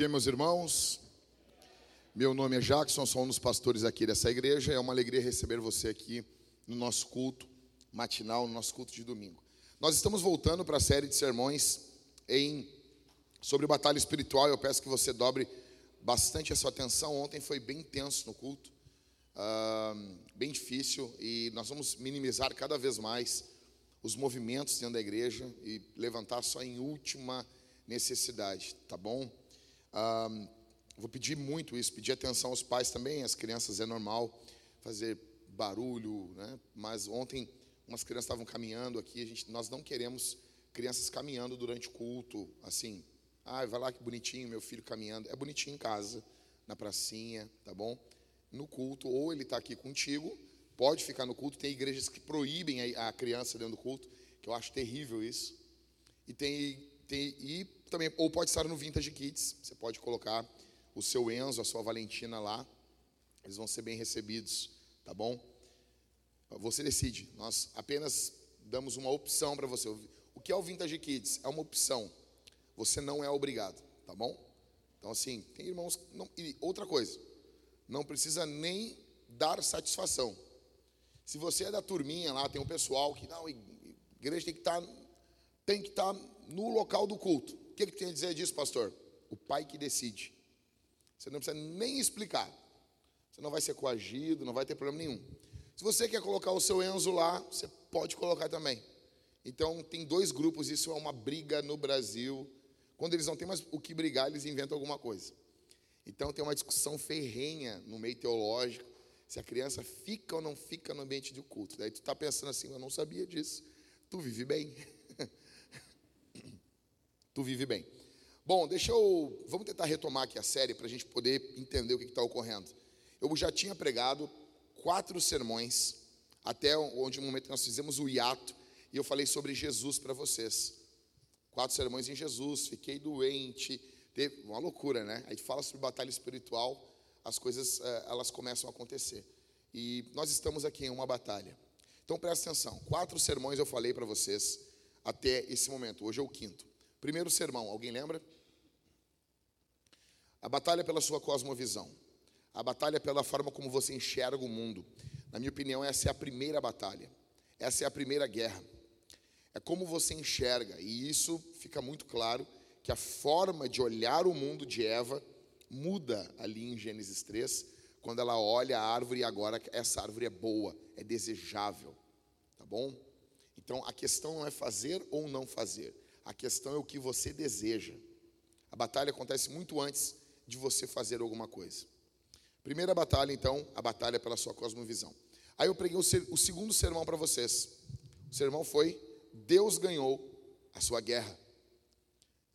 Dia, meus irmãos. Meu nome é Jackson, sou um dos pastores aqui dessa igreja. É uma alegria receber você aqui no nosso culto matinal, no nosso culto de domingo. Nós estamos voltando para a série de sermões em sobre batalha espiritual. Eu peço que você dobre bastante a sua atenção. Ontem foi bem tenso no culto, uh, bem difícil, e nós vamos minimizar cada vez mais os movimentos dentro da igreja e levantar só em última necessidade, tá bom? Vou pedir muito isso, pedir atenção aos pais também, as crianças é normal fazer barulho, né? Mas ontem umas crianças estavam caminhando aqui, a gente, nós não queremos crianças caminhando durante o culto, assim, ah, vai lá que bonitinho, meu filho caminhando. É bonitinho em casa, na pracinha, tá bom? No culto, ou ele está aqui contigo, pode ficar no culto. Tem igrejas que proíbem a criança dentro do culto, que eu acho terrível isso. E tem, tem e também, ou pode estar no Vintage Kids, você pode colocar o seu Enzo, a sua Valentina lá, eles vão ser bem recebidos, tá bom? Você decide, nós apenas damos uma opção para você. O que é o Vintage Kids? É uma opção. Você não é obrigado, tá bom? Então, assim, tem irmãos. Não, e outra coisa, não precisa nem dar satisfação. Se você é da turminha lá, tem um pessoal que, não, igreja tem que estar, tá, tem que estar tá no local do culto. O que, que tem a dizer disso, pastor? O pai que decide. Você não precisa nem explicar. Você não vai ser coagido, não vai ter problema nenhum. Se você quer colocar o seu Enzo lá, você pode colocar também. Então, tem dois grupos, isso é uma briga no Brasil. Quando eles não têm mais o que brigar, eles inventam alguma coisa. Então, tem uma discussão ferrenha no meio teológico, se a criança fica ou não fica no ambiente de culto. Daí tu está pensando assim, eu não sabia disso. Tu vive bem. tu vive bem. Bom, deixa eu. Vamos tentar retomar aqui a série para a gente poder entender o que está ocorrendo. Eu já tinha pregado quatro sermões, até onde o momento que nós fizemos o hiato e eu falei sobre Jesus para vocês. Quatro sermões em Jesus, fiquei doente, teve uma loucura, né? Aí fala sobre batalha espiritual, as coisas eh, elas começam a acontecer. E nós estamos aqui em uma batalha. Então presta atenção. Quatro sermões eu falei para vocês até esse momento. Hoje é o quinto. Primeiro sermão, alguém lembra? A batalha pela sua cosmovisão. A batalha pela forma como você enxerga o mundo. Na minha opinião, essa é a primeira batalha. Essa é a primeira guerra. É como você enxerga, e isso fica muito claro que a forma de olhar o mundo de Eva muda ali em Gênesis 3, quando ela olha a árvore e agora essa árvore é boa, é desejável, tá bom? Então a questão não é fazer ou não fazer, a questão é o que você deseja. A batalha acontece muito antes de você fazer alguma coisa. Primeira batalha, então, a batalha pela sua cosmovisão. Aí eu preguei o, segundo sermão para vocês. O sermão foi Deus ganhou a sua guerra.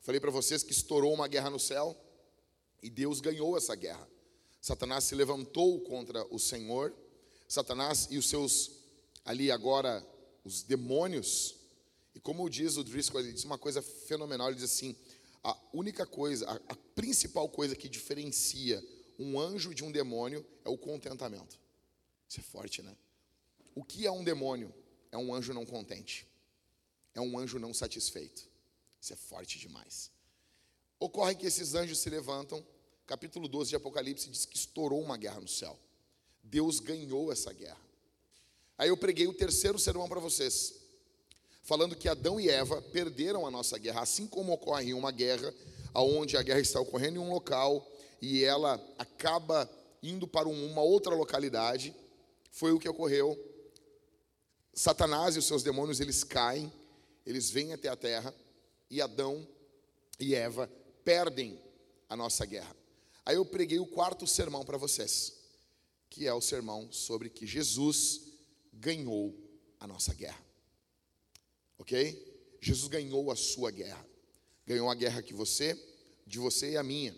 Falei para vocês que estourou uma guerra no céu e Deus ganhou essa guerra. Satanás se levantou contra o Senhor. Satanás e os seus ali agora os demônios. E como diz o Driscoll, ele diz uma coisa fenomenal, ele diz assim: a única coisa, a, a principal coisa que diferencia um anjo de um demônio é o contentamento. Isso é forte, né? O que é um demônio? É um anjo não contente é um anjo não satisfeito. Isso é forte demais. Ocorre que esses anjos se levantam, capítulo 12 de Apocalipse diz que estourou uma guerra no céu. Deus ganhou essa guerra. Aí eu preguei o terceiro sermão para vocês, falando que Adão e Eva perderam a nossa guerra, assim como ocorre uma guerra aonde a guerra está ocorrendo em um local e ela acaba indo para uma outra localidade, foi o que ocorreu. Satanás e os seus demônios, eles caem eles vêm até a terra e Adão e Eva perdem a nossa guerra. Aí eu preguei o quarto sermão para vocês, que é o sermão sobre que Jesus ganhou a nossa guerra. Ok? Jesus ganhou a sua guerra. Ganhou a guerra que você, de você e a minha.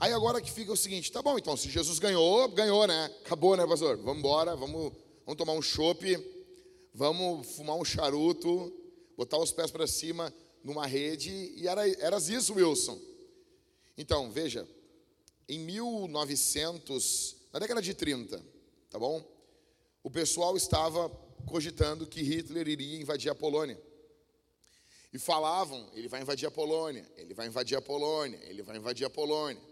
Aí agora que fica o seguinte, tá bom, então, se Jesus ganhou, ganhou, né? Acabou, né, pastor? Vamos embora, vamos, vamos tomar um chope vamos fumar um charuto, botar os pés para cima numa rede, e era, era isso, Wilson. Então, veja, em 1900, na década de 30, tá bom? O pessoal estava cogitando que Hitler iria invadir a Polônia. E falavam, ele vai invadir a Polônia, ele vai invadir a Polônia, ele vai invadir a Polônia.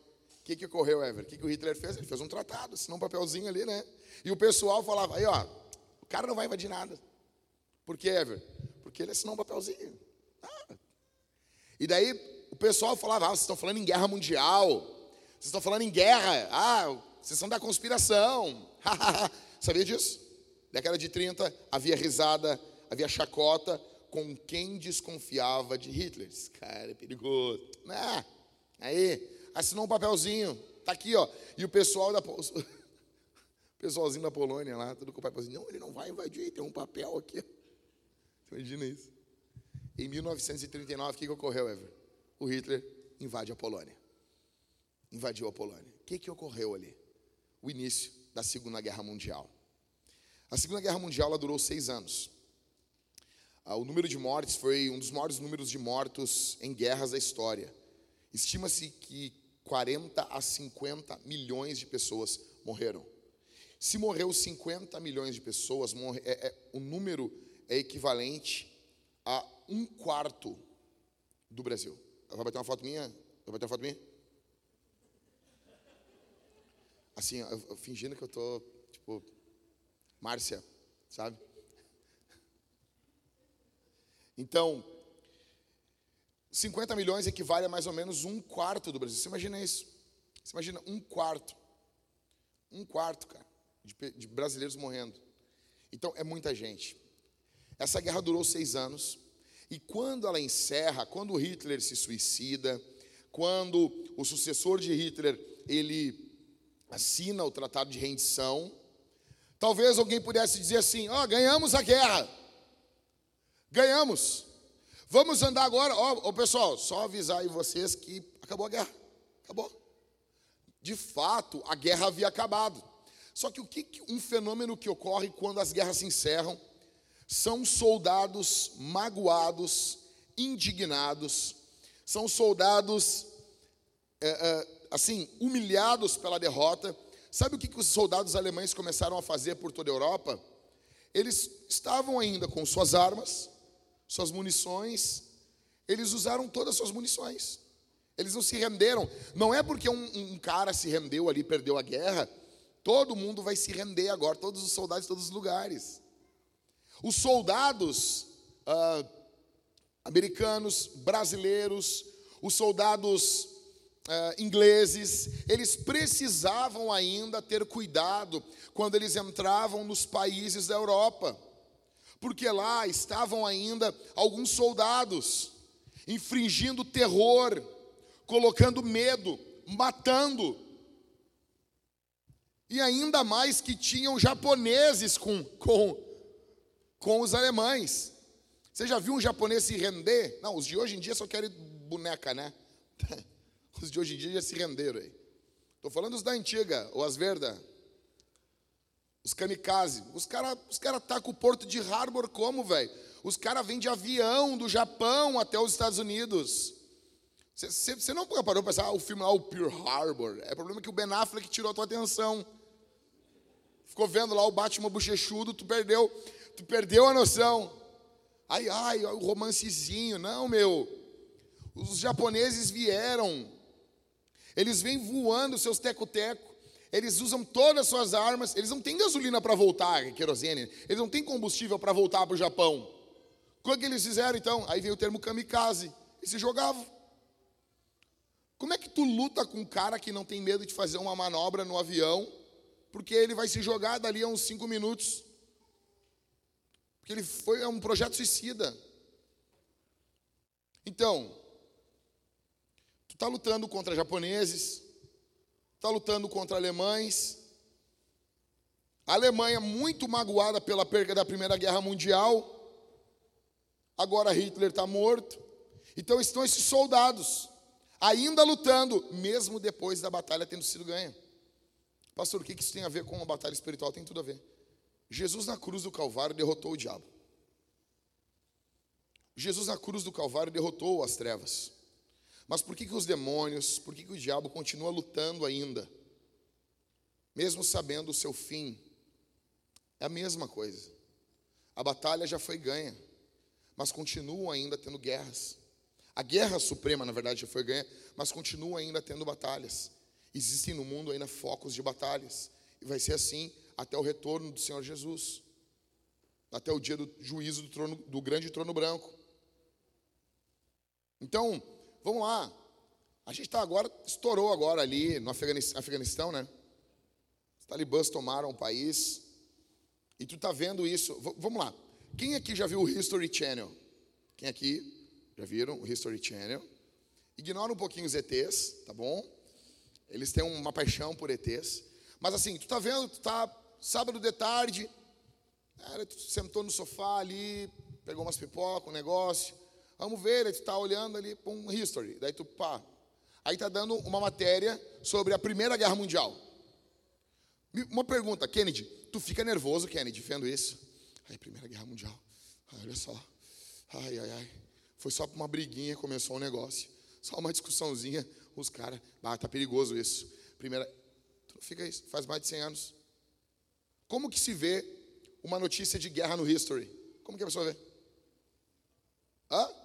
O que, que ocorreu, Ever? O que, que o Hitler fez? Ele fez um tratado, assinou um papelzinho ali, né? E o pessoal falava, aí ó, o cara não vai invadir nada. Por que, Ever? Porque ele assinou um papelzinho. Ah. E daí o pessoal falava, ah, vocês estão falando em guerra mundial, vocês estão falando em guerra, ah, vocês são da conspiração. Sabia disso? Década de 30, havia risada, havia chacota com quem desconfiava de Hitler. Esse cara é perigoso. Ah, aí, assinou um papelzinho. Tá aqui, ó. E o pessoal da o pessoalzinho da Polônia lá, tudo com o papelzinho. Não, ele não vai invadir, tem um papel aqui. Imagina isso. Em 1939, o que, que ocorreu, Ever? O Hitler invade a Polônia. Invadiu a Polônia. O que, que ocorreu ali? O início da Segunda Guerra Mundial. A Segunda Guerra Mundial ela durou seis anos. Ah, o número de mortes foi um dos maiores números de mortos em guerras da história. Estima-se que 40 a 50 milhões de pessoas morreram. Se morreu 50 milhões de pessoas, morre, é, é, o número é equivalente a um quarto do Brasil. Vai bater uma foto minha? Vai bater uma foto minha? Assim, eu, eu, fingindo que eu tô, tipo, Márcia, sabe? Então, 50 milhões equivale a mais ou menos um quarto do Brasil. Você imagina isso? Você imagina um quarto. Um quarto, cara, de, de brasileiros morrendo. Então, é muita gente. Essa guerra durou seis anos. E quando ela encerra, quando Hitler se suicida, quando o sucessor de Hitler ele assina o tratado de rendição, talvez alguém pudesse dizer assim: ó, oh, ganhamos a guerra, ganhamos. Vamos andar agora, ó, oh, oh, pessoal, só avisar aí vocês que acabou a guerra, acabou. De fato, a guerra havia acabado. Só que o que um fenômeno que ocorre quando as guerras se encerram são soldados magoados, indignados, são soldados é, é, assim humilhados pela derrota. Sabe o que, que os soldados alemães começaram a fazer por toda a Europa? Eles estavam ainda com suas armas, suas munições, eles usaram todas as suas munições. Eles não se renderam. Não é porque um, um cara se rendeu ali, perdeu a guerra, todo mundo vai se render agora, todos os soldados todos os lugares. Os soldados ah, americanos, brasileiros, os soldados ah, ingleses, eles precisavam ainda ter cuidado quando eles entravam nos países da Europa, porque lá estavam ainda alguns soldados infringindo terror, colocando medo, matando. E ainda mais que tinham japoneses com, com com os alemães. Você já viu um japonês se render? Não, os de hoje em dia só querem boneca, né? Os de hoje em dia já se renderam aí. Estou falando dos da antiga, ou as verdas. Os kamikaze. Os caras os cara atacam o porto de Harbor como, velho? Os caras vêm de avião do Japão até os Estados Unidos. Você não parou para pensar, ah, o filme lá, o Pearl Harbor. É problema que o Ben Affleck tirou a tua atenção. Ficou vendo lá o Batman bochechudo, tu perdeu. Tu perdeu a noção. Ai, ai, o romancezinho. Não, meu. Os japoneses vieram. Eles vêm voando seus teco-teco. Eles usam todas as suas armas. Eles não têm gasolina para voltar, querosene. Eles não têm combustível para voltar para o Japão. O que eles fizeram então? Aí veio o termo kamikaze. E se jogavam. Como é que tu luta com um cara que não tem medo de fazer uma manobra no avião? Porque ele vai se jogar dali a uns cinco minutos. Porque ele foi é um projeto suicida. Então, tu está lutando contra japoneses, está lutando contra alemães. A Alemanha muito magoada pela perda da Primeira Guerra Mundial. Agora Hitler está morto. Então estão esses soldados ainda lutando, mesmo depois da batalha tendo sido ganha. Pastor, o que isso tem a ver com uma batalha espiritual? Tem tudo a ver. Jesus na cruz do Calvário derrotou o diabo. Jesus na cruz do Calvário derrotou as trevas. Mas por que, que os demônios, por que, que o diabo continua lutando ainda? Mesmo sabendo o seu fim. É a mesma coisa. A batalha já foi ganha. mas continuam ainda tendo guerras. A guerra suprema, na verdade, já foi ganha, mas continua ainda tendo batalhas. Existem no mundo ainda focos de batalhas. E vai ser assim até o retorno do Senhor Jesus. Até o dia do juízo do, trono, do grande trono branco. Então, vamos lá. A gente está agora, estourou agora ali no Afeganistão, né? Os talibãs tomaram o país. E tu está vendo isso. V vamos lá. Quem aqui já viu o History Channel? Quem aqui? Já viram o History Channel? Ignora um pouquinho os ETs, tá bom? Eles têm uma paixão por ETs. Mas assim, tu tá vendo, tu tá sábado de tarde, cara, tu sentou no sofá ali, pegou umas pipoca, um negócio. Vamos ver, aí tu tá olhando ali para um history. Daí tu, pá. Aí tá dando uma matéria sobre a Primeira Guerra Mundial. Uma pergunta, Kennedy, tu fica nervoso, Kennedy, vendo isso? Aí, Primeira Guerra Mundial. olha só. Ai, ai, ai. Foi só para uma briguinha, começou um negócio. Só uma discussãozinha, os caras, ah, tá perigoso isso. Primeira, tu não fica isso, faz mais de 100 anos. Como que se vê uma notícia de guerra no History? Como que a pessoa vê? Hã?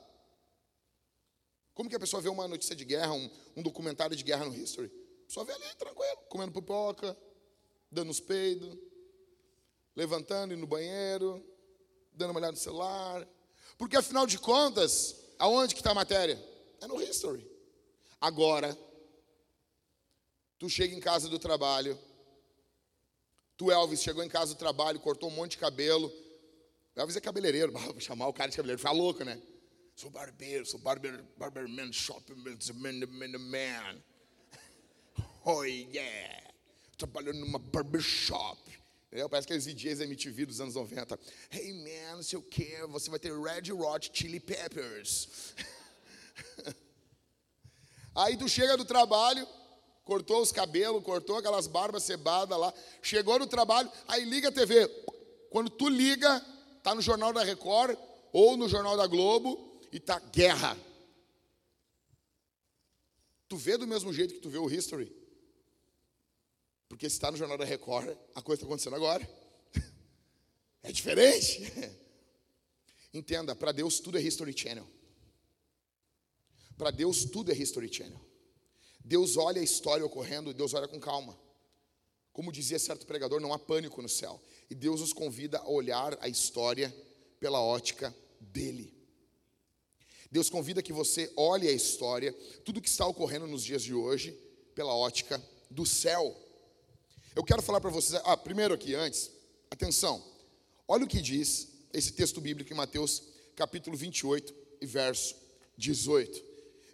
Como que a pessoa vê uma notícia de guerra, um, um documentário de guerra no History? A pessoa vê ali, tranquilo, comendo pipoca, dando os peidos, levantando, indo no banheiro, dando uma olhada no celular, porque afinal de contas, aonde que está a matéria? É no history. Agora, tu chega em casa do trabalho, tu Elvis chegou em casa do trabalho, cortou um monte de cabelo. Elvis é cabeleireiro, vou chamar o cara de cabeleireiro, fica louco, né? Sou barbeiro, sou barber, barberman, shop, man, man, man. Oh yeah, trabalhando numa barbershop. É, parece aqueles DJs MTV dos anos 90. Hey man, não sei o que, você vai ter Red Hot Chili Peppers. Aí tu chega do trabalho, cortou os cabelos, cortou aquelas barbas cebadas lá, chegou no trabalho, aí liga a TV. Quando tu liga, tá no Jornal da Record ou no Jornal da Globo e tá guerra. Tu vê do mesmo jeito que tu vê o History? Porque se está no Jornal da Record, a coisa está acontecendo agora. É diferente. Entenda, para Deus tudo é History Channel. Para Deus tudo é History Channel. Deus olha a história ocorrendo e Deus olha com calma. Como dizia certo pregador, não há pânico no céu. E Deus nos convida a olhar a história pela ótica dele. Deus convida que você olhe a história, tudo que está ocorrendo nos dias de hoje, pela ótica do céu. Eu quero falar para vocês, ah, primeiro aqui, antes, atenção, olha o que diz esse texto bíblico em Mateus capítulo 28 e verso 18.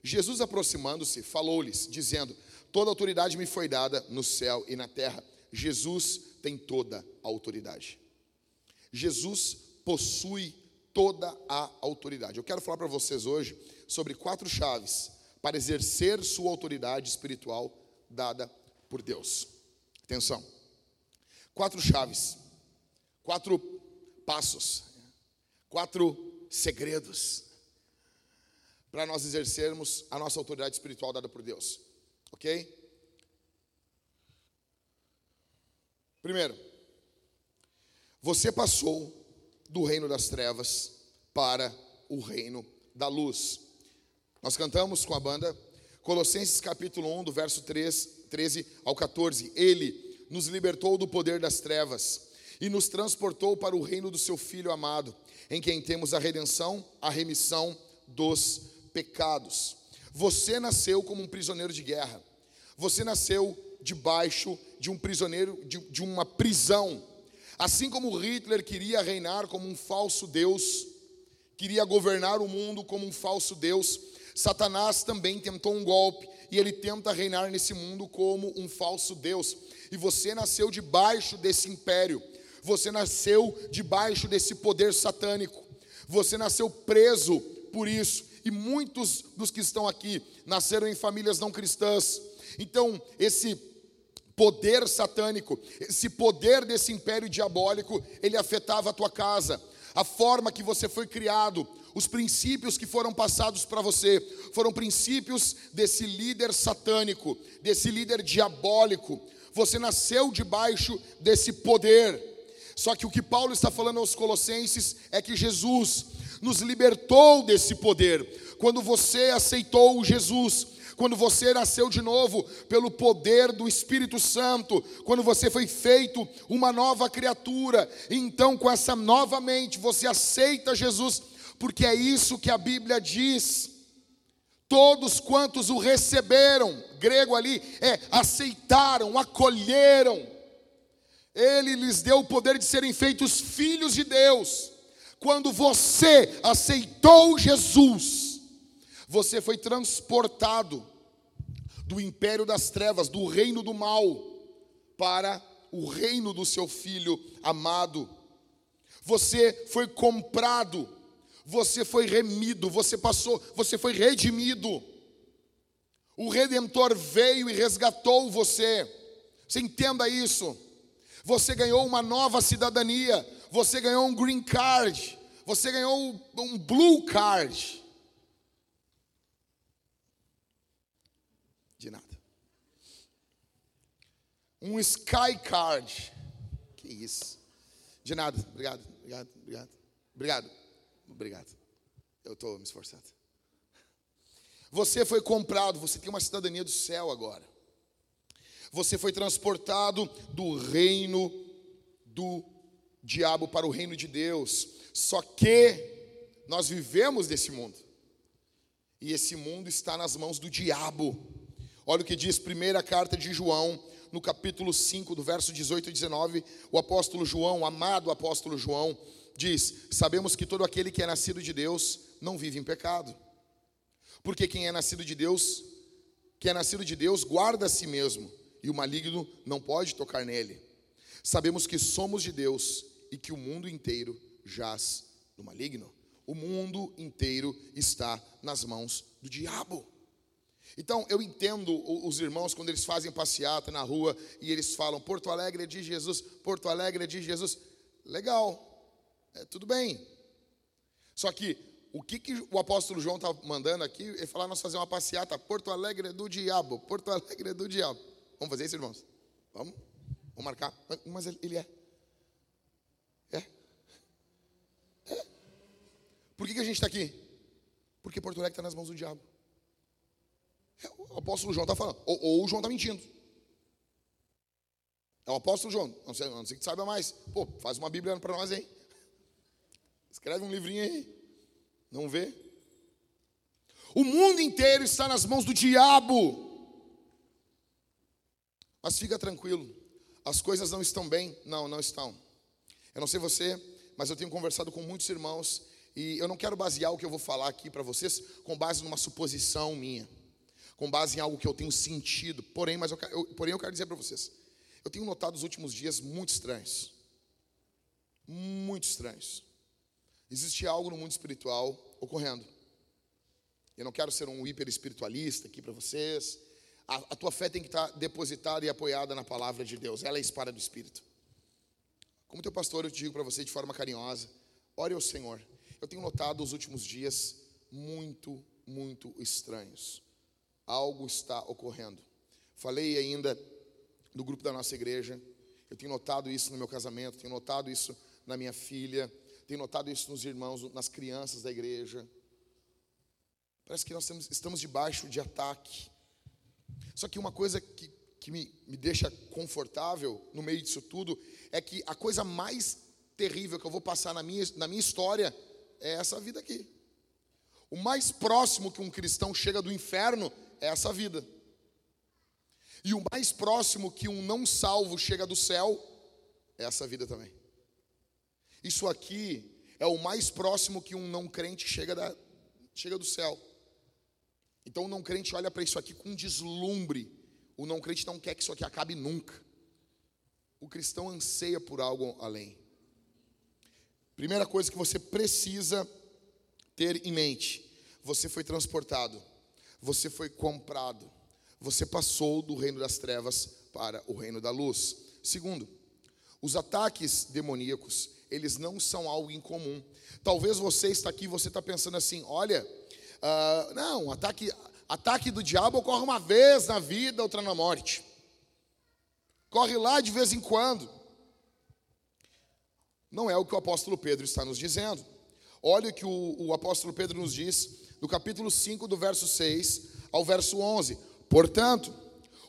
Jesus aproximando-se, falou-lhes, dizendo: Toda autoridade me foi dada no céu e na terra. Jesus tem toda a autoridade. Jesus possui toda a autoridade. Eu quero falar para vocês hoje sobre quatro chaves para exercer sua autoridade espiritual dada por Deus. Atenção. Quatro chaves, quatro passos, quatro segredos para nós exercermos a nossa autoridade espiritual dada por Deus. Ok? Primeiro, você passou do reino das trevas para o reino da luz. Nós cantamos com a banda Colossenses capítulo 1, do verso 3, 13 ao 14. Ele nos libertou do poder das trevas e nos transportou para o reino do seu Filho amado, em quem temos a redenção, a remissão dos pecados. Você nasceu como um prisioneiro de guerra. Você nasceu debaixo de um prisioneiro, de, de uma prisão. Assim como Hitler queria reinar como um falso Deus, queria governar o mundo como um falso Deus, Satanás também tentou um golpe e ele tenta reinar nesse mundo como um falso Deus. E você nasceu debaixo desse império, você nasceu debaixo desse poder satânico, você nasceu preso por isso. E muitos dos que estão aqui nasceram em famílias não cristãs. Então, esse poder satânico, esse poder desse império diabólico, ele afetava a tua casa, a forma que você foi criado, os princípios que foram passados para você foram princípios desse líder satânico, desse líder diabólico. Você nasceu debaixo desse poder. Só que o que Paulo está falando aos Colossenses é que Jesus nos libertou desse poder. Quando você aceitou Jesus, quando você nasceu de novo pelo poder do Espírito Santo, quando você foi feito uma nova criatura, então com essa nova mente você aceita Jesus, porque é isso que a Bíblia diz. Todos quantos o receberam, grego ali é aceitaram, acolheram. Ele lhes deu o poder de serem feitos filhos de Deus. Quando você aceitou Jesus, você foi transportado do império das trevas, do reino do mal, para o reino do seu filho amado. Você foi comprado, você foi remido, você passou, você foi redimido. O redentor veio e resgatou você. Você entenda isso. Você ganhou uma nova cidadania, você ganhou um green card, você ganhou um blue card. De nada. Um Sky Card. Que isso. De nada. Obrigado, obrigado, obrigado. Obrigado. Obrigado. Eu estou me esforçando. Você foi comprado, você tem uma cidadania do céu agora. Você foi transportado do reino do diabo para o reino de Deus. Só que nós vivemos desse mundo. E esse mundo está nas mãos do diabo. Olha o que diz primeira carta de João, no capítulo 5, do verso 18 e 19, o apóstolo João, amado apóstolo João, diz: Sabemos que todo aquele que é nascido de Deus não vive em pecado. Porque quem é nascido de Deus, que é nascido de Deus, guarda a si mesmo, e o maligno não pode tocar nele. Sabemos que somos de Deus e que o mundo inteiro jaz no maligno. O mundo inteiro está nas mãos do diabo. Então, eu entendo os irmãos quando eles fazem passeata na rua e eles falam: Porto Alegre é de Jesus, Porto Alegre é de Jesus. Legal, é, tudo bem. Só que o que, que o apóstolo João está mandando aqui é falar: nós fazer uma passeata, Porto Alegre é do diabo, Porto Alegre é do diabo. Vamos fazer isso, irmãos? Vamos? Vamos marcar? Mas ele é. É. É. Por que, que a gente está aqui? Porque Porto Alegre está nas mãos do diabo. O apóstolo João está falando. Ou, ou, o João está mentindo. É o apóstolo João. Não sei, não sei que saiba mais. Pô, faz uma Bíblia para nós aí. Escreve um livrinho aí. Não vê? O mundo inteiro está nas mãos do diabo. Mas fica tranquilo. As coisas não estão bem? Não, não estão. Eu não sei você, mas eu tenho conversado com muitos irmãos e eu não quero basear o que eu vou falar aqui para vocês com base numa suposição minha com base em algo que eu tenho sentido. Porém, mas eu, eu porém eu quero dizer para vocês, eu tenho notado os últimos dias muito estranhos. Muito estranhos. Existe algo no mundo espiritual ocorrendo. Eu não quero ser um hiper espiritualista aqui para vocês. A, a, tua fé tem que estar depositada e apoiada na palavra de Deus. Ela é a espada do Espírito. Como teu pastor, eu te digo para você de forma carinhosa: ore ao Senhor. Eu tenho notado os últimos dias muito, muito estranhos algo está ocorrendo. Falei ainda no grupo da nossa igreja, eu tenho notado isso no meu casamento, tenho notado isso na minha filha, tenho notado isso nos irmãos, nas crianças da igreja. Parece que nós estamos, debaixo de ataque. Só que uma coisa que, que me, me deixa confortável no meio disso tudo é que a coisa mais terrível que eu vou passar na minha, na minha história é essa vida aqui. O mais próximo que um cristão chega do inferno essa vida. E o mais próximo que um não salvo chega do céu é essa vida também. Isso aqui é o mais próximo que um não crente chega, da, chega do céu. Então o não crente olha para isso aqui com deslumbre. O não crente não quer que isso aqui acabe nunca. O cristão anseia por algo além. Primeira coisa que você precisa ter em mente: você foi transportado você foi comprado. Você passou do reino das trevas para o reino da luz. Segundo, os ataques demoníacos, eles não são algo incomum. Talvez você está aqui, você está pensando assim, olha, uh, não, ataque, ataque do diabo ocorre uma vez na vida, outra na morte. Corre lá de vez em quando. Não é o que o apóstolo Pedro está nos dizendo. Olha o que o, o apóstolo Pedro nos diz no capítulo 5, do verso 6 ao verso 11. Portanto,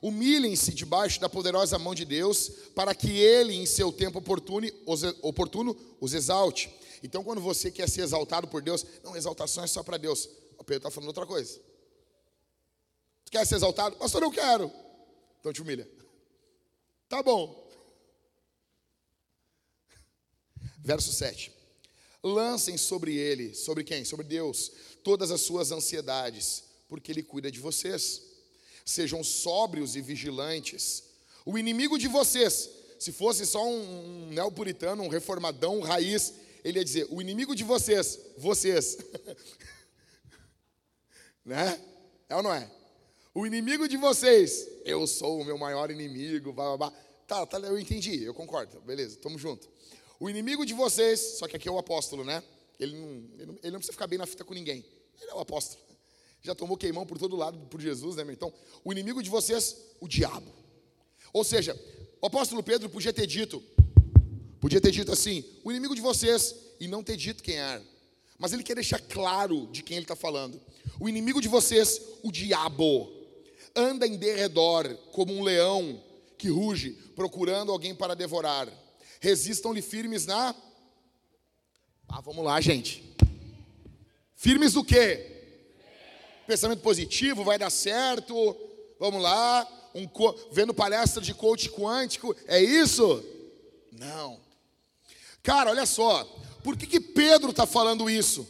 humilhem-se debaixo da poderosa mão de Deus, para que ele, em seu tempo oportuno, os, oportuno, os exalte. Então, quando você quer ser exaltado por Deus, não, exaltação é só para Deus. O Pedro está falando outra coisa. Tu quer ser exaltado? Pastor, eu quero. Então te humilha. Tá bom. Verso 7. Lancem sobre ele, sobre quem? Sobre Deus, todas as suas ansiedades, porque ele cuida de vocês. Sejam sóbrios e vigilantes. O inimigo de vocês, se fosse só um, um neopuritano, um reformadão, um raiz, ele ia dizer: o inimigo de vocês, vocês. né? É ou não é? O inimigo de vocês, eu sou o meu maior inimigo, blá, blá, blá. Tá, tá, eu entendi, eu concordo, beleza, tamo junto. O inimigo de vocês, só que aqui é o apóstolo, né? Ele não, ele não, ele não precisa ficar bem na fita com ninguém. Ele é o apóstolo. Já tomou queimão por todo lado por Jesus, né? Então, o inimigo de vocês, o diabo. Ou seja, o apóstolo Pedro podia ter dito, Podia ter dito assim: o inimigo de vocês, e não ter dito quem era. Mas ele quer deixar claro de quem ele está falando. O inimigo de vocês, o diabo, anda em derredor como um leão que ruge, procurando alguém para devorar. Resistam-lhe firmes na. Ah, vamos lá, gente. Firmes do quê? Pensamento positivo, vai dar certo. Vamos lá. Um, vendo palestra de coach quântico. É isso? Não. Cara, olha só, por que, que Pedro está falando isso?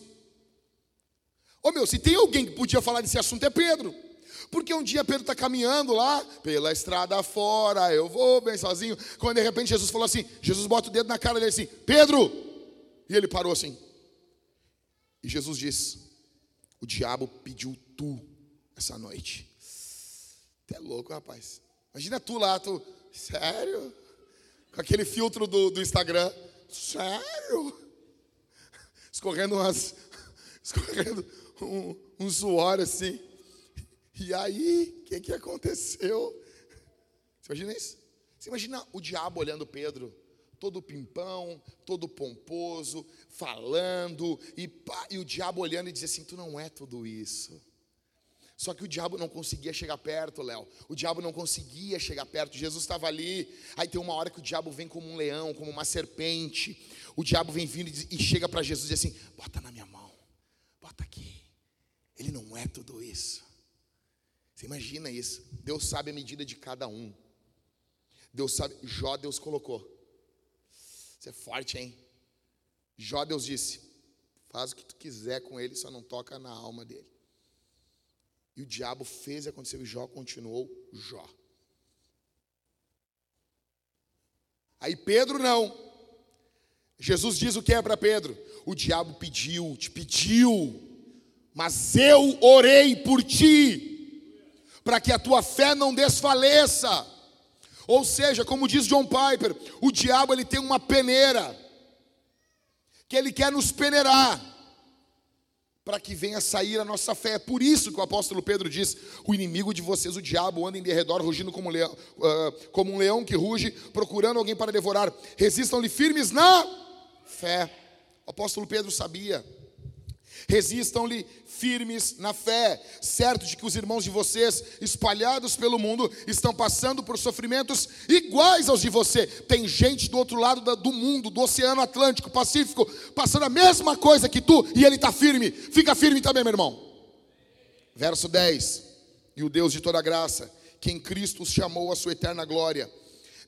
Ô meu, se tem alguém que podia falar desse assunto é Pedro. Porque um dia Pedro está caminhando lá, pela estrada fora, eu vou bem sozinho. Quando de repente Jesus falou assim: Jesus bota o dedo na cara dele assim, Pedro! E ele parou assim. E Jesus disse: O diabo pediu tu essa noite. Tu é louco, rapaz. Imagina tu lá, tu, sério? Com aquele filtro do, do Instagram. Sério? Escorrendo umas. Escorrendo um, um suor assim. E aí, o que, que aconteceu? Você imagina isso? Você imagina o diabo olhando Pedro, todo pimpão, todo pomposo, falando, e, pá, e o diabo olhando e dizendo assim: Tu não é tudo isso. Só que o diabo não conseguia chegar perto, Léo. O diabo não conseguia chegar perto. Jesus estava ali. Aí tem uma hora que o diabo vem como um leão, como uma serpente. O diabo vem vindo e chega para Jesus e diz assim: Bota na minha mão, bota aqui. Ele não é tudo isso. Você imagina isso? Deus sabe a medida de cada um. Deus sabe. Jó, Deus colocou. Você é forte, hein? Jó, Deus disse: Faz o que tu quiser com ele, só não toca na alma dele. E o diabo fez e aconteceu, e Jó continuou Jó. Aí Pedro não. Jesus diz o que é para Pedro? O diabo pediu, te pediu, mas eu orei por ti, para que a tua fé não desfaleça. Ou seja, como diz John Piper, o diabo ele tem uma peneira, que ele quer nos peneirar para que venha sair a nossa fé. É por isso que o apóstolo Pedro diz: o inimigo de vocês, o diabo, anda em derredor, rugindo como um leão, uh, como um leão que ruge, procurando alguém para devorar. Resistam-lhe firmes na fé. O apóstolo Pedro sabia Resistam-lhe firmes na fé, certo de que os irmãos de vocês, espalhados pelo mundo, estão passando por sofrimentos iguais aos de você. Tem gente do outro lado do mundo, do Oceano Atlântico, Pacífico, passando a mesma coisa que tu, e ele está firme. Fica firme também, meu irmão. Verso 10: E o Deus de toda graça, que em Cristo os chamou à sua eterna glória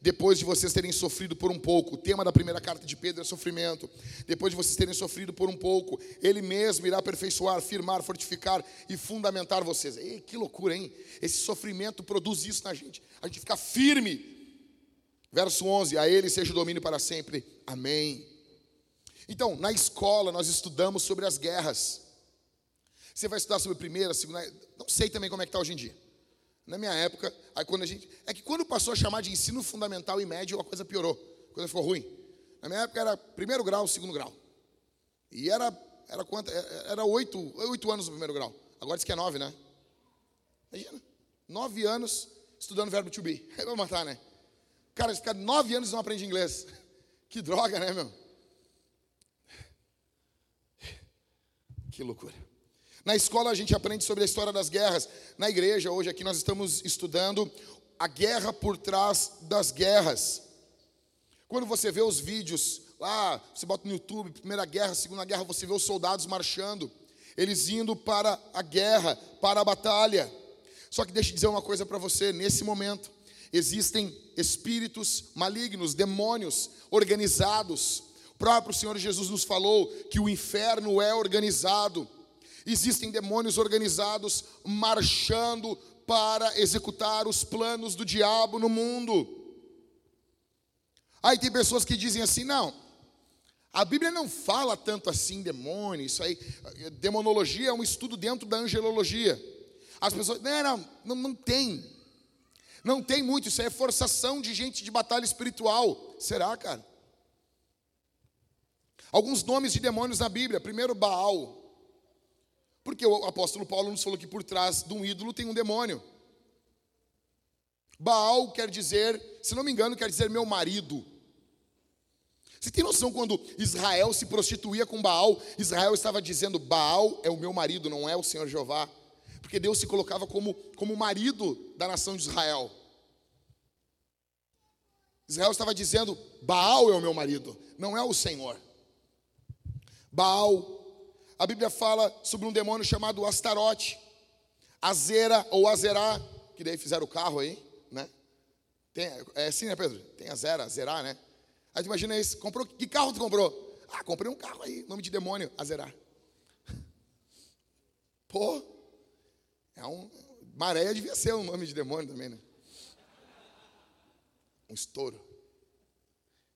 depois de vocês terem sofrido por um pouco, o tema da primeira carta de Pedro é sofrimento. Depois de vocês terem sofrido por um pouco, Ele mesmo irá aperfeiçoar, firmar, fortificar e fundamentar vocês. Ei, que loucura, hein? Esse sofrimento produz isso na gente. A gente fica firme. Verso 11: A Ele seja o domínio para sempre. Amém. Então, na escola, nós estudamos sobre as guerras. Você vai estudar sobre a primeira, segunda. Não sei também como é que está hoje em dia. Na minha época, aí quando a gente. É que quando passou a chamar de ensino fundamental e médio, a coisa piorou, a coisa ficou ruim. Na minha época era primeiro grau, segundo grau. E era, era quanto? É, é, era oito, oito anos no primeiro grau. Agora diz que é nove, né? Imagina. Nove anos estudando verbo to be. Aí vai matar, né? Cara, ficar nove anos não aprende inglês. Que droga, né, meu? Que loucura. Na escola a gente aprende sobre a história das guerras. Na igreja, hoje aqui nós estamos estudando a guerra por trás das guerras. Quando você vê os vídeos lá, você bota no YouTube, Primeira Guerra, Segunda Guerra, você vê os soldados marchando, eles indo para a guerra, para a batalha. Só que deixa eu dizer uma coisa para você, nesse momento, existem espíritos malignos, demônios organizados. O próprio Senhor Jesus nos falou que o inferno é organizado. Existem demônios organizados marchando para executar os planos do diabo no mundo. Aí tem pessoas que dizem assim: não, a Bíblia não fala tanto assim demônio, isso aí, demonologia é um estudo dentro da angelologia. As pessoas, não, não, não, não tem. Não tem muito, isso aí é forçação de gente de batalha espiritual. Será, cara? Alguns nomes de demônios na Bíblia. Primeiro, Baal. Porque o apóstolo Paulo nos falou que por trás de um ídolo tem um demônio. Baal quer dizer, se não me engano, quer dizer meu marido. Você tem noção quando Israel se prostituía com Baal, Israel estava dizendo: Baal é o meu marido, não é o Senhor Jeová. Porque Deus se colocava como, como marido da nação de Israel. Israel estava dizendo: Baal é o meu marido, não é o Senhor. Baal a Bíblia fala sobre um demônio chamado Astarote, Azera ou Azerá, que daí fizeram o carro aí, né? Tem, é assim, né, Pedro? Tem Azera, Azerá, né? Aí tu imagina isso, comprou, que carro tu comprou? Ah, comprei um carro aí, nome de demônio, Azerá. Pô, é um, Maréia devia ser um nome de demônio também, né? Um estouro.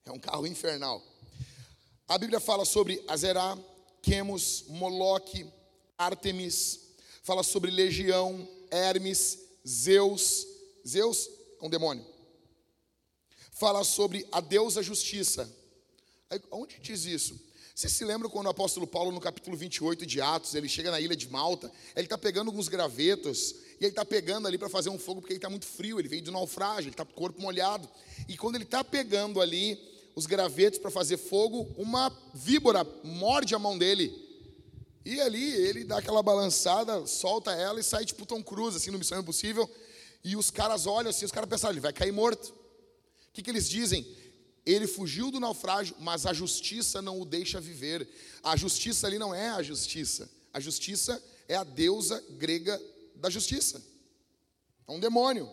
É um carro infernal. A Bíblia fala sobre Azerá, Quemos, Moloque, Artemis, fala sobre Legião, Hermes, Zeus. Zeus é um demônio. Fala sobre a deusa justiça. Aí, onde diz isso? Você se lembra quando o apóstolo Paulo, no capítulo 28 de Atos, ele chega na ilha de Malta, ele está pegando alguns gravetos, e ele está pegando ali para fazer um fogo, porque ele está muito frio, ele veio do naufrágio, ele está com o corpo molhado. E quando ele está pegando ali os gravetos para fazer fogo, uma víbora morde a mão dele. E ali ele dá aquela balançada, solta ela e sai tipo Tom Cruise, assim, no Missão Impossível. E os caras olham assim, os caras pensam, ele vai cair morto. O que, que eles dizem? Ele fugiu do naufrágio, mas a justiça não o deixa viver. A justiça ali não é a justiça. A justiça é a deusa grega da justiça. É um demônio.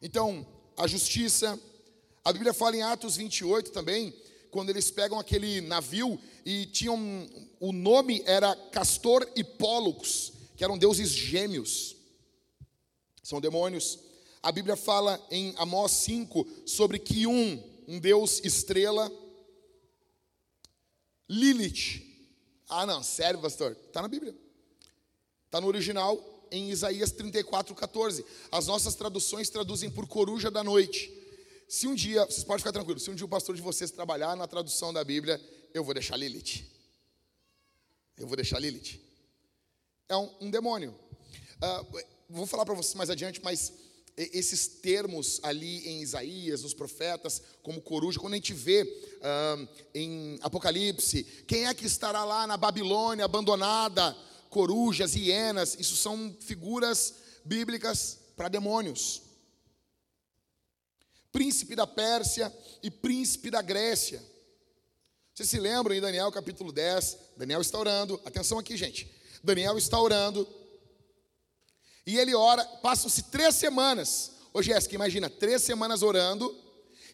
Então, a justiça a Bíblia fala em Atos 28 também, quando eles pegam aquele navio e tinham o nome era Castor e Pólux, que eram deuses gêmeos. São demônios. A Bíblia fala em Amós 5 sobre que um, um deus estrela, Lilith. Ah, não, sério, pastor? Está na Bíblia. Está no original em Isaías 34, 14. As nossas traduções traduzem por coruja da noite. Se um dia, vocês podem ficar tranquilos, se um dia o pastor de vocês trabalhar na tradução da Bíblia, eu vou deixar Lilith. Eu vou deixar Lilith. É um, um demônio. Uh, vou falar para vocês mais adiante, mas esses termos ali em Isaías, nos profetas, como coruja, quando a gente vê uh, em Apocalipse, quem é que estará lá na Babilônia abandonada? Corujas, hienas, isso são figuras bíblicas para demônios príncipe da Pérsia e príncipe da Grécia. Vocês se lembram em Daniel capítulo 10? Daniel está orando, atenção aqui, gente. Daniel está orando, e ele ora, passam-se três semanas. Ô Jéssica, imagina, três semanas orando,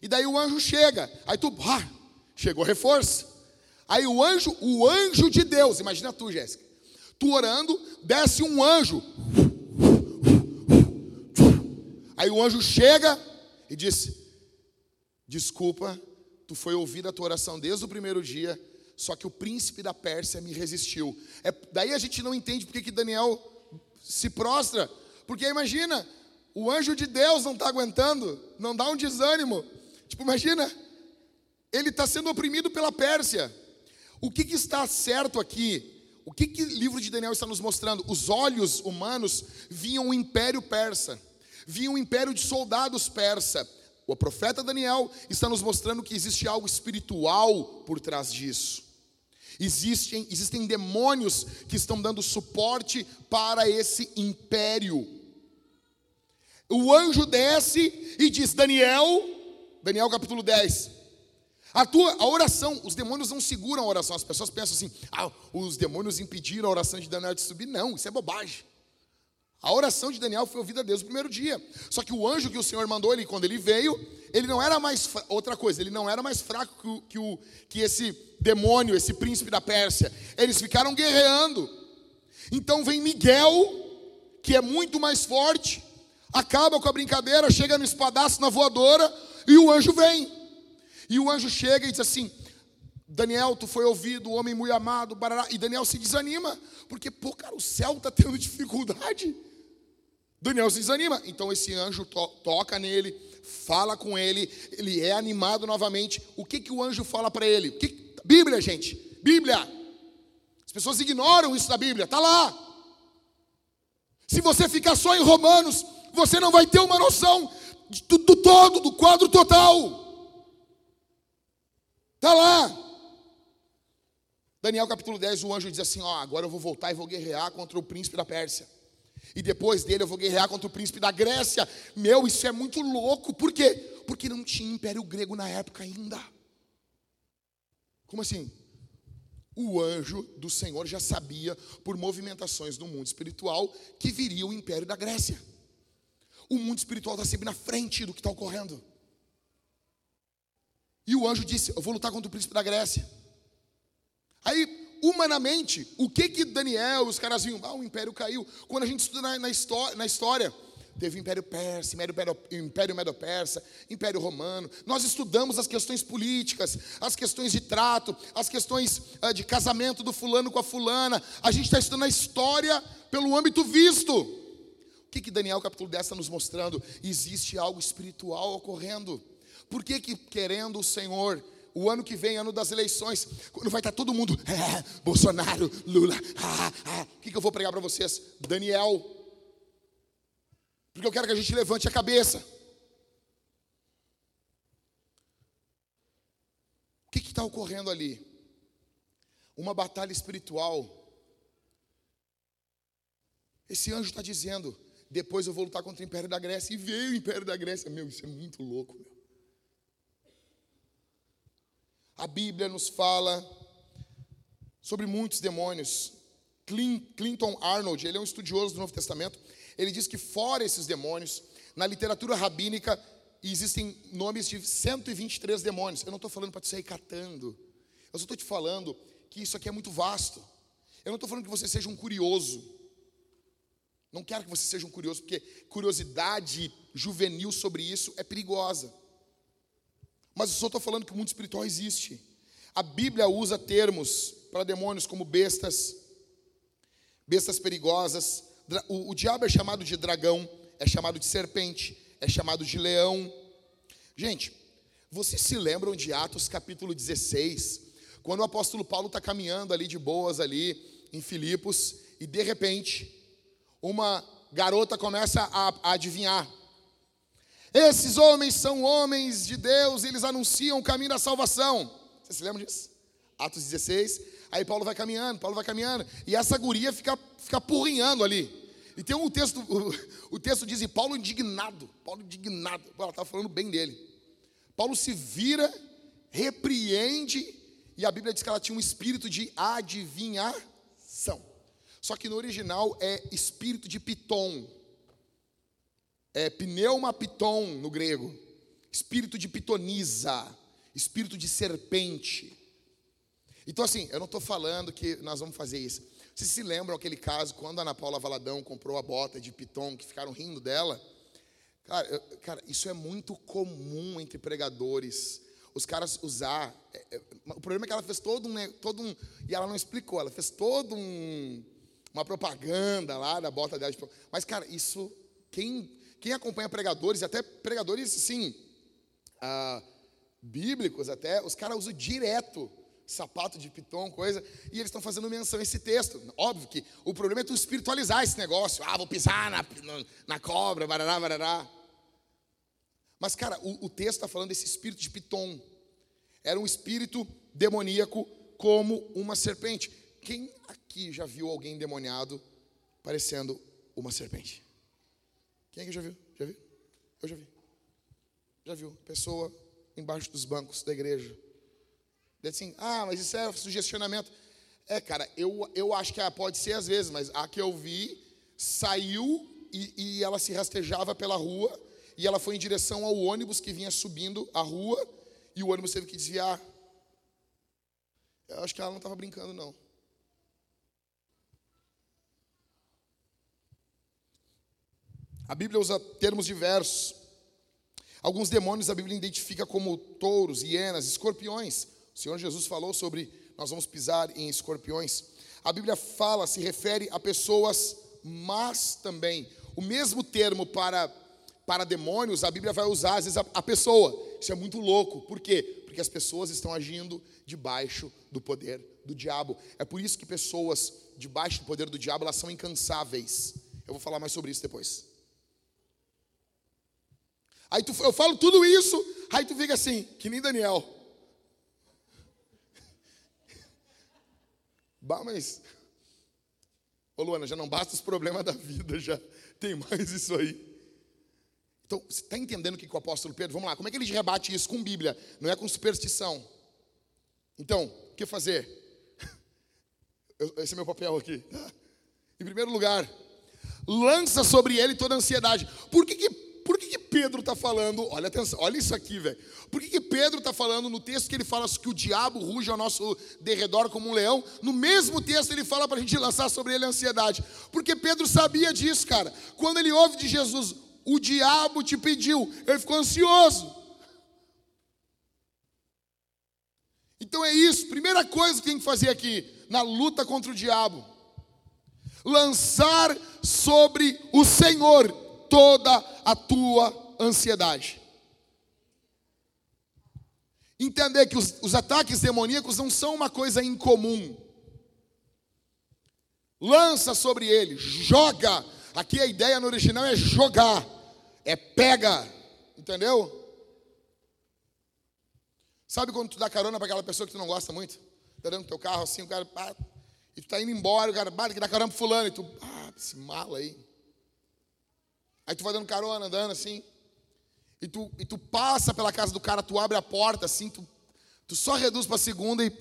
e daí o anjo chega, aí tu, ah, chegou reforço. Aí o anjo, o anjo de Deus, imagina tu, Jéssica, tu orando, desce um anjo. Aí o anjo chega, e disse: Desculpa, tu foi ouvida a tua oração desde o primeiro dia, só que o príncipe da Pérsia me resistiu. É, daí a gente não entende porque que Daniel se prostra, porque imagina, o anjo de Deus não está aguentando, não dá um desânimo. Tipo, imagina, ele está sendo oprimido pela Pérsia. O que, que está certo aqui? O que, que o livro de Daniel está nos mostrando? Os olhos humanos viam o império persa vinha um império de soldados persa. O profeta Daniel está nos mostrando que existe algo espiritual por trás disso. Existem, existem demônios que estão dando suporte para esse império. O anjo desce e diz: Daniel, Daniel capítulo 10. A tua a oração, os demônios não seguram a oração. As pessoas pensam assim: ah, os demônios impediram a oração de Daniel de subir. Não, isso é bobagem. A oração de Daniel foi ouvida a Deus no primeiro dia. Só que o anjo que o Senhor mandou ele, quando ele veio, ele não era mais outra coisa, ele não era mais fraco que, o, que, o, que esse demônio, esse príncipe da Pérsia. Eles ficaram guerreando. Então vem Miguel, que é muito mais forte, acaba com a brincadeira, chega no espadaço na voadora e o anjo vem. E o anjo chega e diz assim: Daniel, tu foi ouvido, homem muito amado, barará. e Daniel se desanima, porque, pô, cara, o céu está tendo dificuldade. Daniel se desanima. Então esse anjo to toca nele, fala com ele, ele é animado novamente. O que, que o anjo fala para ele? Que, Bíblia, gente, Bíblia. As pessoas ignoram isso da Bíblia, está lá. Se você ficar só em Romanos, você não vai ter uma noção do, do todo, do quadro total. Está lá. Daniel capítulo 10, o anjo diz assim: Ó, agora eu vou voltar e vou guerrear contra o príncipe da Pérsia. E depois dele eu vou guerrear contra o príncipe da Grécia. Meu, isso é muito louco. Por quê? Porque não tinha império grego na época ainda. Como assim? O anjo do Senhor já sabia, por movimentações no mundo espiritual, que viria o império da Grécia. O mundo espiritual está sempre na frente do que está ocorrendo. E o anjo disse: Eu vou lutar contra o príncipe da Grécia. Aí humanamente, o que que Daniel, os caras viam? Ah, o império caiu. Quando a gente estuda na, na, história, na história, teve Império Persa, Império, Império Medo-Persa, Império Romano. Nós estudamos as questões políticas, as questões de trato, as questões uh, de casamento do fulano com a fulana. A gente está estudando a história pelo âmbito visto. O que que Daniel capítulo 10 está nos mostrando? Existe algo espiritual ocorrendo. Por que que querendo o Senhor o ano que vem, ano das eleições, quando vai estar todo mundo, é, Bolsonaro, Lula, ah, ah, o que, que eu vou pregar para vocês? Daniel. Porque eu quero que a gente levante a cabeça. O que está ocorrendo ali? Uma batalha espiritual. Esse anjo está dizendo: depois eu vou lutar contra o império da Grécia. E veio o império da Grécia. Meu, isso é muito louco, meu. A Bíblia nos fala sobre muitos demônios. Clinton Arnold, ele é um estudioso do Novo Testamento, ele diz que fora esses demônios, na literatura rabínica existem nomes de 123 demônios. Eu não estou falando para te sair catando. Eu só estou te falando que isso aqui é muito vasto. Eu não estou falando que você seja um curioso. Não quero que você seja um curioso, porque curiosidade juvenil sobre isso é perigosa. Mas eu só estou falando que o mundo espiritual existe. A Bíblia usa termos para demônios como bestas, bestas perigosas. O, o diabo é chamado de dragão, é chamado de serpente, é chamado de leão. Gente, vocês se lembram de Atos capítulo 16, quando o apóstolo Paulo está caminhando ali de boas ali em Filipos e de repente uma garota começa a, a adivinhar esses homens são homens de Deus, eles anunciam o caminho da salvação. Você se lembra disso? Atos 16. Aí Paulo vai caminhando, Paulo vai caminhando, e essa guria fica, fica porrinhando ali. E tem um texto, o, o texto diz, e Paulo indignado, Paulo indignado, ela estava falando bem dele. Paulo se vira, repreende, e a Bíblia diz que ela tinha um espírito de adivinhação. Só que no original é espírito de piton é pneuma piton no grego, espírito de pitonisa, espírito de serpente. Então, assim, eu não estou falando que nós vamos fazer isso. Vocês se lembram aquele caso quando a Ana Paula Valadão comprou a bota de piton, que ficaram rindo dela? Cara, eu, cara isso é muito comum entre pregadores. Os caras usar. É, é, o problema é que ela fez todo um, né, todo um. E ela não explicou, ela fez todo um. Uma propaganda lá da bota dela. De, mas, cara, isso. Quem quem acompanha pregadores, até pregadores, sim, ah, bíblicos até, os caras usam direto sapato de piton, coisa, e eles estão fazendo menção a esse texto. Óbvio que o problema é tu espiritualizar esse negócio. Ah, vou pisar na, na, cobra, barará, barará. Mas, cara, o, o texto está falando desse espírito de piton. Era um espírito demoníaco como uma serpente. Quem aqui já viu alguém endemoniado parecendo uma serpente? Quem aqui já viu? Já viu? Eu já vi. Já viu? Pessoa embaixo dos bancos da igreja. Diz assim, ah, mas isso é sugestionamento. É, cara, eu, eu acho que pode ser às vezes, mas a que eu vi saiu e, e ela se rastejava pela rua e ela foi em direção ao ônibus que vinha subindo a rua e o ônibus teve que desviar. Eu acho que ela não estava brincando, não. A Bíblia usa termos diversos. Alguns demônios a Bíblia identifica como touros, hienas, escorpiões. O Senhor Jesus falou sobre nós vamos pisar em escorpiões. A Bíblia fala, se refere a pessoas mas também. O mesmo termo para, para demônios, a Bíblia vai usar às vezes a, a pessoa. Isso é muito louco. Por quê? Porque as pessoas estão agindo debaixo do poder do diabo. É por isso que pessoas debaixo do poder do diabo, elas são incansáveis. Eu vou falar mais sobre isso depois. Aí tu, eu falo tudo isso, aí tu fica assim, que nem Daniel. Bah, mas. Ô Luana, já não basta os problemas da vida, já tem mais isso aí. Então, você está entendendo o que o apóstolo Pedro? Vamos lá, como é que ele rebate isso com Bíblia? Não é com superstição. Então, o que fazer? Esse é meu papel aqui. Em primeiro lugar, lança sobre ele toda a ansiedade. Que, que, por que, que Pedro está falando? Olha atenção, olha isso aqui, velho. Por que, que Pedro está falando no texto que ele fala que o diabo ruge ao nosso derredor como um leão? No mesmo texto ele fala para a gente lançar sobre ele a ansiedade. Porque Pedro sabia disso, cara. Quando ele ouve de Jesus, o diabo te pediu, ele ficou ansioso. Então é isso, primeira coisa que tem que fazer aqui, na luta contra o diabo: lançar sobre o Senhor toda a tua ansiedade. Entender que os, os ataques demoníacos não são uma coisa incomum. Lança sobre ele, joga. Aqui a ideia no original é jogar, é pega, entendeu? Sabe quando tu dá carona para aquela pessoa que tu não gosta muito? Tá dando teu carro assim, o cara, pá, e tu tá indo embora, o cara, pá, que dá carona pro fulano, e tu, ah, esse mala aí. Aí tu vai dando carona, andando assim, e tu, e tu passa pela casa do cara, tu abre a porta assim, tu, tu só reduz para a segunda e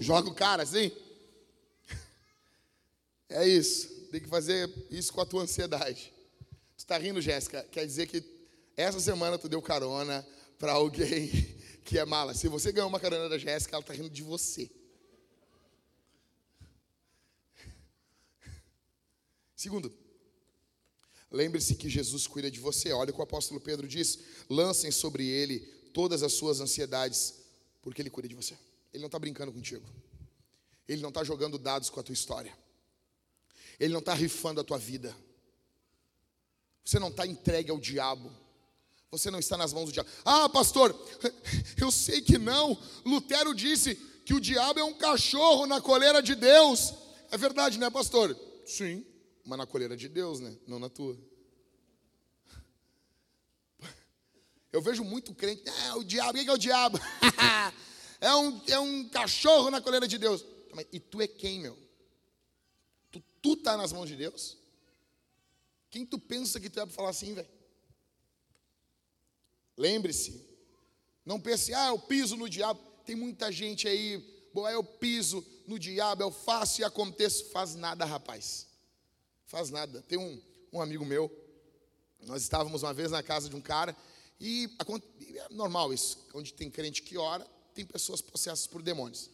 joga o cara assim. É isso, tem que fazer isso com a tua ansiedade. Tu está rindo, Jéssica? Quer dizer que essa semana tu deu carona para alguém que é mala. Se você ganhou uma carona da Jéssica, ela está rindo de você. Segundo, lembre-se que Jesus cuida de você. Olha o que o apóstolo Pedro diz: lancem sobre ele todas as suas ansiedades, porque ele cuida de você. Ele não está brincando contigo. Ele não está jogando dados com a tua história. Ele não está rifando a tua vida. Você não está entregue ao diabo. Você não está nas mãos do diabo. Ah, pastor, eu sei que não. Lutero disse que o diabo é um cachorro na coleira de Deus. É verdade, né, pastor? Sim, mas na coleira de Deus, né? Não na tua. Eu vejo muito crente, ah, o diabo, o que é o diabo? é, um, é um cachorro na coleira de Deus. E tu é quem, meu? Tu, tu tá nas mãos de Deus? Quem tu pensa que tu é para falar assim, velho? Lembre-se, não pense, ah, eu piso no diabo. Tem muita gente aí, boa, eu piso no diabo, eu faço e aconteço. Faz nada, rapaz. Faz nada. Tem um, um amigo meu, nós estávamos uma vez na casa de um cara, e é normal isso, onde tem crente que ora, tem pessoas possessas por demônios.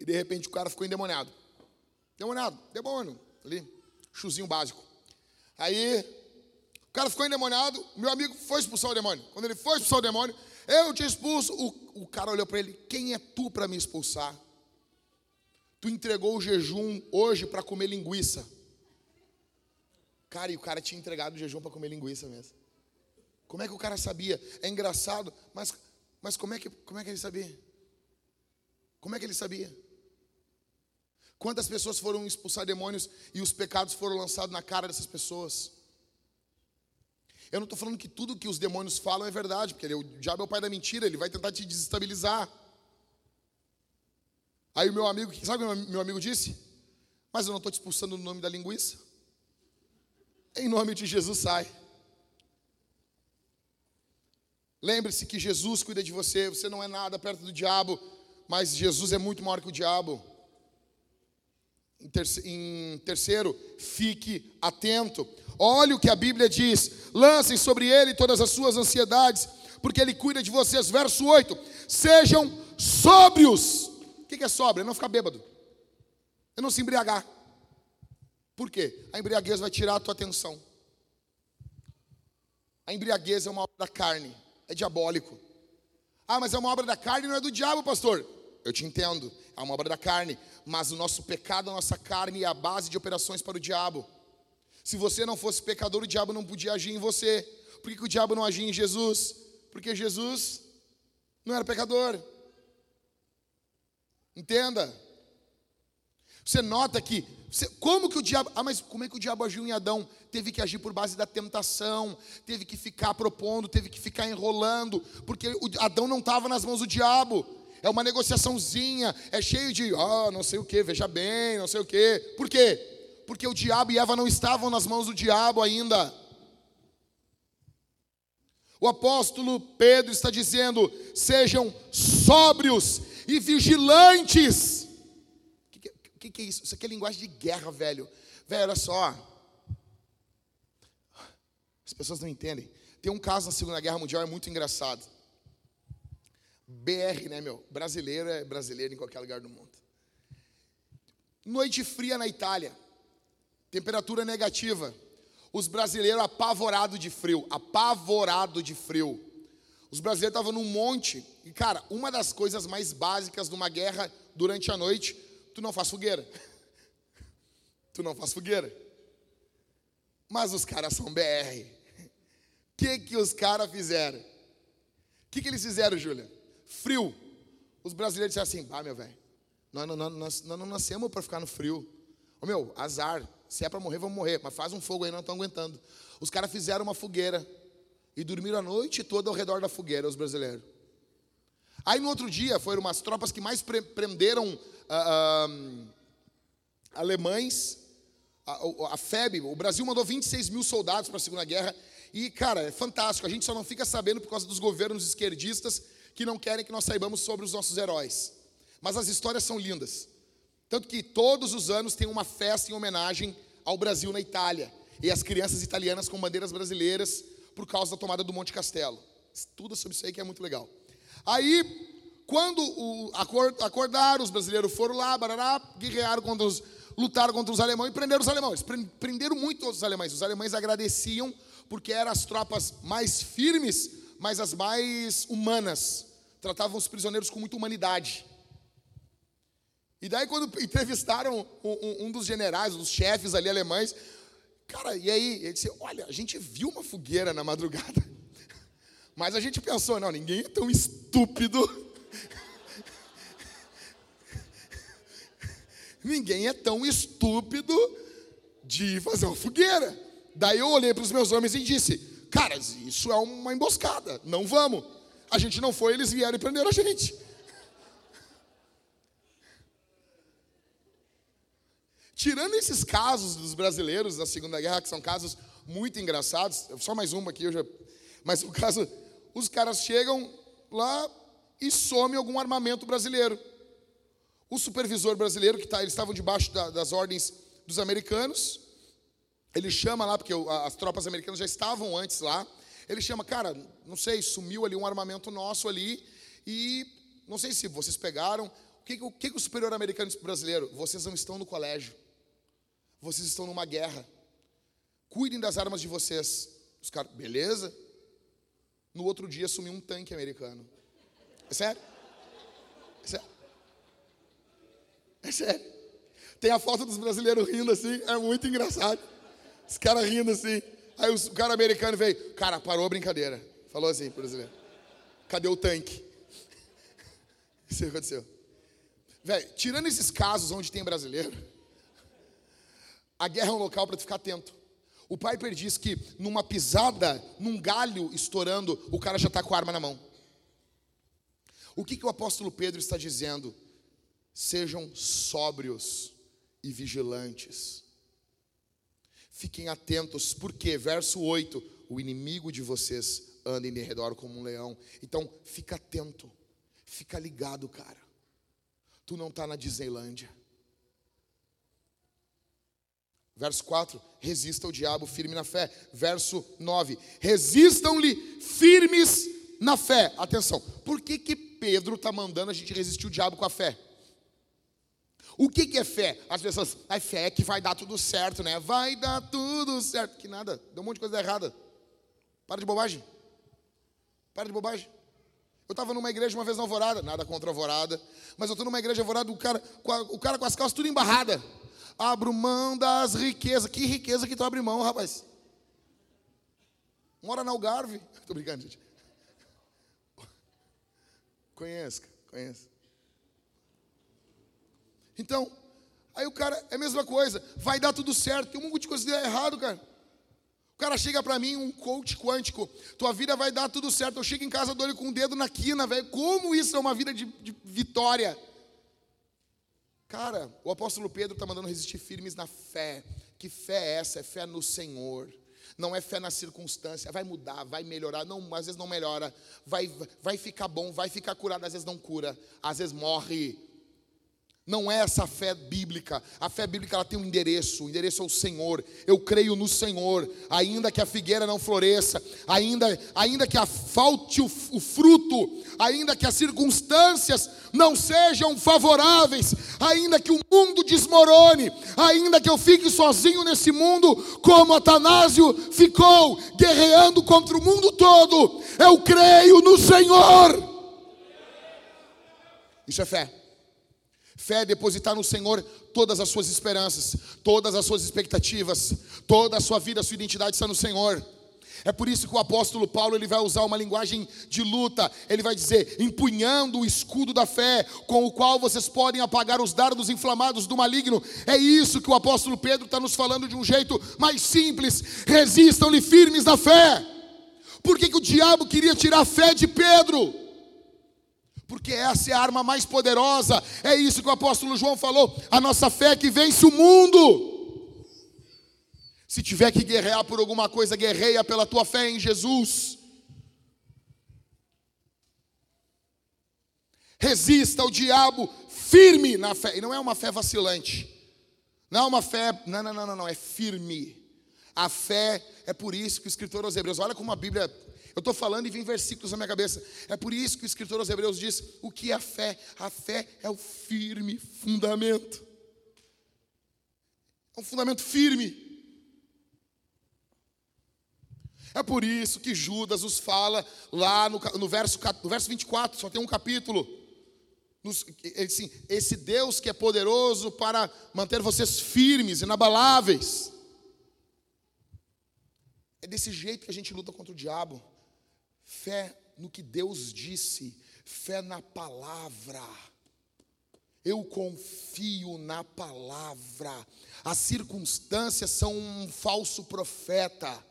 E de repente o cara ficou endemoniado. Demoniado, demônio, ali, chuzinho básico. Aí o cara ficou endemoniado, meu amigo foi expulsar o demônio. Quando ele foi expulsar o demônio, eu te expulso. O, o cara olhou para ele: Quem é tu para me expulsar? Tu entregou o jejum hoje para comer linguiça. Cara, e o cara tinha entregado o jejum para comer linguiça mesmo. Como é que o cara sabia? É engraçado, mas, mas como, é que, como é que ele sabia? Como é que ele sabia? Quantas pessoas foram expulsar demônios e os pecados foram lançados na cara dessas pessoas? Eu não estou falando que tudo que os demônios falam é verdade, porque ele, o diabo é o pai da mentira, ele vai tentar te desestabilizar. Aí o meu amigo, sabe o que meu amigo disse? Mas eu não estou te expulsando no nome da linguiça. Em nome de Jesus, sai. Lembre-se que Jesus cuida de você, você não é nada perto do diabo, mas Jesus é muito maior que o diabo. Em terceiro, fique atento. Olhe o que a Bíblia diz: lancem sobre ele todas as suas ansiedades, porque ele cuida de vocês. Verso 8: sejam sóbrios. O que é sóbrio? É não ficar bêbado, é não se embriagar. Por quê? A embriaguez vai tirar a tua atenção. A embriaguez é uma obra da carne é diabólico. Ah, mas é uma obra da carne, não é do diabo, pastor. Eu te entendo, é uma obra da carne, mas o nosso pecado, a nossa carne é a base de operações para o diabo. Se você não fosse pecador, o diabo não podia agir em você. Por que, que o diabo não agia em Jesus? Porque Jesus não era pecador. Entenda. Você nota que, como que o diabo, ah, mas como é que o diabo agiu em Adão? Teve que agir por base da tentação, teve que ficar propondo, teve que ficar enrolando, porque o Adão não estava nas mãos do diabo. É uma negociaçãozinha, é cheio de, ah, não sei o que, veja bem, não sei o que. Por quê? Porque o diabo e Eva não estavam nas mãos do diabo ainda. O apóstolo Pedro está dizendo: sejam sóbrios e vigilantes que, que é isso? Isso aqui é linguagem de guerra, velho. Velho, olha só. As pessoas não entendem. Tem um caso na Segunda Guerra Mundial, é muito engraçado. BR, né, meu? Brasileiro é brasileiro em qualquer lugar do mundo. Noite fria na Itália. Temperatura negativa. Os brasileiros apavorados de frio. Apavorado de frio. Os brasileiros estavam num monte. E, cara, uma das coisas mais básicas de uma guerra durante a noite tu não faz fogueira. Tu não faz fogueira. Mas os caras são BR. O que, que os caras fizeram? O que, que eles fizeram, Júlia? Frio. Os brasileiros disseram assim: ah, meu velho, nós, nós, nós, nós, não nascemos para ficar no frio. Ô meu, azar. Se é para morrer, vamos morrer. Mas faz um fogo aí, não estão aguentando. Os caras fizeram uma fogueira e dormiram a noite toda ao redor da fogueira, os brasileiros. Aí no outro dia foram umas tropas que mais prenderam uh, alemães, a, a FEB, o Brasil mandou 26 mil soldados para a Segunda Guerra, e, cara, é fantástico, a gente só não fica sabendo por causa dos governos esquerdistas que não querem que nós saibamos sobre os nossos heróis. Mas as histórias são lindas. Tanto que todos os anos tem uma festa em homenagem ao Brasil na Itália. E as crianças italianas com bandeiras brasileiras por causa da tomada do Monte Castelo. Tudo sobre isso aí que é muito legal. Aí quando o, acordaram, os brasileiros foram lá, barará, guerrearam contra os, lutaram contra os alemães e prenderam os alemães. Prenderam muito os alemães. Os alemães agradeciam porque eram as tropas mais firmes, mas as mais humanas. Tratavam os prisioneiros com muita humanidade. E daí, quando entrevistaram um, um dos generais, dos chefes ali alemães, cara, e aí? Ele disse: Olha, a gente viu uma fogueira na madrugada, mas a gente pensou: não, ninguém é tão estúpido Ninguém é tão estúpido de fazer uma fogueira. Daí eu olhei para os meus homens e disse: Cara, isso é uma emboscada, não vamos. A gente não foi, eles vieram e prenderam a gente. Tirando esses casos dos brasileiros da Segunda Guerra, que são casos muito engraçados, só mais uma aqui, eu já, mas o caso, os caras chegam lá e somem algum armamento brasileiro. O supervisor brasileiro, que tá, eles estavam debaixo da, das ordens dos americanos, ele chama lá, porque as tropas americanas já estavam antes lá. Ele chama, cara, não sei, sumiu ali um armamento nosso ali, e não sei se vocês pegaram. O que, o, que o superior americano disse para brasileiro? Vocês não estão no colégio, vocês estão numa guerra. Cuidem das armas de vocês. Os caras, beleza? No outro dia sumiu um tanque americano. É sério? É sério? É sério. Tem a foto dos brasileiros rindo assim, é muito engraçado. Os caras rindo assim. Aí o cara americano veio, cara, parou a brincadeira. Falou assim, brasileiro. Cadê o tanque? Isso aconteceu. Velho, tirando esses casos onde tem brasileiro, a guerra é um local para tu ficar atento. O Piper diz que numa pisada, num galho estourando, o cara já está com a arma na mão. O que, que o apóstolo Pedro está dizendo? sejam sóbrios e vigilantes. Fiquem atentos, porque, verso 8: o inimigo de vocês anda em redor como um leão. Então, fica atento, fica ligado, cara. Tu não está na Disneylândia. Verso 4: resista ao diabo firme na fé. Verso 9: resistam-lhe firmes na fé. Atenção, por que, que Pedro está mandando a gente resistir o diabo com a fé? O que, que é fé? As pessoas, a fé é que vai dar tudo certo, né? Vai dar tudo certo. Que nada, deu um monte de coisa errada. Para de bobagem. Para de bobagem. Eu estava numa igreja uma vez na alvorada, nada contra a alvorada, mas eu estou numa igreja alvorada, o cara, o cara com as calças tudo embarrada. Abro mão das riquezas. Que riqueza que tu abre mão, rapaz? Mora na Algarve. Estou brincando, gente. Conheço, conheço. Então, aí o cara, é a mesma coisa, vai dar tudo certo, tem um monte de coisa que errado, cara. O cara chega para mim, um coach quântico, tua vida vai dar tudo certo. Eu chego em casa, dou ele com o dedo na quina, velho. Como isso é uma vida de, de vitória? Cara, o apóstolo Pedro está mandando resistir firmes na fé. Que fé é essa? É fé no Senhor. Não é fé na circunstância. Vai mudar, vai melhorar. Não, às vezes não melhora. Vai, vai ficar bom, vai ficar curado. Às vezes não cura. Às vezes morre. Não é essa fé bíblica. A fé bíblica ela tem um endereço. O endereço é o Senhor. Eu creio no Senhor. Ainda que a figueira não floresça, ainda, ainda que falte o, o fruto, ainda que as circunstâncias não sejam favoráveis, ainda que o mundo desmorone, ainda que eu fique sozinho nesse mundo, como Atanásio ficou guerreando contra o mundo todo, eu creio no Senhor. Isso é fé. Fé é depositar no Senhor todas as suas esperanças, todas as suas expectativas, toda a sua vida, a sua identidade está no Senhor. É por isso que o apóstolo Paulo ele vai usar uma linguagem de luta. Ele vai dizer: empunhando o escudo da fé, com o qual vocês podem apagar os dardos inflamados do maligno. É isso que o apóstolo Pedro está nos falando de um jeito mais simples. Resistam-lhe firmes na fé. Por que, que o diabo queria tirar a fé de Pedro? Porque essa é a arma mais poderosa. É isso que o apóstolo João falou: a nossa fé é que vence o mundo. Se tiver que guerrear por alguma coisa, guerreia pela tua fé em Jesus. Resista ao diabo firme na fé. E não é uma fé vacilante. Não é uma fé. Não, não, não, não, não. É firme. A fé é por isso que o escritor aos Hebreus, olha como a Bíblia eu estou falando e vem versículos na minha cabeça. É por isso que o escritor aos Hebreus diz: o que é a fé? A fé é o firme fundamento. É um fundamento firme. É por isso que Judas os fala lá no, no, verso, no verso 24, só tem um capítulo. Nos, assim, esse Deus que é poderoso para manter vocês firmes, inabaláveis. É desse jeito que a gente luta contra o diabo fé no que Deus disse, fé na palavra. Eu confio na palavra. As circunstâncias são um falso profeta.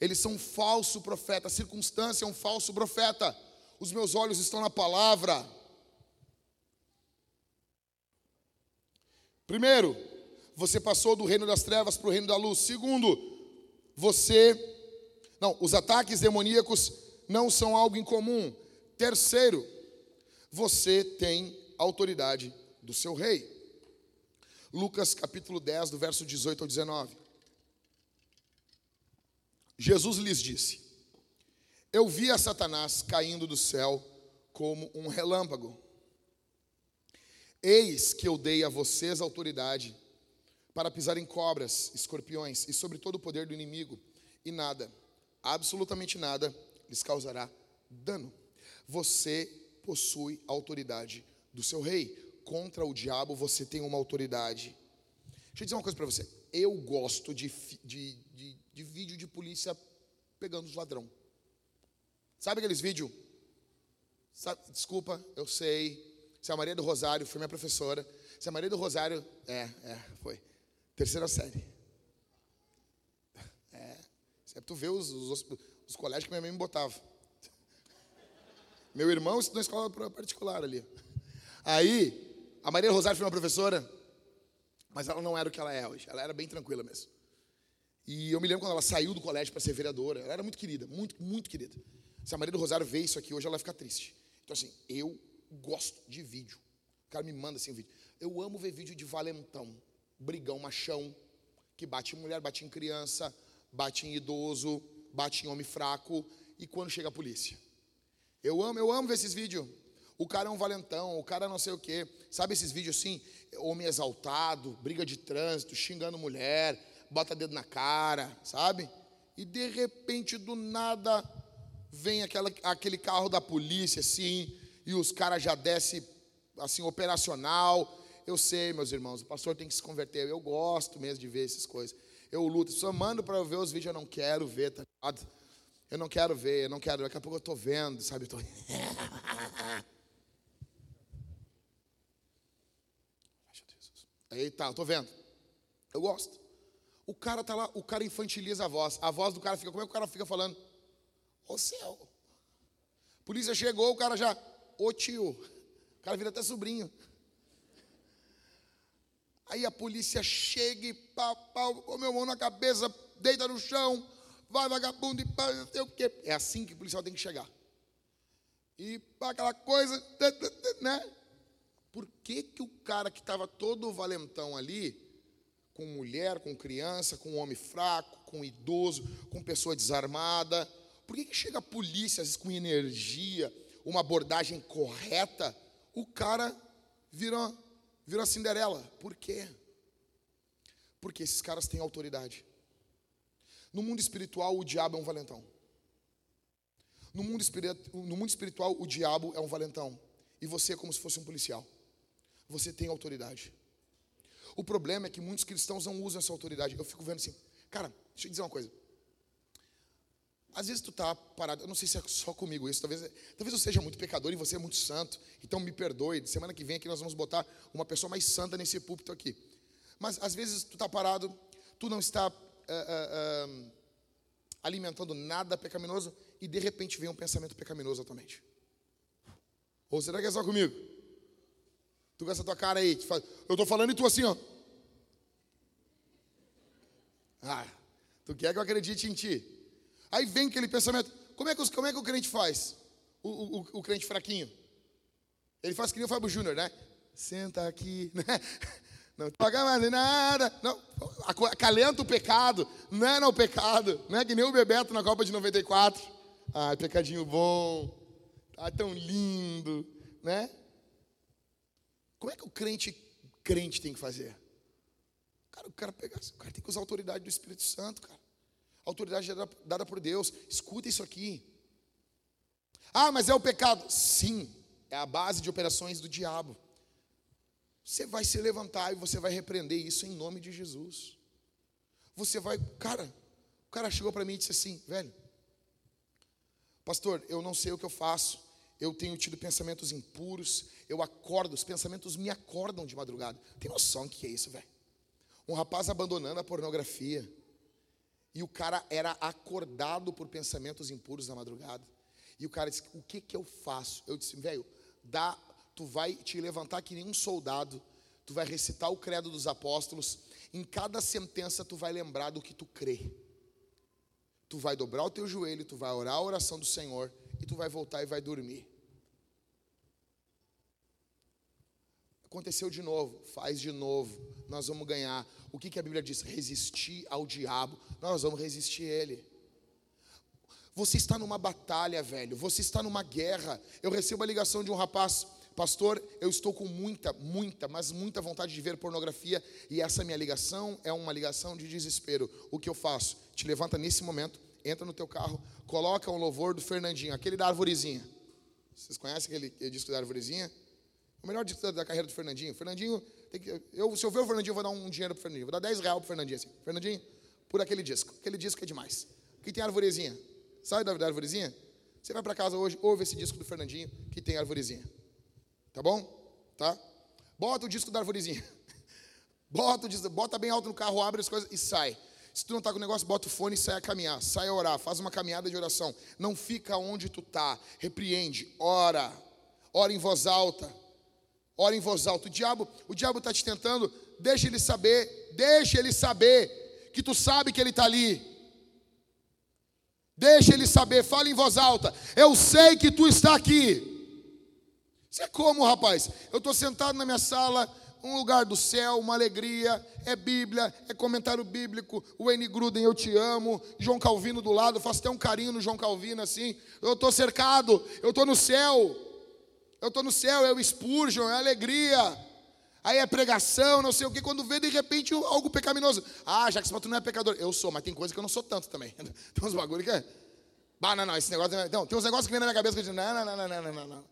Eles são um falso profeta. A circunstância é um falso profeta. Os meus olhos estão na palavra. Primeiro, você passou do reino das trevas para o reino da luz. Segundo, você. Não, os ataques demoníacos não são algo incomum. Terceiro, você tem autoridade do seu rei. Lucas capítulo 10, do verso 18 ao 19. Jesus lhes disse: Eu vi a Satanás caindo do céu como um relâmpago. Eis que eu dei a vocês autoridade para pisar em cobras, escorpiões e sobre todo o poder do inimigo, e nada, absolutamente nada, lhes causará dano. Você possui a autoridade do seu rei. Contra o diabo você tem uma autoridade. Deixa eu dizer uma coisa para você. Eu gosto de, de, de, de vídeo de polícia pegando os ladrão. Sabe aqueles vídeos? Desculpa, eu sei. Se a Maria do Rosário foi minha professora. Se a Maria do Rosário. É, é, foi. Terceira série. É. Tu vê os, os, os colégios que minha mãe me botava. Meu irmão estudou em escola particular ali. Aí, A Maria Rosário foi uma professora, mas ela não era o que ela é hoje. Ela era bem tranquila mesmo. E eu me lembro quando ela saiu do colégio para ser vereadora. Ela era muito querida, muito, muito querida. Se a Maria do Rosário vê isso aqui hoje, ela vai ficar triste. Então, assim, eu gosto de vídeo. O cara me manda assim um vídeo. Eu amo ver vídeo de valentão, brigão, machão, que bate em mulher, bate em criança, bate em idoso, bate em homem fraco. E quando chega a polícia? Eu amo, eu amo ver esses vídeos. O cara é um valentão, o cara não sei o quê. Sabe esses vídeos assim? Homem exaltado, briga de trânsito, xingando mulher, bota dedo na cara, sabe? E de repente, do nada, vem aquela, aquele carro da polícia, assim, e os caras já descem, assim, operacional. Eu sei, meus irmãos, o pastor tem que se converter. Eu gosto mesmo de ver essas coisas. Eu luto. Só mando para eu ver os vídeos, eu não quero ver, tá ligado? Eu não quero ver, eu não quero. Daqui a pouco eu estou vendo, sabe? Tô... Aí tá, eu tô vendo. Eu gosto. O cara tá lá, o cara infantiliza a voz. A voz do cara fica, como é que o cara fica falando? Ô céu. Polícia chegou, o cara já, ô tio. O cara vira até sobrinho. Aí a polícia chega e pau, pau, com meu mão na cabeça, deita no chão, vai vagabundo e pá, não sei o quê. É assim que o policial tem que chegar. E pá, aquela coisa, né? Por que, que o cara que estava todo valentão ali, com mulher, com criança, com homem fraco, com idoso, com pessoa desarmada, por que, que chega a polícia, às vezes com energia, uma abordagem correta, o cara vira, vira a Cinderela? Por quê? Porque esses caras têm autoridade. No mundo espiritual, o diabo é um valentão. No mundo, espiritual, no mundo espiritual, o diabo é um valentão. E você é como se fosse um policial. Você tem autoridade. O problema é que muitos cristãos não usam essa autoridade. Eu fico vendo assim, cara, deixa eu dizer uma coisa. Às vezes tu tá parado, eu não sei se é só comigo isso, talvez, talvez eu seja muito pecador e você é muito santo, então me perdoe. Semana que vem aqui nós vamos botar uma pessoa mais santa nesse púlpito aqui. Mas às vezes tu tá parado, tu não está uh, uh, uh, alimentando nada pecaminoso e de repente vem um pensamento pecaminoso atualmente. Ou será que é só comigo? Tu com essa tua cara aí, eu tô falando e tu assim, ó. Ah, tu quer que eu acredite em ti? Aí vem aquele pensamento: como é que, como é que o crente faz? O, o, o crente fraquinho. Ele faz que nem o Fábio Júnior, né? Senta aqui, né? Não paga mais nada. Não, acalenta o pecado. Não é no pecado. Não é que nem o Bebeto na Copa de 94. Ah, pecadinho bom. Tá tão lindo, né? Como é que o crente crente tem que fazer? Cara, o cara pegar, o cara tem que usar a autoridade do Espírito Santo, cara autoridade dada por Deus. Escuta isso aqui. Ah, mas é o pecado. Sim, é a base de operações do diabo. Você vai se levantar e você vai repreender isso em nome de Jesus. Você vai, cara, o cara chegou para mim e disse assim, velho, pastor, eu não sei o que eu faço. Eu tenho tido pensamentos impuros. Eu acordo, os pensamentos me acordam de madrugada. Tem noção do que é isso, velho? Um rapaz abandonando a pornografia e o cara era acordado por pensamentos impuros na madrugada. E o cara disse: O que que eu faço? Eu disse: Velho, dá, tu vai te levantar que nem um soldado, tu vai recitar o credo dos apóstolos. Em cada sentença, tu vai lembrar do que tu crê. Tu vai dobrar o teu joelho, tu vai orar a oração do Senhor e tu vai voltar e vai dormir. Aconteceu de novo, faz de novo, nós vamos ganhar. O que, que a Bíblia diz? Resistir ao diabo, nós vamos resistir a ele. Você está numa batalha, velho, você está numa guerra. Eu recebo a ligação de um rapaz, pastor, eu estou com muita, muita, mas muita vontade de ver pornografia e essa minha ligação é uma ligação de desespero. O que eu faço? Te levanta nesse momento, entra no teu carro, coloca um louvor do Fernandinho, aquele da arvorezinha. Vocês conhecem aquele disco da arvorezinha? O melhor disco da carreira do Fernandinho. Fernandinho, que, eu, se eu ver o Fernandinho, eu vou dar um dinheiro pro Fernandinho. Vou dar 10 reais pro Fernandinho assim. Fernandinho, por aquele disco. Aquele disco é demais. Aqui tem arvorezinha. Sabe da arvorezinha? Você vai para casa hoje, ouve esse disco do Fernandinho que tem arvorezinha. Tá bom? Tá? Bota o disco da arvorezinha. Bota, o disco, bota bem alto no carro, abre as coisas e sai. Se tu não está com o negócio, bota o fone e sai a caminhar. Sai a orar, faz uma caminhada de oração. Não fica onde tu tá. Repreende, ora. Ora em voz alta Ora em voz alta. O diabo, o diabo está te tentando. Deixa ele saber, deixa ele saber que tu sabe que ele está ali. Deixa ele saber, fala em voz alta. Eu sei que tu está aqui. Isso é como, rapaz? Eu estou sentado na minha sala, um lugar do céu, uma alegria, é Bíblia, é comentário bíblico, o N. Gruden, eu te amo, João Calvino do lado, faço até um carinho no João Calvino assim, eu estou cercado, eu estou no céu, eu estou no céu, é o Spurgeon, é a alegria. Aí é pregação, não sei o que. Quando vê, de repente, algo pecaminoso. Ah, já que você tu não é pecador. Eu sou, mas tem coisa que eu não sou tanto também. Tem uns bagulho que é... Bah, não, não, esse negócio... Não, tem uns negócios que vem na minha cabeça que eu digo, não, não, não, não, não, não, não.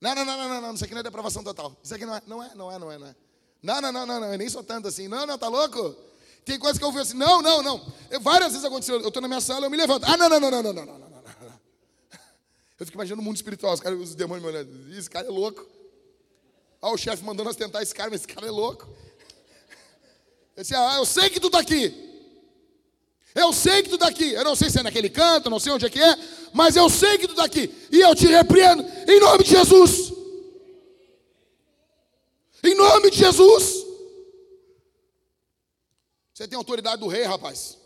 Não, não, não, não, não, não, isso aqui não é depravação total. Isso aqui não é, não é, não é, não é. Não, é. não, não, não, não, não, eu nem sou tanto assim. Não, não, tá louco? Tem coisas que eu ouvi assim, não, não, não. Eu, várias vezes aconteceu, eu estou na minha sala, eu me levanto. Ah, não, não, não, não, não, não, não. Eu fico imaginando o mundo espiritual, os os demônios me olhando. Esse cara é louco. Olha o chefe mandando nós tentar esse cara, mas esse cara é louco. Eu disse, ah, eu sei que tu está aqui. Eu sei que tu está aqui. Eu não sei se é naquele canto, não sei onde é que é, mas eu sei que tu está aqui. E eu te repreendo em nome de Jesus. Em nome de Jesus. Você tem autoridade do rei, rapaz.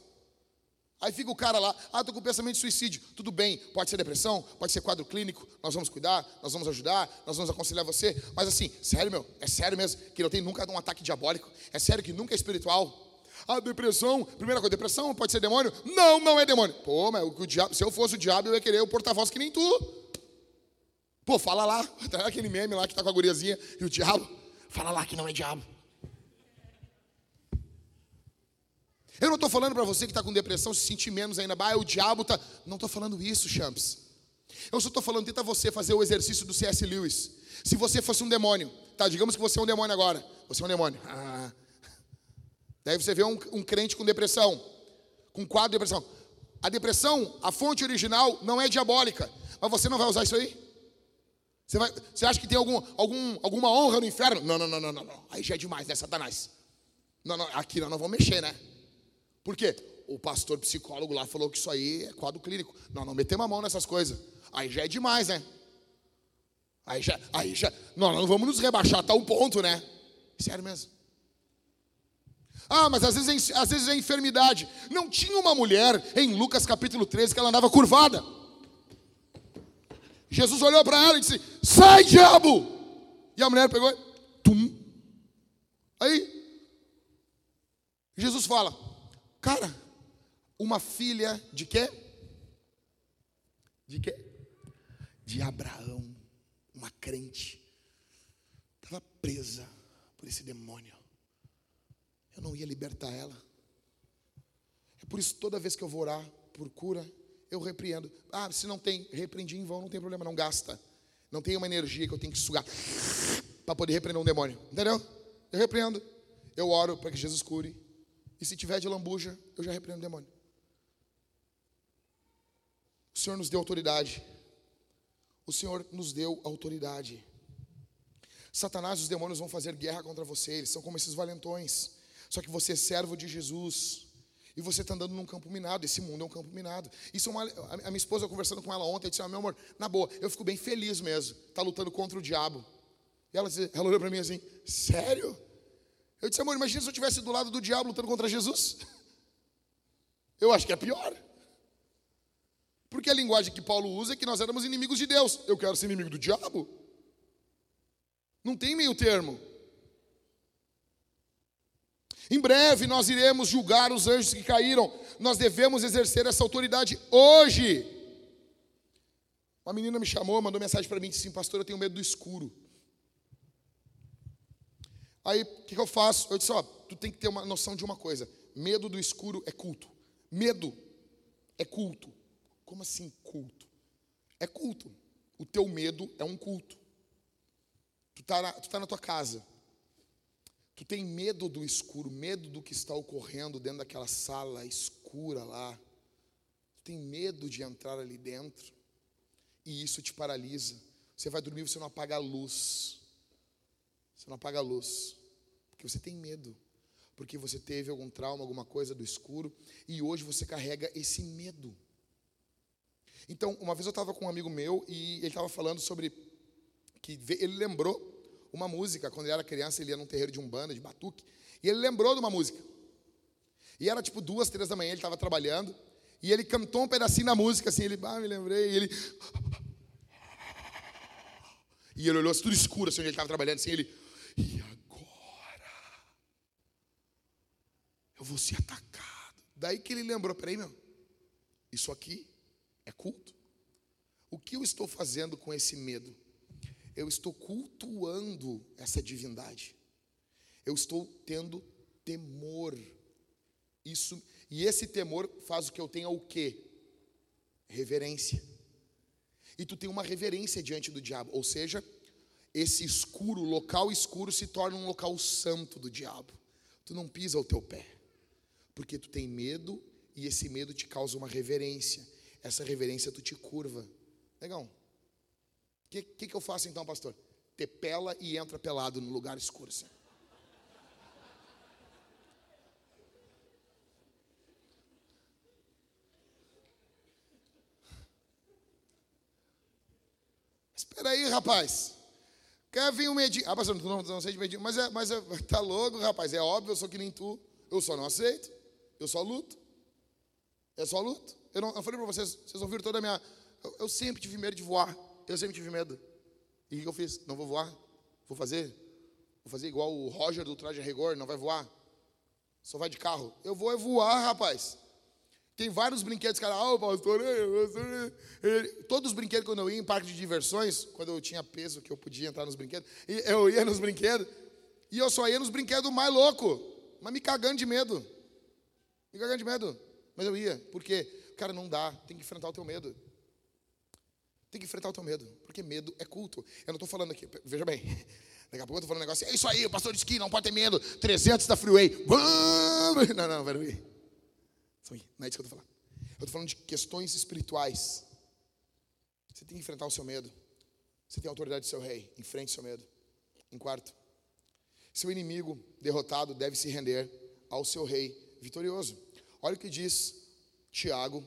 Aí fica o cara lá, ah, estou com pensamento de suicídio. Tudo bem, pode ser depressão, pode ser quadro clínico, nós vamos cuidar, nós vamos ajudar, nós vamos aconselhar você. Mas assim, sério, meu, é sério mesmo que não tem nunca um ataque diabólico? É sério que nunca é espiritual? Ah, depressão, primeira coisa, depressão pode ser demônio? Não, não é demônio. Pô, mas o diabo, se eu fosse o diabo, eu ia querer o porta-voz que nem tu. Pô, fala lá, tá aquele meme lá que tá com a guriazinha e o diabo. Fala lá que não é diabo. Eu não estou falando para você que está com depressão se sentir menos ainda. Ah, o diabo está. Não estou falando isso, champs. Eu só estou falando, tenta você fazer o exercício do C.S. Lewis. Se você fosse um demônio, tá? Digamos que você é um demônio agora. Você é um demônio. Ah. Daí você vê um, um crente com depressão, com quadro de depressão. A depressão, a fonte original, não é diabólica. Mas você não vai usar isso aí? Você, vai, você acha que tem algum, algum, alguma honra no inferno? Não, não, não, não, não, não. Aí já é demais, né, Satanás? Não, não, aqui nós não vamos mexer, né? Por quê? O pastor psicólogo lá falou que isso aí é quadro clínico. Não, não metemos a mão nessas coisas. Aí já é demais, né? Aí já, aí já. Não, não vamos nos rebaixar até um ponto, né? Sério mesmo. Ah, mas às vezes, é, às vezes é enfermidade. Não tinha uma mulher em Lucas capítulo 13 que ela andava curvada. Jesus olhou para ela e disse: Sai, diabo! E a mulher pegou, tum. Aí, Jesus fala: Cara, uma filha de quê? De quê? De Abraão, uma crente, estava presa por esse demônio. Eu não ia libertar ela. É por isso toda vez que eu vou orar por cura, eu repreendo. Ah, se não tem, repreendi em vão, não tem problema, não gasta. Não tem uma energia que eu tenho que sugar para poder repreender um demônio. Entendeu? Eu repreendo. Eu oro para que Jesus cure. E se tiver de lambuja, eu já repreendo o demônio. O Senhor nos deu autoridade. O Senhor nos deu autoridade. Satanás e os demônios vão fazer guerra contra você. Eles são como esses valentões. Só que você é servo de Jesus. E você está andando num campo minado. Esse mundo é um campo minado. Isso é uma, a minha esposa, conversando com ela ontem, disse: ah, meu amor, na boa, eu fico bem feliz mesmo. Está lutando contra o diabo. E ela, ela olhou para mim assim: Sério? Eu disse: Amor, imagina se eu estivesse do lado do diabo lutando contra Jesus. Eu acho que é pior. Porque a linguagem que Paulo usa é que nós éramos inimigos de Deus. Eu quero ser inimigo do diabo. Não tem meio termo. Em breve nós iremos julgar os anjos que caíram. Nós devemos exercer essa autoridade hoje. Uma menina me chamou, mandou mensagem para mim, disse assim, pastor, eu tenho medo do escuro. Aí, o que, que, eu faço? Eu disse, ó, tu tem que ter uma noção de uma coisa. Medo do escuro é culto. Medo é culto. Como assim culto? É culto. O teu medo é um culto. Tu está na, tu tá na tua casa. Tu tem medo do escuro, medo do que está ocorrendo dentro daquela sala escura lá. Tu tem medo de entrar ali dentro. E isso te paralisa. Você vai dormir, você não apaga a luz. Você não apaga a luz. Porque você tem medo. Porque você teve algum trauma, alguma coisa do escuro. E hoje você carrega esse medo. Então, uma vez eu estava com um amigo meu e ele estava falando sobre que ele lembrou uma música, quando ele era criança, ele ia num terreiro de umbanda, de batuque, e ele lembrou de uma música. E era tipo duas, três da manhã, ele estava trabalhando, e ele cantou um pedacinho da música, assim, ele, ah, me lembrei, e ele... E ele olhou assim, tudo escuro, assim, onde ele estava trabalhando, assim, ele... E agora? Eu vou ser atacado. Daí que ele lembrou, peraí, meu, isso aqui é culto. O que eu estou fazendo com esse medo? Eu estou cultuando essa divindade. Eu estou tendo temor. Isso e esse temor faz o que eu tenha o quê? Reverência. E tu tem uma reverência diante do diabo, ou seja, esse escuro, local escuro se torna um local santo do diabo. Tu não pisa o teu pé, porque tu tem medo e esse medo te causa uma reverência. Essa reverência tu te curva. Legal. O que, que, que, eu faço então, pastor? Te pela e entra pelado no lugar escuro. Assim. Espera aí, rapaz. Quer vir um medinho? Ah, pastor, não, não de medinho. Mas, é, mas é, tá louco, rapaz. É óbvio, eu sou que nem tu. Eu só não aceito. Eu só luto. Eu só luto. Eu, não, eu falei para vocês, vocês ouviram toda a minha. Eu, eu, sempre tive medo de voar. Eu sempre tive medo. E o que eu fiz? Não vou voar. Vou fazer. Vou fazer igual o Roger do traje rigor, não vai voar. Só vai de carro. Eu vou é voar, rapaz. Tem vários brinquedos, cara, ah, o pastor, todos os brinquedos quando eu ia em parque de diversões, quando eu tinha peso que eu podia entrar nos brinquedos, eu ia nos brinquedos, e eu só ia nos brinquedos mais louco, mas me cagando de medo. Me cagando de medo. Mas eu ia, porque, cara, não dá, tem que enfrentar o teu medo. Tem que enfrentar o teu medo, porque medo é culto. Eu não estou falando aqui, veja bem, daqui a pouco eu estou falando um negócio, é isso aí, o pastor disse que não pode ter medo, 300 da freeway, não, não, peraí. Não é isso que eu estou falando. Eu estou falando de questões espirituais. Você tem que enfrentar o seu medo. Você tem a autoridade do seu rei. Enfrente o seu medo. Em quarto, seu inimigo derrotado deve se render ao seu rei vitorioso. Olha o que diz Tiago,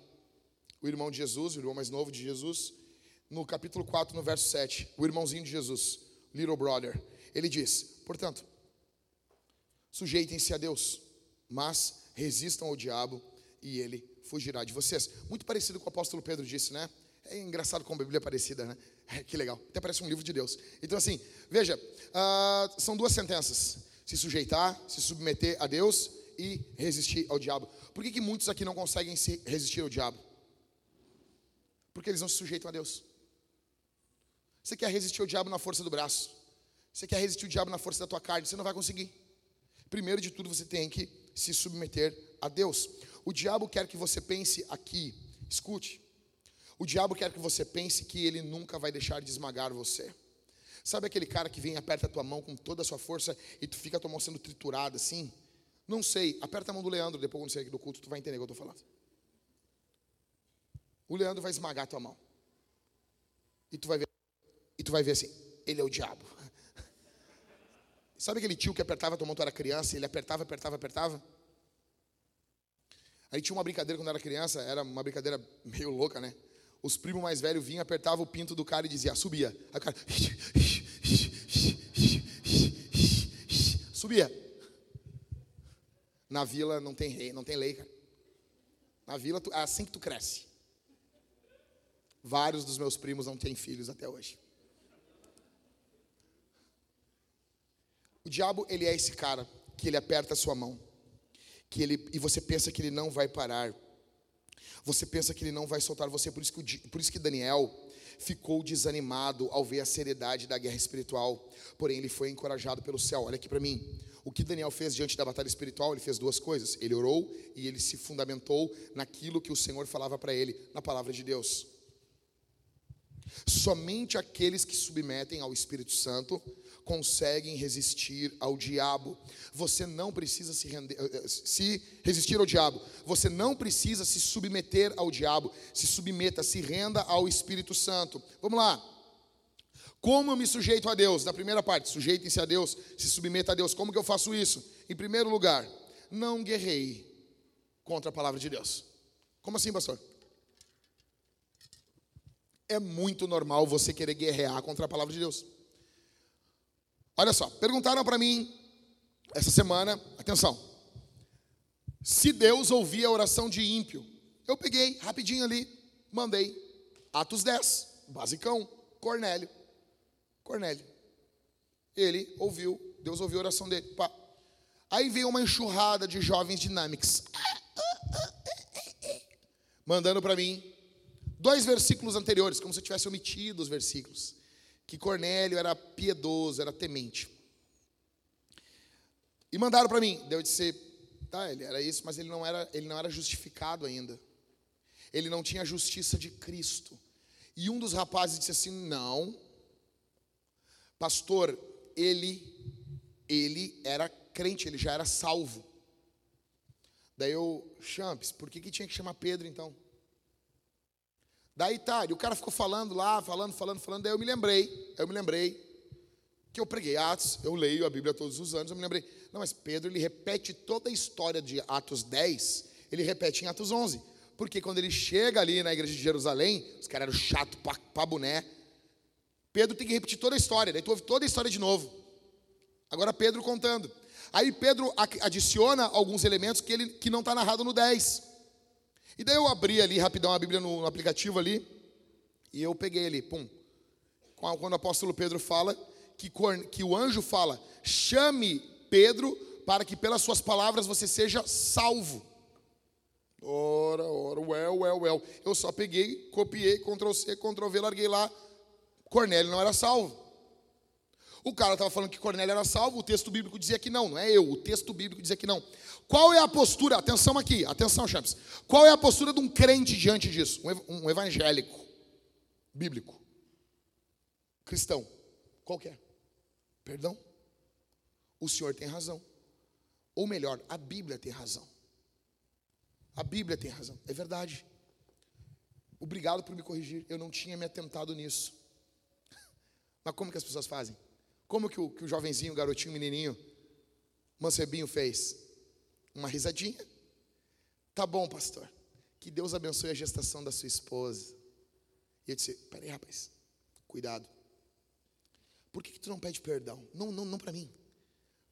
o irmão de Jesus, o irmão mais novo de Jesus, no capítulo 4, no verso 7, o irmãozinho de Jesus, little brother. Ele diz: Portanto, sujeitem-se a Deus, mas resistam ao diabo e ele fugirá de vocês. Muito parecido com o apóstolo Pedro disse, né? É engraçado como a Bíblia é parecida, né? É, que legal. Até parece um livro de Deus. Então, assim, veja, uh, são duas sentenças: se sujeitar, se submeter a Deus e resistir ao diabo. Por que, que muitos aqui não conseguem se resistir ao diabo? Porque eles não se sujeitam a Deus. Você quer resistir ao diabo na força do braço. Você quer resistir ao diabo na força da tua carne. Você não vai conseguir. Primeiro de tudo, você tem que se submeter a Deus. O diabo quer que você pense aqui, escute. O diabo quer que você pense que ele nunca vai deixar de esmagar você. Sabe aquele cara que vem e aperta a tua mão com toda a sua força e tu fica a tua mão sendo triturada assim? Não sei, aperta a mão do Leandro, depois quando sair aqui do culto, tu vai entender o que eu estou falando. O Leandro vai esmagar a tua mão. E tu vai ver, e tu vai ver assim, ele é o diabo. Sabe aquele tio que apertava a tua mão, tu era criança, ele apertava, apertava, apertava? Aí tinha uma brincadeira quando eu era criança, era uma brincadeira meio louca, né? Os primos mais velhos vinham, apertavam o pinto do cara e dizia, subia. Aí o cara subia. Na vila não tem rei, não tem lei, cara. Na vila é assim que tu cresce. Vários dos meus primos não têm filhos até hoje. O diabo, ele é esse cara que ele aperta a sua mão que ele, e você pensa que ele não vai parar. Você pensa que ele não vai soltar você, por isso que, por isso que Daniel ficou desanimado ao ver a seriedade da guerra espiritual. Porém, ele foi encorajado pelo céu. Olha aqui para mim. O que Daniel fez diante da batalha espiritual, ele fez duas coisas. Ele orou e ele se fundamentou naquilo que o Senhor falava para ele, na palavra de Deus. Somente aqueles que submetem ao Espírito Santo conseguem resistir ao diabo. Você não precisa se, render, eh, eh, se resistir ao diabo. Você não precisa se submeter ao diabo. Se submeta, se renda ao Espírito Santo. Vamos lá. Como eu me sujeito a Deus? Na primeira parte, sujeitem-se a Deus, se submeta a Deus. Como que eu faço isso? Em primeiro lugar, não guerrei contra a palavra de Deus. Como assim, pastor? É muito normal você querer guerrear contra a palavra de Deus. Olha só, perguntaram para mim essa semana, atenção. Se Deus ouvia a oração de ímpio, eu peguei rapidinho ali, mandei Atos 10, basicão, Cornélio. Cornélio. Ele ouviu, Deus ouviu a oração dele. Pá. Aí veio uma enxurrada de jovens dinâmicos. Mandando para mim dois versículos anteriores, como se eu tivesse omitido os versículos. Que Cornélio era piedoso, era temente. E mandaram para mim. Deu de ser, tá, ele era isso, mas ele não era, ele não era justificado ainda. Ele não tinha a justiça de Cristo. E um dos rapazes disse assim: "Não. Pastor, ele ele era crente, ele já era salvo. Daí eu, Champs, por que, que tinha que chamar Pedro então? Daí tá, e o cara ficou falando lá, falando, falando, falando, daí eu me lembrei, eu me lembrei que eu preguei Atos, eu leio a Bíblia todos os anos, eu me lembrei, não, mas Pedro ele repete toda a história de Atos 10, ele repete em Atos 11, porque quando ele chega ali na igreja de Jerusalém, os caras eram chato pra, pra boné, Pedro tem que repetir toda a história, daí tu ouve toda a história de novo. Agora Pedro contando. Aí Pedro adiciona alguns elementos que, ele, que não está narrado no 10. E daí eu abri ali rapidão a Bíblia no, no aplicativo ali, e eu peguei ali, pum. Quando o apóstolo Pedro fala que, que o anjo fala, chame Pedro para que pelas suas palavras você seja salvo. Ora, ora, well, well, well. Eu só peguei, copiei, Ctrl C, Ctrl V, larguei lá. Cornélio não era salvo. O cara estava falando que Cornélio era salvo, o texto bíblico dizia que não, não é eu, o texto bíblico dizia que não. Qual é a postura? Atenção aqui, atenção, Champs. Qual é a postura de um crente diante disso? Um evangélico, bíblico, cristão, qualquer. Perdão? O senhor tem razão. Ou melhor, a Bíblia tem razão. A Bíblia tem razão, é verdade. Obrigado por me corrigir, eu não tinha me atentado nisso. Mas como que as pessoas fazem? Como que o, que o jovenzinho, o garotinho, o menininho, mancebinho fez? Uma risadinha. Tá bom, pastor. Que Deus abençoe a gestação da sua esposa. E eu disse: peraí, rapaz, cuidado. Por que, que tu não pede perdão? Não, não, não para mim.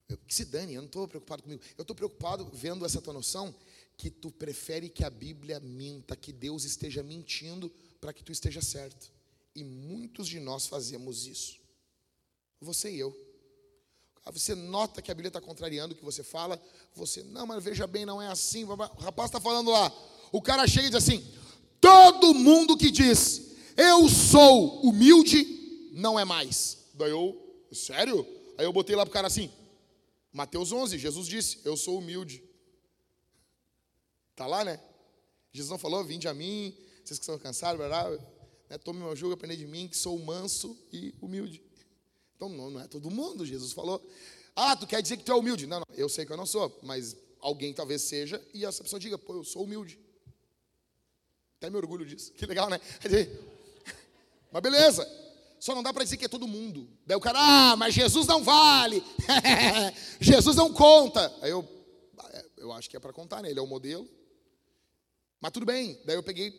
Eu, que se dane, eu não estou preocupado comigo. Eu estou preocupado vendo essa tua noção que tu prefere que a Bíblia minta, que Deus esteja mentindo para que tu esteja certo. E muitos de nós fazemos isso. Você e eu. Você nota que a Bíblia está contrariando o que você fala. Você, não, mas veja bem, não é assim. O rapaz está falando lá. O cara chega e diz assim: todo mundo que diz eu sou humilde, não é mais. Daí eu, sério? Aí eu botei lá para o cara assim: Mateus 11, Jesus disse: Eu sou humilde. Está lá, né? Jesus não falou: Vinde a mim, vocês que são cansados, né, tome meu jugo, aprendei de mim, que sou manso e humilde. Então não, não é todo mundo, Jesus falou. Ah, tu quer dizer que tu é humilde? Não, não, eu sei que eu não sou, mas alguém talvez seja e essa pessoa diga, pô, eu sou humilde. Até me orgulho disso. Que legal, né? Mas beleza. Só não dá para dizer que é todo mundo. Daí o cara, ah, mas Jesus não vale. Jesus não conta. Aí eu, é, eu acho que é para contar, né? Ele é o modelo. Mas tudo bem. Daí eu peguei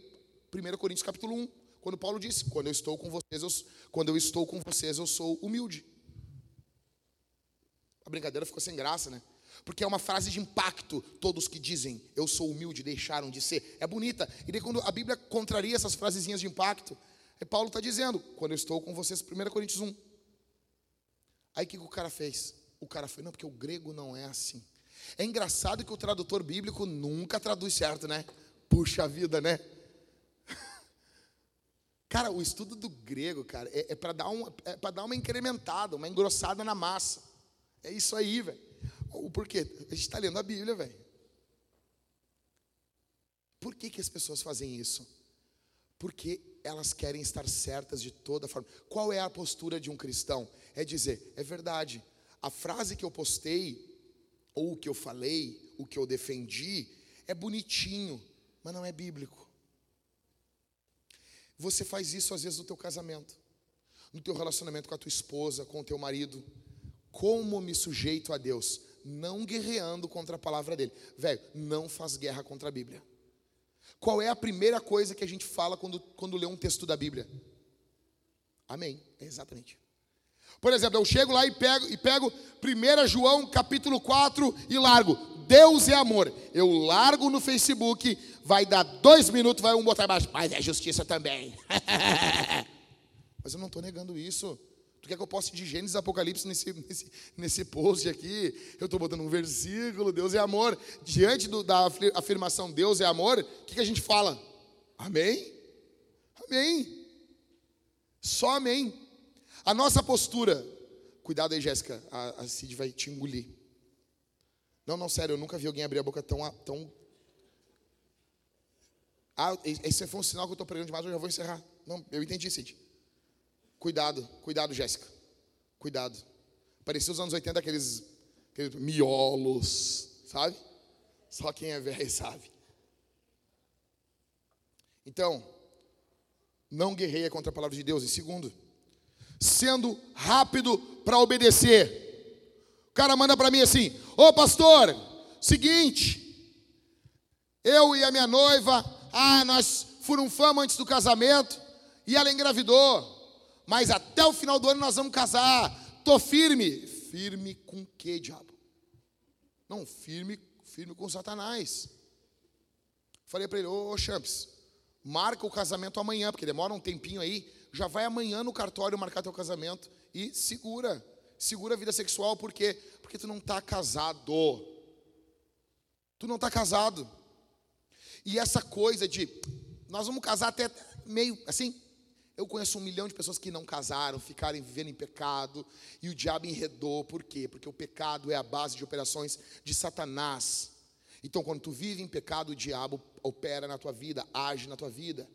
1 Coríntios capítulo 1. Quando Paulo disse: "Quando eu estou com vocês, eu, quando eu estou com vocês, eu sou humilde". A brincadeira ficou sem graça, né? Porque é uma frase de impacto. Todos que dizem eu sou humilde deixaram de ser. É bonita. E daí quando a Bíblia contraria essas frasezinhas de impacto, é Paulo está dizendo, quando eu estou com vocês, 1 Coríntios 1. Aí o que o cara fez? O cara foi, não, porque o grego não é assim. É engraçado que o tradutor bíblico nunca traduz certo, né? Puxa vida, né? Cara, o estudo do grego, cara, é, é para dar, um, é dar uma incrementada, uma engrossada na massa. É isso aí, velho. Por quê? A gente está lendo a Bíblia, velho. Por que, que as pessoas fazem isso? Porque elas querem estar certas de toda forma. Qual é a postura de um cristão? É dizer, é verdade, a frase que eu postei, ou o que eu falei, o que eu defendi, é bonitinho, mas não é bíblico. Você faz isso às vezes no teu casamento, no teu relacionamento com a tua esposa, com o teu marido. Como me sujeito a Deus? Não guerreando contra a palavra dele. Velho, não faz guerra contra a Bíblia. Qual é a primeira coisa que a gente fala quando, quando lê um texto da Bíblia? Amém. É exatamente. Por exemplo, eu chego lá e pego, e pego 1 João capítulo 4 e largo. Deus é amor. Eu largo no Facebook, vai dar dois minutos, vai um botar embaixo. Mas é justiça também. Mas eu não estou negando isso. Tu quer que eu poste de Gênesis Apocalipse nesse, nesse, nesse post aqui? Eu estou botando um versículo, Deus é amor. Diante do, da afirmação Deus é amor, o que, que a gente fala? Amém? Amém. Só amém. A nossa postura, cuidado aí, Jéssica, a, a Cid vai te engolir. Não, não, sério, eu nunca vi alguém abrir a boca tão. tão... Ah, esse foi um sinal que eu estou pregando demais, eu já vou encerrar. Não, eu entendi, Cid. Cuidado, cuidado, Jéssica. Cuidado. Parecia os anos 80 aqueles, aqueles miolos, sabe? Só quem é velho sabe. Então, não guerreia contra a palavra de Deus. E segundo, sendo rápido para obedecer. O cara manda para mim assim: Ô pastor, seguinte, eu e a minha noiva, ah, nós fama antes do casamento e ela engravidou, mas até o final do ano nós vamos casar. Tô firme. Firme com que, diabo? Não, firme, firme com Satanás. Falei para ele, ô, ô Champs, marca o casamento amanhã, porque demora um tempinho aí já vai amanhã no cartório marcar teu casamento e segura. Segura a vida sexual, por quê? Porque tu não está casado. Tu não está casado. E essa coisa de nós vamos casar até meio assim. Eu conheço um milhão de pessoas que não casaram, ficaram vivendo em pecado, e o diabo enredou, por quê? Porque o pecado é a base de operações de Satanás. Então, quando tu vive em pecado, o diabo opera na tua vida, age na tua vida.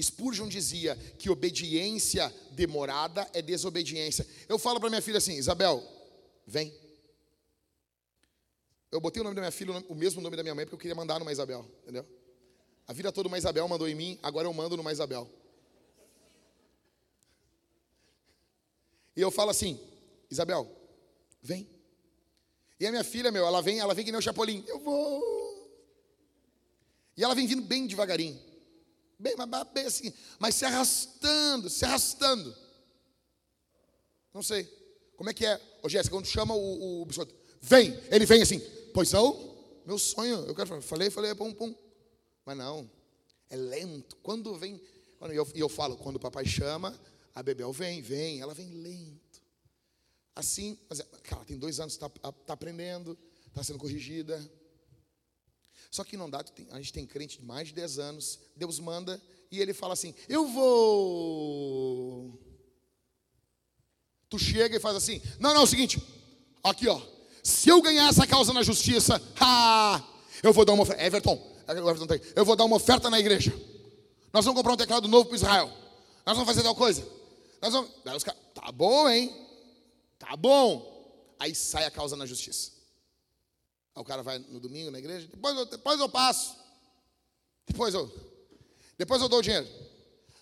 Spurgeon dizia que obediência demorada é desobediência. Eu falo para minha filha assim: Isabel, vem. Eu botei o nome da minha filha, o mesmo nome da minha mãe, porque eu queria mandar numa Isabel, entendeu? A vida toda uma Isabel mandou em mim, agora eu mando numa Isabel. E eu falo assim: Isabel, vem. E a minha filha, meu, ela vem, ela vem que nem o Chapolin. Eu vou. E ela vem vindo bem devagarinho. Bem, bem assim, mas se arrastando, se arrastando. Não sei. Como é que é? Ô Jéssica, quando chama o, o biscoito, vem, ele vem assim, pois não? Meu sonho, eu quero falar, falei, falei, pum, pum. Mas não, é lento. Quando vem, quando eu, e eu falo, quando o papai chama, a Bebel vem, vem, ela vem lento. Assim, mas, cara, tem dois anos, está tá aprendendo, está sendo corrigida. Só que não dá, a gente tem crente de mais de 10 anos, Deus manda e ele fala assim: Eu vou. Tu chega e faz assim: Não, não, é o seguinte, aqui ó, se eu ganhar essa causa na justiça, ha, eu vou dar uma oferta. Everton, Everton tá eu vou dar uma oferta na igreja. Nós vamos comprar um teclado novo para Israel. Nós vamos fazer tal coisa. Nós vamos. Tá bom, hein? Tá bom. Aí sai a causa na justiça. Aí o cara vai no domingo na igreja, depois eu, depois eu passo. Depois eu, depois eu dou o dinheiro.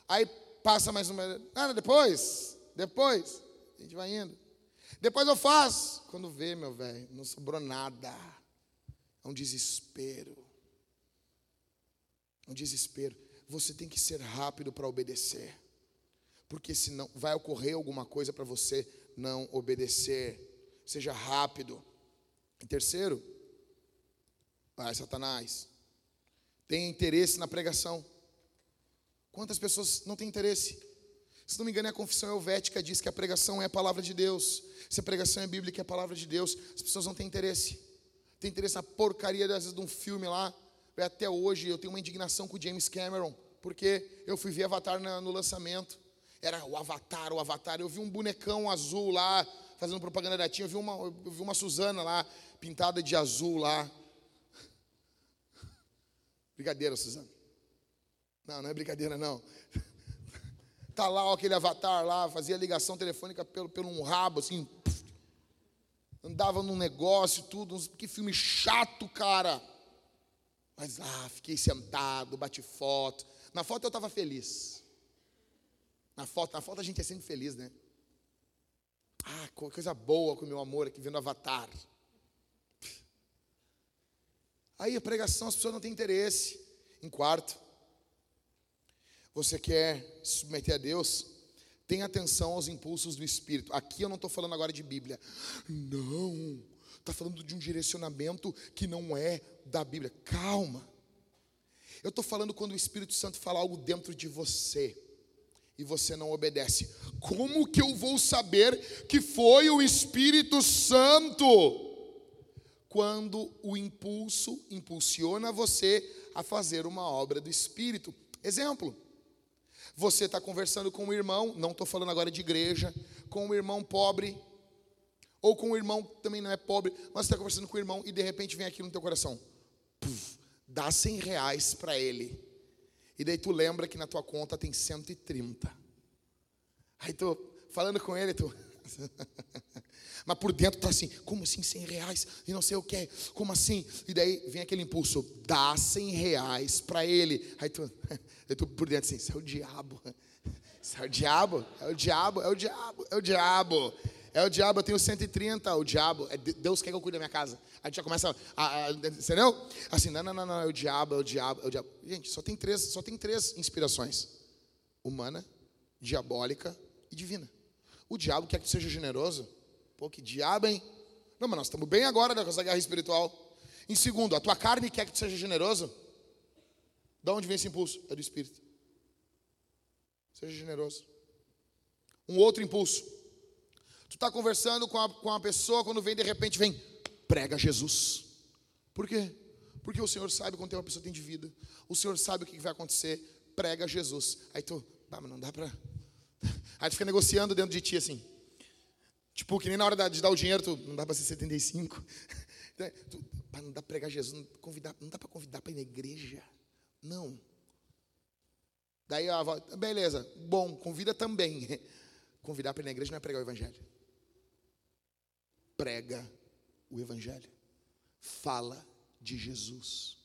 Aí passa mais uma. Ah, depois, depois. A gente vai indo. Depois eu faço. Quando vê, meu velho, não sobrou nada. É um desespero. É um desespero. Você tem que ser rápido para obedecer. Porque senão vai ocorrer alguma coisa para você não obedecer. Seja rápido. Em terceiro, Vai, Satanás. Tem interesse na pregação. Quantas pessoas não têm interesse? Se não me engano, a confissão helvética diz que a pregação é a palavra de Deus. Se a pregação é bíblica, é a palavra de Deus. As pessoas não têm interesse. Tem interesse na porcaria, às vezes, de um filme lá. Até hoje eu tenho uma indignação com o James Cameron, porque eu fui ver Avatar no lançamento. Era o Avatar, o Avatar. Eu vi um bonecão azul lá, fazendo propaganda da Tinha. Eu vi uma, eu vi uma Suzana lá, pintada de azul lá. Brincadeira, Suzana. Não, não é brincadeira, não. Tá lá ó, aquele avatar lá, fazia ligação telefônica pelo, pelo um rabo, assim. andava num negócio, tudo. Que filme chato, cara. Mas, ah, fiquei sentado, bati foto. Na foto eu estava feliz. Na foto, na foto a gente é sempre feliz, né? Ah, coisa boa com o meu amor aqui vendo Avatar. Aí a pregação, as pessoas não têm interesse. Em quarto, você quer se submeter a Deus? Tenha atenção aos impulsos do Espírito. Aqui eu não estou falando agora de Bíblia. Não. Está falando de um direcionamento que não é da Bíblia. Calma. Eu estou falando quando o Espírito Santo fala algo dentro de você e você não obedece. Como que eu vou saber que foi o Espírito Santo? Quando o impulso impulsiona você a fazer uma obra do Espírito. Exemplo: você está conversando com um irmão, não estou falando agora de igreja, com um irmão pobre, ou com um irmão que também não é pobre, mas você está conversando com um irmão e de repente vem aquilo no teu coração. Puf, dá 100 reais para ele. E daí tu lembra que na tua conta tem 130. Aí tu, falando com ele, tu. Mas por dentro tá assim, como assim 100 reais? E não sei o que, como assim? E daí vem aquele impulso, dá 100 reais para ele. Aí tu, aí tu por dentro assim, isso é o diabo. Isso é o diabo, é o diabo, é o diabo, é o diabo. É o diabo, eu tenho 130, o diabo, é Deus quer que eu cuide da minha casa. A gente já começa a, a, entendeu? Assim, não, não, não, não, é o diabo, é o diabo, é o diabo. Gente, só tem três, só tem três inspirações: humana, diabólica e divina. O diabo quer que seja generoso. Pô, que diabo, hein? Não, mas nós estamos bem agora nessa guerra espiritual. Em segundo, a tua carne quer que tu seja generoso. Da onde vem esse impulso? É do Espírito. Seja generoso. Um outro impulso. Tu está conversando com a, com a pessoa, quando vem, de repente vem, prega Jesus. Por quê? Porque o Senhor sabe quando uma pessoa tem de vida. O Senhor sabe o que vai acontecer. Prega Jesus. Aí tu, ah, mas não dá para. Aí tu fica negociando dentro de ti assim. Tipo, que nem na hora de dar o dinheiro, tu, não dá para ser 75. tu, não dá para pregar Jesus, não, convidar, não dá para convidar para ir na igreja. Não. Daí a avó, beleza, bom, convida também. Convidar para ir na igreja não é pregar o evangelho. Prega o evangelho. Fala de Jesus.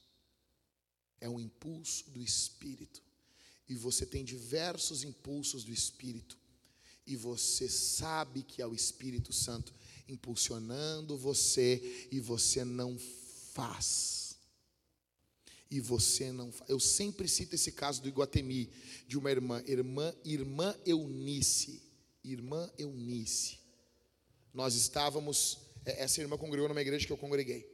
É um impulso do Espírito. E você tem diversos impulsos do Espírito. E você sabe que é o Espírito Santo impulsionando você e você não faz. E você não faz. Eu sempre cito esse caso do Iguatemi, de uma irmã, irmã, irmã Eunice. Irmã Eunice. Nós estávamos, é, essa irmã congregou numa igreja que eu congreguei.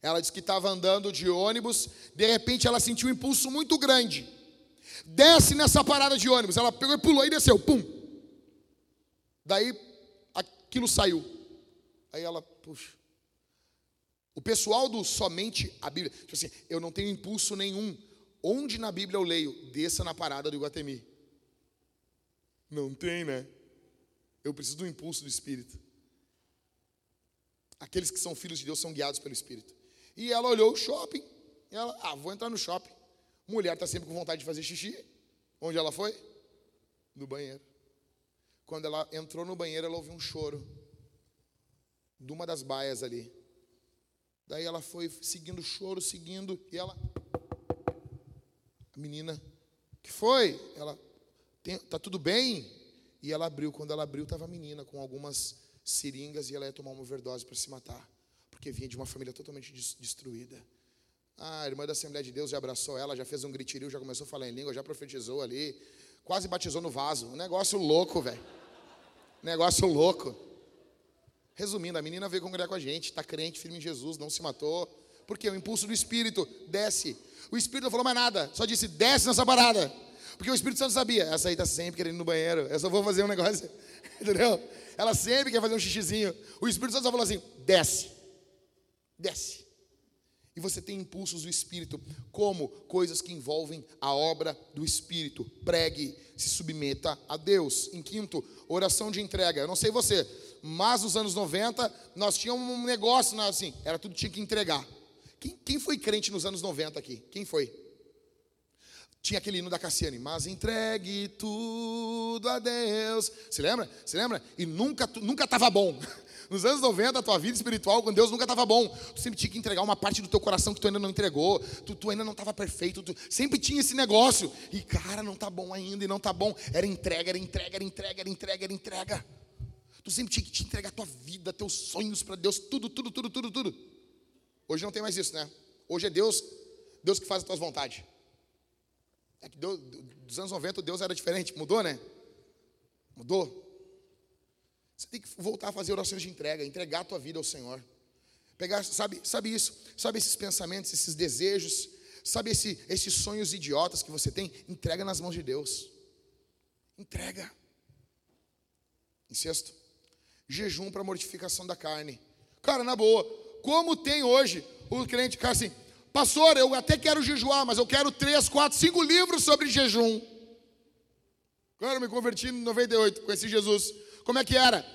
Ela disse que estava andando de ônibus, de repente ela sentiu um impulso muito grande Desce nessa parada de ônibus. Ela pegou e pulou e desceu. Pum. Daí aquilo saiu. Aí ela, puxa. O pessoal do somente a Bíblia, tipo assim, eu não tenho impulso nenhum. Onde na Bíblia eu leio? Desça na parada do Iguatemi. Não tem, né? Eu preciso do impulso do Espírito. Aqueles que são filhos de Deus são guiados pelo Espírito. E ela olhou o shopping. Ela, ah, vou entrar no shopping. Mulher está sempre com vontade de fazer xixi. Onde ela foi? No banheiro. Quando ela entrou no banheiro, ela ouviu um choro de uma das baias ali. Daí ela foi seguindo o choro, seguindo, e ela. A menina, que foi? Ela, tá tudo bem? E ela abriu. Quando ela abriu, estava a menina com algumas seringas e ela ia tomar uma overdose para se matar, porque vinha de uma família totalmente destruída. Ah, a irmã da Assembleia de Deus já abraçou ela, já fez um gritirio, já começou a falar em língua, já profetizou ali. Quase batizou no vaso. Um negócio louco, velho. Negócio louco. Resumindo, a menina veio congregar com a gente, está crente, firme em Jesus, não se matou. Porque o impulso do Espírito desce. O Espírito não falou mais nada, só disse: desce nessa parada. Porque o Espírito Santo sabia, essa aí está sempre querendo ir no banheiro, eu só vou fazer um negócio. Entendeu? Ela sempre quer fazer um xixizinho. O Espírito Santo só falou assim: desce. Desce. E você tem impulsos do Espírito, como coisas que envolvem a obra do Espírito. Pregue, se submeta a Deus. Em quinto, oração de entrega. Eu não sei você, mas nos anos 90, nós tínhamos um negócio assim, era tudo tinha que entregar. Quem, quem foi crente nos anos 90 aqui? Quem foi? Tinha aquele hino da Cassiane, mas entregue tudo a Deus. Se lembra? Se lembra? E nunca nunca estava bom. Nos anos 90, a tua vida espiritual com Deus nunca estava bom. Tu sempre tinha que entregar uma parte do teu coração que tu ainda não entregou. Tu, tu ainda não estava perfeito. Tu, sempre tinha esse negócio. E cara, não está bom ainda e não está bom. Era entrega, era entrega, era entrega, era entrega, era entrega. Tu sempre tinha que te entregar a tua vida, teus sonhos para Deus, tudo, tudo, tudo, tudo, tudo. Hoje não tem mais isso, né? Hoje é Deus, Deus que faz as tuas vontades. É que Deus, dos anos 90 Deus era diferente, mudou, né? Mudou? Você tem que voltar a fazer orações de entrega, entregar a tua vida ao Senhor. Pegar, sabe, sabe isso? Sabe esses pensamentos, esses desejos, sabe esse, esses sonhos idiotas que você tem? Entrega nas mãos de Deus. Entrega. Em sexto, jejum para mortificação da carne. Cara, na boa, como tem hoje o crente, cara assim, pastor, eu até quero jejuar, mas eu quero três, quatro, cinco livros sobre jejum. Cara, eu me converti em 98, conheci Jesus. Como é que era?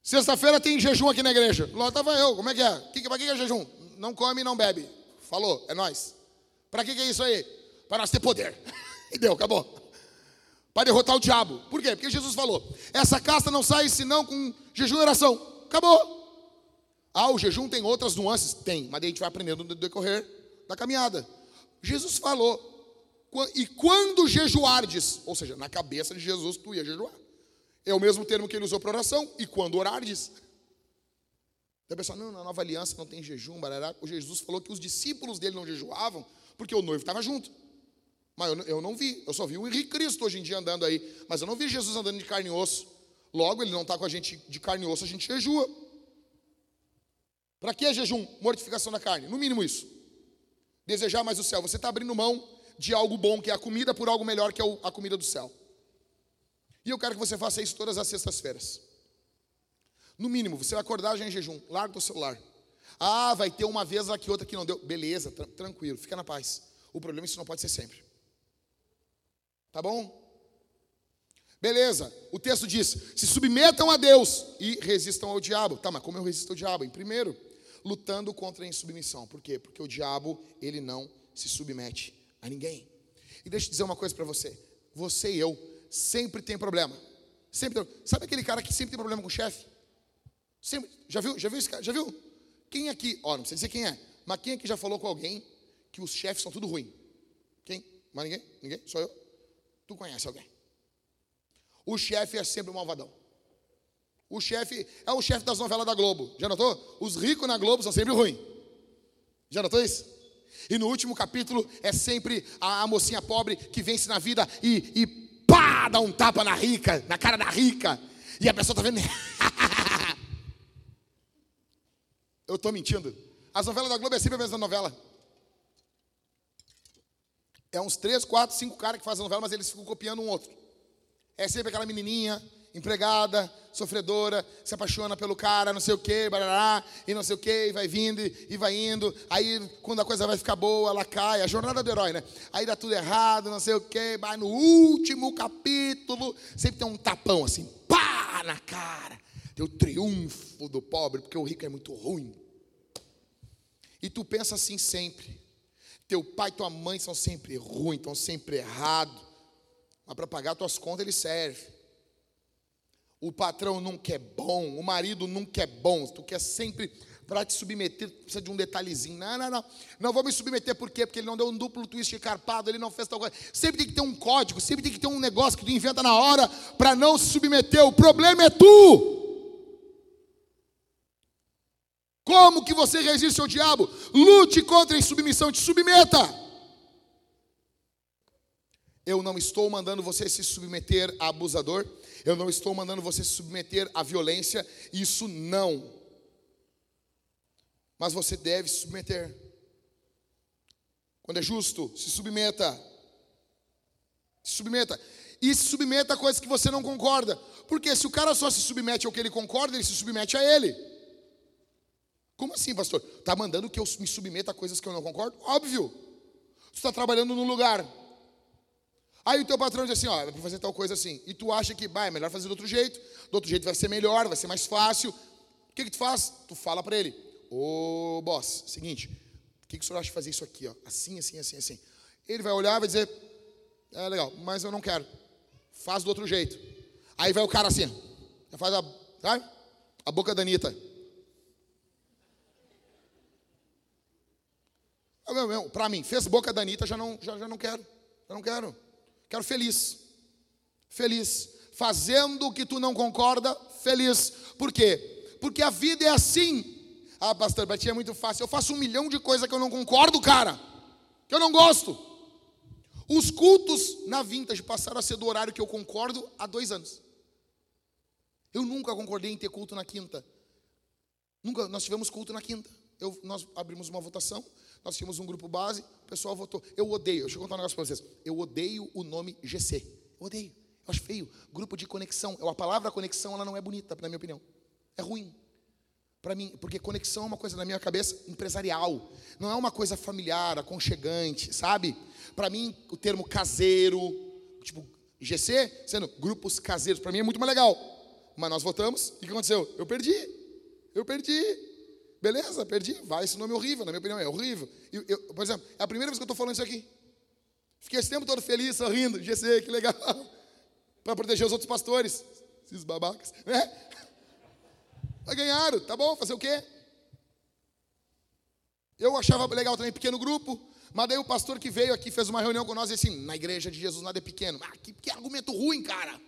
Sexta-feira tem jejum aqui na igreja. Lá estava eu, como é que é? Que, para que é jejum? Não come e não bebe. Falou, é nós. Para que, que é isso aí? Para nós ter poder. e deu, acabou. Para derrotar o diabo. Por quê? Porque Jesus falou: essa casta não sai senão com jejum e oração. Acabou. Ah, o jejum tem outras nuances? Tem, mas daí a gente vai aprendendo no decorrer da caminhada. Jesus falou, e quando jejuardes, ou seja, na cabeça de Jesus tu ia jejuar. É o mesmo termo que ele usou para oração, e quando orardes. Então a pessoa, não, na nova aliança não tem jejum, barará. O Jesus falou que os discípulos dele não jejuavam, porque o noivo estava junto. Mas eu, eu não vi, eu só vi o Henrique Cristo hoje em dia andando aí, mas eu não vi Jesus andando de carne e osso. Logo, ele não está com a gente de carne e osso, a gente jejua. Para que é jejum? Mortificação da carne, no mínimo isso. Desejar mais o céu. Você está abrindo mão de algo bom, que é a comida, por algo melhor, que é a comida do céu. E eu quero que você faça isso todas as sextas-feiras. No mínimo, você vai acordar já em jejum, larga o celular. Ah, vai ter uma vez aqui, outra que não deu. Beleza, tra tranquilo, fica na paz. O problema é que isso não pode ser sempre. Tá bom? Beleza, o texto diz: se submetam a Deus e resistam ao diabo. Tá, mas como eu resisto ao diabo? Em primeiro, lutando contra a insubmissão. Por quê? Porque o diabo, ele não se submete a ninguém. E deixa eu dizer uma coisa para você. Você e eu sempre tem problema. Sempre tem... Sabe aquele cara que sempre tem problema com o chefe? Sempre. Já viu? Já viu esse cara? Já viu? Quem aqui, ó, não precisa dizer quem é, mas quem aqui já falou com alguém que os chefes são tudo ruim? Quem? Mas ninguém? Ninguém? Só eu? Tu conhece alguém? O chefe é sempre um malvadão. O chefe é o chefe das novelas da Globo. Já notou? Os ricos na Globo são sempre ruins. Já notou isso? E no último capítulo é sempre a, a mocinha pobre que vence na vida e, e dá um tapa na rica, na cara da rica. E a pessoa está vendo. Eu estou mentindo. As novelas da Globo é sempre a mesma novela. É uns três, quatro, cinco caras que fazem novela, mas eles ficam copiando um outro. É sempre aquela menininha, empregada, sofredora, se apaixona pelo cara, não sei o que, e não sei o que, e vai vindo e vai indo. Aí, quando a coisa vai ficar boa, ela cai. A jornada do herói, né? Aí dá tudo errado, não sei o que, vai no último capítulo, sempre tem um tapão assim, pá, na cara. Tem o triunfo do pobre, porque o rico é muito ruim. E tu pensa assim sempre. Teu pai e tua mãe são sempre ruins, estão sempre errados. Mas para pagar tuas contas ele serve. O patrão nunca é bom, o marido nunca é bom. Tu quer sempre para te submeter, precisa de um detalhezinho. Não, não, não. Não vou me submeter por quê? Porque ele não deu um duplo twist carpado, ele não fez tal coisa. Sempre tem que ter um código, sempre tem que ter um negócio que tu inventa na hora para não se submeter. O problema é tu. Como que você resiste ao diabo? Lute contra a insubmissão, te submeta. Eu não estou mandando você se submeter a abusador, eu não estou mandando você se submeter à violência, isso não. Mas você deve se submeter. Quando é justo, se submeta. Se submeta. E se submeta a coisas que você não concorda. Porque se o cara só se submete ao que ele concorda, ele se submete a ele. Como assim, pastor? Está mandando que eu me submeta a coisas que eu não concordo? Óbvio. Você está trabalhando num lugar Aí o teu patrão diz assim, ó, é para fazer tal coisa assim. E tu acha que, vai, é melhor fazer do outro jeito. Do outro jeito vai ser melhor, vai ser mais fácil. O que que tu faz? Tu fala para ele, ô boss, seguinte, o que, que o senhor acha de fazer isso aqui, ó? Assim, assim, assim, assim. Ele vai olhar vai dizer, é legal, mas eu não quero. Faz do outro jeito. Aí vai o cara assim, faz a, sabe? A boca da Anitta. Para mim, fez boca da Anitta, já não, já, já não quero. Já não quero. Quero feliz. Feliz. Fazendo o que tu não concorda, feliz. Por quê? Porque a vida é assim. Ah, pastor, para ti é muito fácil. Eu faço um milhão de coisas que eu não concordo, cara. Que eu não gosto. Os cultos na Vintage passaram a ser do horário que eu concordo há dois anos. Eu nunca concordei em ter culto na quinta. Nunca, nós tivemos culto na quinta. Eu, nós abrimos uma votação, nós tínhamos um grupo base, o pessoal votou. Eu odeio, deixa eu contar um negócio para vocês. Eu odeio o nome GC. Eu odeio. Eu acho feio. Grupo de conexão. A palavra conexão ela não é bonita, na minha opinião. É ruim. Para mim, porque conexão é uma coisa na minha cabeça empresarial. Não é uma coisa familiar, aconchegante, sabe? Para mim, o termo caseiro, tipo GC, sendo grupos caseiros, para mim é muito mais legal. Mas nós votamos, e o que aconteceu? Eu perdi. Eu perdi. Beleza, perdi. Vai, esse nome é horrível, na minha opinião, é horrível. Eu, eu, por exemplo, é a primeira vez que eu estou falando isso aqui. Fiquei esse tempo todo feliz, sorrindo. GC, que legal. Para proteger os outros pastores. Esses babacas. Né? Mas ganharam, tá bom, fazer o quê? Eu achava legal também pequeno grupo, mas daí o pastor que veio aqui fez uma reunião com nós e assim, na igreja de Jesus nada é pequeno. Ah, que, que argumento ruim, cara.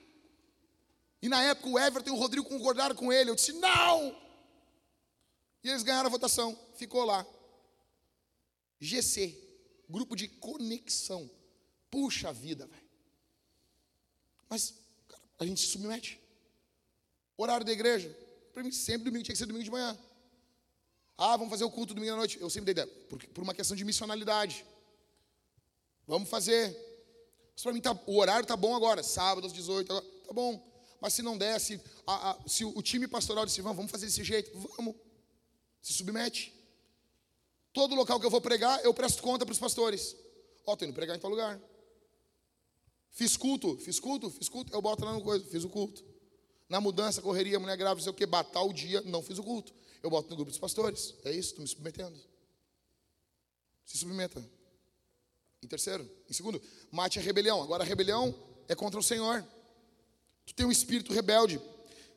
E na época o Everton e o Rodrigo concordaram com ele. Eu disse, não! E eles ganharam a votação. Ficou lá. GC, grupo de conexão. Puxa vida, velho. Mas, cara, a gente se submete. Horário da igreja. Para mim, sempre domingo tinha que ser domingo de manhã. Ah, vamos fazer o culto domingo à noite. Eu sempre dei ideia, por, por uma questão de missionalidade. Vamos fazer. Mas para mim, tá, o horário tá bom agora. Sábado às 18, agora, tá bom. Mas se não der, se, a, a, se o time pastoral disse, vamos, vamos fazer desse jeito, vamos. Se submete. Todo local que eu vou pregar, eu presto conta para os pastores. Ó, oh, tô indo pregar em tal lugar. Fiz culto, fiz culto, fiz culto, eu boto lá no coisa, fiz o culto. Na mudança, correria, mulher grávida, sei o que, batar o dia, não fiz o culto. Eu boto no grupo dos pastores. É isso, estou me submetendo. Se submeta. Em terceiro. Em segundo, mate a rebelião. Agora a rebelião é contra o Senhor. Tu tem um espírito rebelde.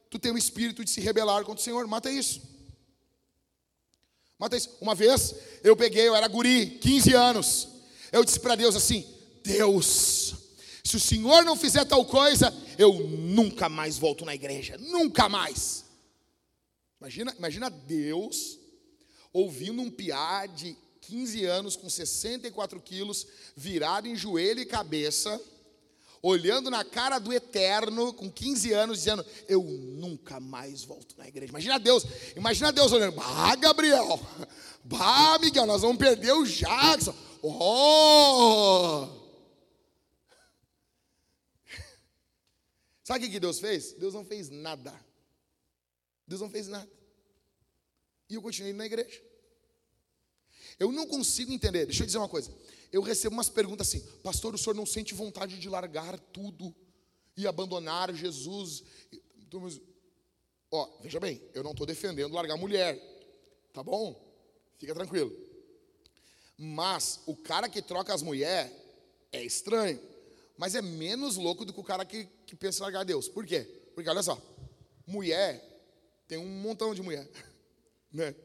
Tu tem um espírito de se rebelar contra o Senhor. Mata isso. Isso. Uma vez eu peguei, eu era guri, 15 anos. Eu disse para Deus assim: Deus, se o Senhor não fizer tal coisa, eu nunca mais volto na igreja. Nunca mais. Imagina, imagina Deus ouvindo um piá de 15 anos com 64 quilos, virado em joelho e cabeça olhando na cara do eterno, com 15 anos, dizendo: Eu nunca mais volto na igreja. Imagina Deus, imagina Deus olhando: Bah, Gabriel, bah, Miguel, nós vamos perder o Jackson. Oh! Sabe o que Deus fez? Deus não fez nada. Deus não fez nada. E eu continuei na igreja. Eu não consigo entender. Deixa eu dizer uma coisa eu recebo umas perguntas assim: Pastor, o senhor não sente vontade de largar tudo e abandonar Jesus? Então, ó, veja bem, eu não estou defendendo largar mulher, tá bom? Fica tranquilo. Mas o cara que troca as mulheres é estranho, mas é menos louco do que o cara que, que pensa em largar Deus. Por quê? Porque olha só, mulher tem um montão de mulher, né?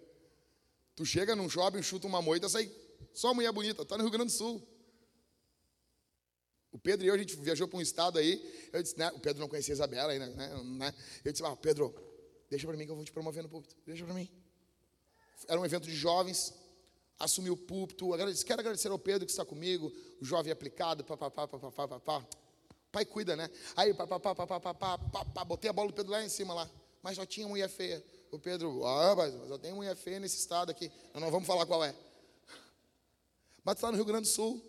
Tu chega num shopping, chuta uma moita, sai só mulher bonita, está no Rio Grande do Sul. O Pedro e eu, a gente viajou para um estado aí. Eu disse, né? O Pedro não conhecia a Isabela ainda, né? né? Eu disse, ah, Pedro, deixa para mim que eu vou te promover no púlpito. Deixa para mim. Era um evento de jovens. Assumi o púlpito. Quero agradecer ao Pedro que está comigo. O jovem aplicado, papapá, papapá, papapá. Pai cuida, né? Aí, papapá, papapá, papapá, botei a bola do Pedro lá em cima lá. Mas só tinha mulher feia. O Pedro, ah, mas eu tenho mulher feia nesse estado aqui. Nós não vamos falar qual é. Está no Rio Grande do Sul.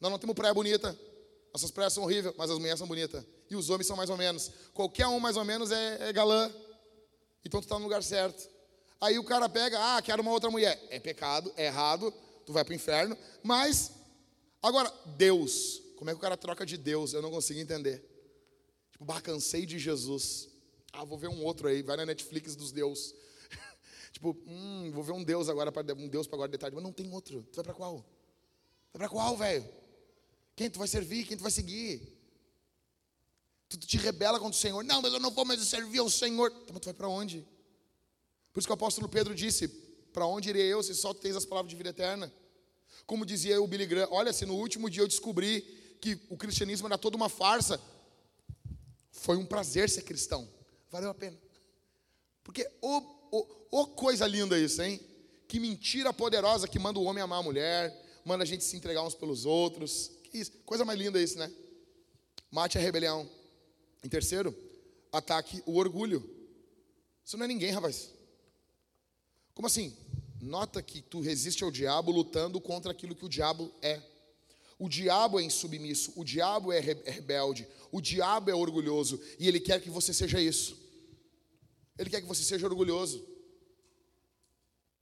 Nós não temos praia bonita. Nossas praias são horríveis, mas as mulheres são bonitas. E os homens são mais ou menos. Qualquer um mais ou menos é, é galã. Então tu está no lugar certo. Aí o cara pega, ah, quero uma outra mulher. É pecado, é errado, tu vai para o inferno. Mas, agora, Deus. Como é que o cara troca de Deus? Eu não consigo entender. Tipo, bah, cansei de Jesus. Ah, vou ver um outro aí, vai na Netflix dos Deus. tipo, hum, vou ver um Deus agora, um Deus para agora de tarde. Mas não tem outro. Tu vai para qual? Vai para qual, velho? Quem tu vai servir? Quem tu vai seguir? Tu, te rebela contra o Senhor. Não, mas eu não vou mais servir ao Senhor. Então, tu vai para onde? Por isso que o apóstolo Pedro disse: Para onde irei eu se só tens as palavras de vida eterna? Como dizia o Billy Graham: Olha, se no último dia eu descobri que o cristianismo era toda uma farsa, foi um prazer ser cristão. Valeu a pena. Porque, ô, ô, ô coisa linda isso, hein? Que mentira poderosa que manda o homem amar a mulher, manda a gente se entregar uns pelos outros. Isso? Coisa mais linda isso, né? Mate a rebelião. Em terceiro, ataque o orgulho. Você não é ninguém, rapaz. Como assim? Nota que tu resiste ao diabo lutando contra aquilo que o diabo é. O diabo é insubmisso, o diabo é, é rebelde, o diabo é orgulhoso e ele quer que você seja isso. Ele quer que você seja orgulhoso.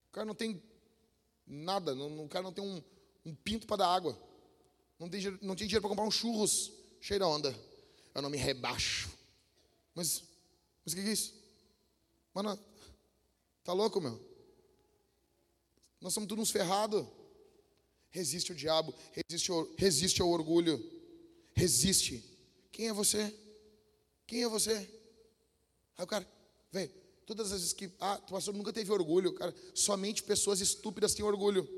O cara não tem nada, não, o cara não tem um, um pinto para dar água, não tem, não dinheiro para comprar um churros, cheira onda. Eu não me rebaixo. Mas, mas o que é isso? Mano, tá louco, meu? Nós somos todos uns ferrados. Resiste ao diabo, resiste ao, resiste ao orgulho. Resiste. Quem é você? Quem é você? Aí o cara, vem, todas as vezes que. Ah, o pastor nunca teve orgulho, cara. Somente pessoas estúpidas têm orgulho.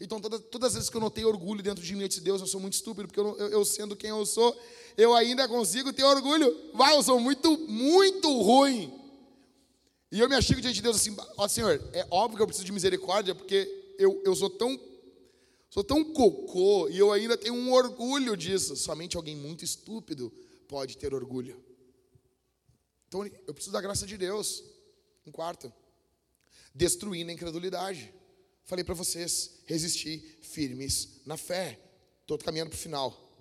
Então, toda, todas as vezes que eu notei orgulho dentro de mim, eu disse, Deus, eu sou muito estúpido, porque eu, eu, eu, sendo quem eu sou, eu ainda consigo ter orgulho. Vai, eu sou muito, muito ruim. E eu me achigo diante de Deus assim, ó Senhor, é óbvio que eu preciso de misericórdia, porque eu, eu sou tão sou tão cocô e eu ainda tenho um orgulho disso. Somente alguém muito estúpido pode ter orgulho. Então eu preciso da graça de Deus. Um quarto, destruindo a incredulidade. Falei para vocês, resistir firmes na fé. Estou caminhando para o final.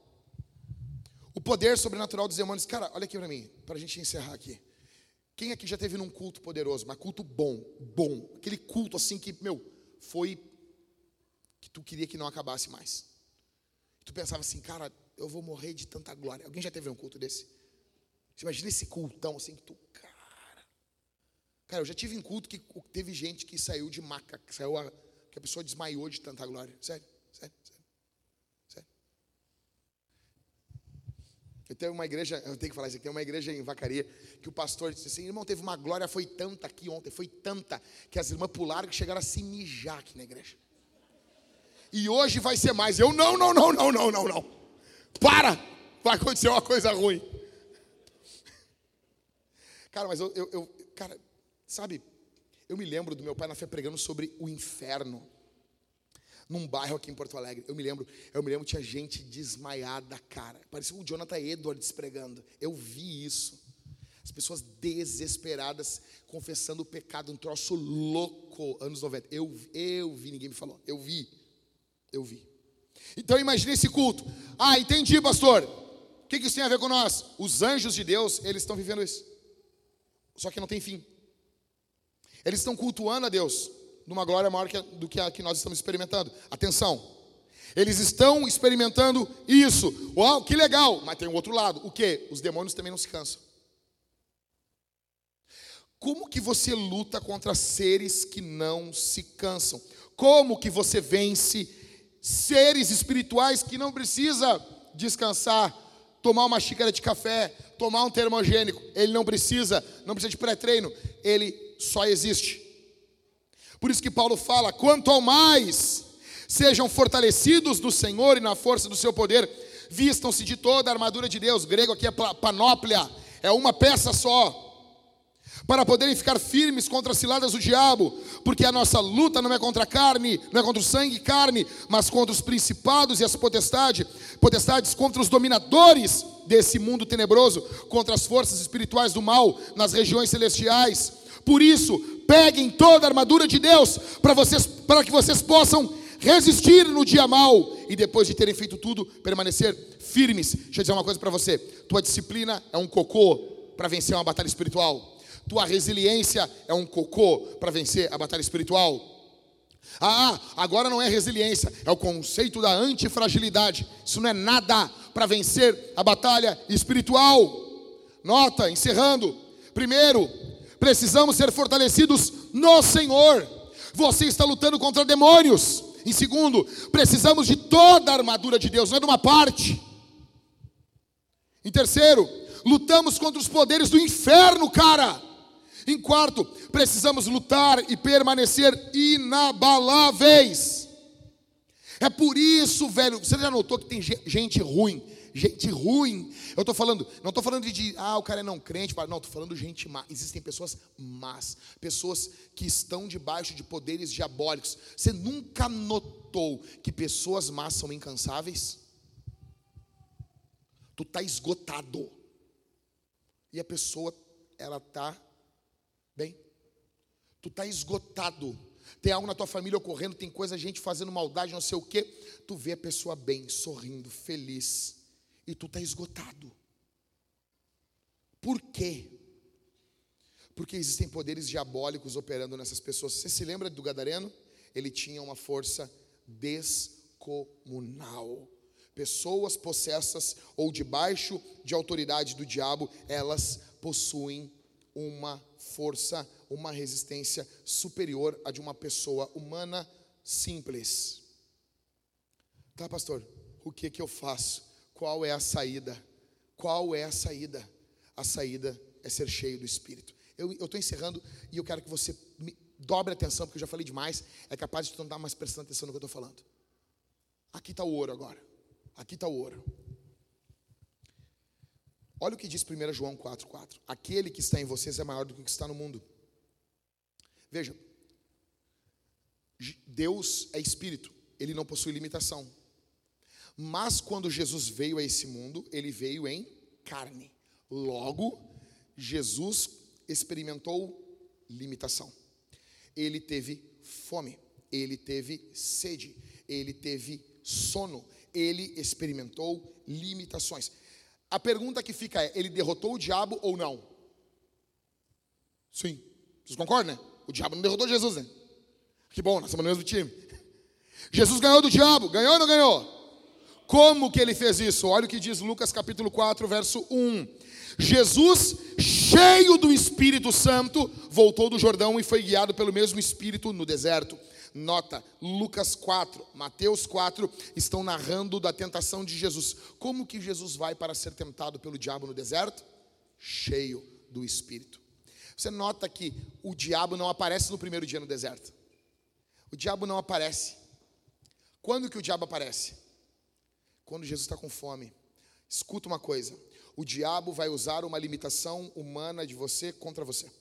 O poder sobrenatural dos demônios. Cara, olha aqui para mim, para a gente encerrar aqui. Quem aqui já teve num culto poderoso, mas culto bom, bom, aquele culto assim que, meu, foi que tu queria que não acabasse mais. Tu pensava assim, cara, eu vou morrer de tanta glória. Alguém já teve um culto desse? Você imagina esse cultão assim que tu, cara. Cara, eu já tive em culto que teve gente que saiu de maca, que saiu a, que a pessoa desmaiou de tanta glória. Sério, sério, sério. Eu tenho uma igreja, eu tenho que falar isso aqui, tem uma igreja em Vacaria que o pastor disse assim: irmão, teve uma glória, foi tanta aqui ontem, foi tanta, que as irmãs pularam que chegaram a se mijar aqui na igreja. E hoje vai ser mais. Eu, não, não, não, não, não, não, não. Para! Vai acontecer uma coisa ruim. Cara, mas eu, eu, eu cara, sabe, eu me lembro do meu pai na fé pregando sobre o inferno num bairro aqui em Porto Alegre. Eu me lembro, eu me lembro tinha gente desmaiada, cara. Parecia o Jonathan Edwards pregando. Eu vi isso. As pessoas desesperadas confessando o pecado, um troço louco, anos 90. Eu, eu vi, ninguém me falou. Eu vi. Eu vi. Então imagine esse culto. Ah, entendi, pastor. O que isso tem a ver com nós? Os anjos de Deus, eles estão vivendo isso. Só que não tem fim. Eles estão cultuando a Deus numa glória maior do que a que nós estamos experimentando. Atenção. Eles estão experimentando isso. Uau, que legal! Mas tem um outro lado. O que? Os demônios também não se cansam. Como que você luta contra seres que não se cansam? Como que você vence seres espirituais que não precisa descansar, tomar uma xícara de café, tomar um termogênico? Ele não precisa, não precisa de pré-treino. Ele só existe. Por isso que Paulo fala: quanto ao mais sejam fortalecidos no Senhor e na força do seu poder, vistam-se de toda a armadura de Deus. Grego aqui é panóplia, é uma peça só. Para poderem ficar firmes contra as ciladas do diabo, porque a nossa luta não é contra a carne, não é contra o sangue e carne, mas contra os principados e as potestades, potestades contra os dominadores desse mundo tenebroso, contra as forças espirituais do mal nas regiões celestiais. Por isso, peguem toda a armadura de Deus para vocês, para que vocês possam resistir no dia mal e depois de terem feito tudo, permanecer firmes. Deixa eu dizer uma coisa para você: tua disciplina é um cocô para vencer uma batalha espiritual. Tua resiliência é um cocô para vencer a batalha espiritual. Ah, agora não é resiliência, é o conceito da antifragilidade. Isso não é nada para vencer a batalha espiritual. Nota, encerrando. Primeiro, Precisamos ser fortalecidos no Senhor. Você está lutando contra demônios. Em segundo, precisamos de toda a armadura de Deus, não é de uma parte. Em terceiro, lutamos contra os poderes do inferno, cara. Em quarto, precisamos lutar e permanecer inabaláveis. É por isso, velho, você já notou que tem gente ruim gente ruim. Eu estou falando, não estou falando de, ah, o cara é não crente, não, estou falando de gente má. Existem pessoas más, pessoas que estão debaixo de poderes diabólicos. Você nunca notou que pessoas más são incansáveis? Tu está esgotado. E a pessoa ela tá bem. Tu tá esgotado. Tem algo na tua família ocorrendo, tem coisa, gente fazendo maldade, não sei o quê. Tu vê a pessoa bem, sorrindo, feliz, e tu tá esgotado. Por quê? Porque existem poderes diabólicos operando nessas pessoas. Você se lembra do gadareno? Ele tinha uma força descomunal. Pessoas possessas ou debaixo de autoridade do diabo, elas possuem uma força, uma resistência superior à de uma pessoa humana simples. Tá, pastor? O que que eu faço? Qual é a saída? Qual é a saída? A saída é ser cheio do Espírito. Eu estou encerrando e eu quero que você dobre atenção, porque eu já falei demais. É capaz de tu não estar mais prestando atenção no que eu estou falando. Aqui está o ouro agora. Aqui está o ouro. Olha o que diz 1 João 4,4. Aquele que está em vocês é maior do que o que está no mundo. Veja, Deus é espírito, ele não possui limitação. Mas quando Jesus veio a esse mundo, ele veio em carne. Logo, Jesus experimentou limitação. Ele teve fome, ele teve sede, ele teve sono, ele experimentou limitações. A pergunta que fica é: ele derrotou o diabo ou não? Sim. Vocês concordam, né? O diabo não derrotou Jesus, né? Que bom, nós somos no mesmo time. Jesus ganhou do diabo, ganhou ou não ganhou? Como que ele fez isso? Olha o que diz Lucas capítulo 4, verso 1. Jesus, cheio do Espírito Santo, voltou do Jordão e foi guiado pelo mesmo Espírito no deserto. Nota, Lucas 4, Mateus 4 estão narrando da tentação de Jesus. Como que Jesus vai para ser tentado pelo diabo no deserto? Cheio do Espírito. Você nota que o diabo não aparece no primeiro dia no deserto. O diabo não aparece. Quando que o diabo aparece? Quando Jesus está com fome. Escuta uma coisa: o diabo vai usar uma limitação humana de você contra você.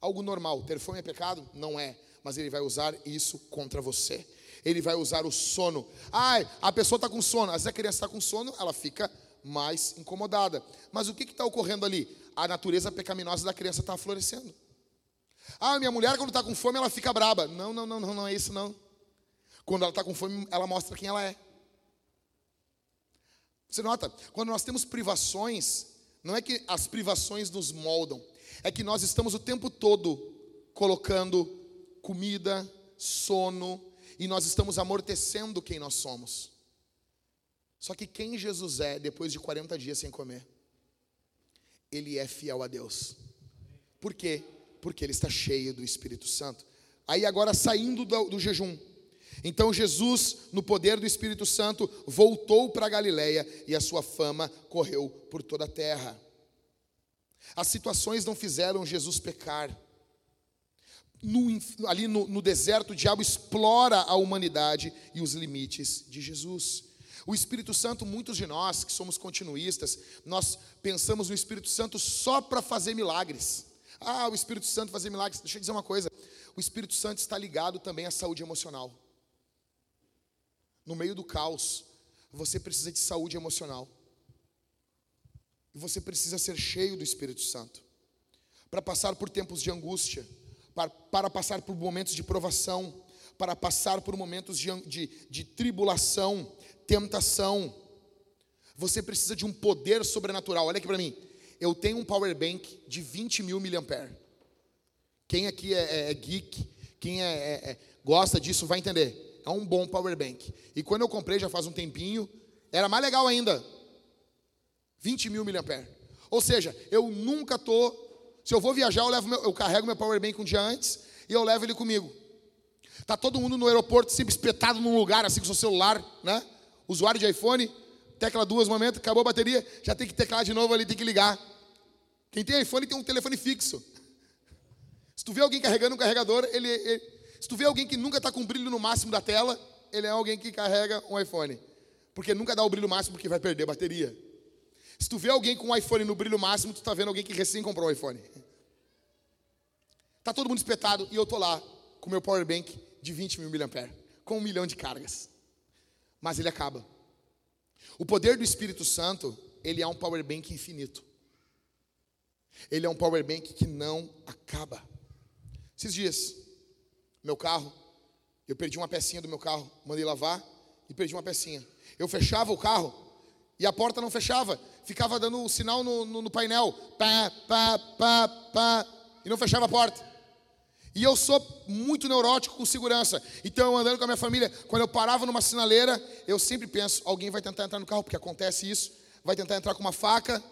Algo normal. Ter fome é pecado? Não é mas ele vai usar isso contra você. Ele vai usar o sono. Ai, a pessoa está com sono. Às vezes a criança está com sono, ela fica mais incomodada. Mas o que está ocorrendo ali? A natureza pecaminosa da criança está florescendo. Ah, minha mulher, quando está com fome, ela fica braba. Não, não, não, não, não é isso não. Quando ela está com fome, ela mostra quem ela é. Você nota? Quando nós temos privações, não é que as privações nos moldam, é que nós estamos o tempo todo colocando comida, sono, e nós estamos amortecendo quem nós somos. Só que quem Jesus é depois de 40 dias sem comer? Ele é fiel a Deus. Por quê? Porque ele está cheio do Espírito Santo. Aí agora saindo do, do jejum. Então Jesus, no poder do Espírito Santo, voltou para Galiléia e a sua fama correu por toda a terra. As situações não fizeram Jesus pecar no, ali no, no deserto, o diabo explora a humanidade e os limites de Jesus. O Espírito Santo, muitos de nós que somos continuistas, nós pensamos no Espírito Santo só para fazer milagres. Ah, o Espírito Santo fazer milagres. Deixa eu dizer uma coisa: o Espírito Santo está ligado também à saúde emocional. No meio do caos, você precisa de saúde emocional. E você precisa ser cheio do Espírito Santo para passar por tempos de angústia para, para passar por momentos de provação, para passar por momentos de, de, de tribulação, tentação. Você precisa de um poder sobrenatural. Olha aqui para mim. Eu tenho um power bank de 20 mil miliampere. Quem aqui é, é, é geek, quem é, é, é, gosta disso vai entender. É um bom power bank. E quando eu comprei já faz um tempinho, era mais legal ainda. 20 mil miliampere. Ou seja, eu nunca estou se eu vou viajar, eu, levo meu, eu carrego meu power bank um dia antes e eu levo ele comigo. Tá todo mundo no aeroporto sempre espetado num lugar assim com seu celular, né? Usuário de iPhone, tecla duas momentos, acabou a bateria, já tem que teclar de novo ali, tem que ligar. Quem tem iPhone tem um telefone fixo. Se tu vê alguém carregando um carregador, ele, ele se tu vê alguém que nunca está com o brilho no máximo da tela, ele é alguém que carrega um iPhone. Porque nunca dá o brilho máximo porque vai perder a bateria. Se tu vê alguém com um iPhone no brilho máximo, tu está vendo alguém que recém comprou um iPhone. Tá todo mundo espetado e eu tô lá com meu power bank de 20 mil mAh, com um milhão de cargas. Mas ele acaba. O poder do Espírito Santo, ele é um power bank infinito. Ele é um power bank que não acaba. Esses dias, meu carro, eu perdi uma pecinha do meu carro, mandei lavar e perdi uma pecinha. Eu fechava o carro e a porta não fechava, ficava dando o sinal no, no, no painel, pá, pá, pá, pá, e não fechava a porta. E eu sou muito neurótico com segurança. Então, andando com a minha família, quando eu parava numa sinaleira, eu sempre penso: alguém vai tentar entrar no carro, porque acontece isso, vai tentar entrar com uma faca.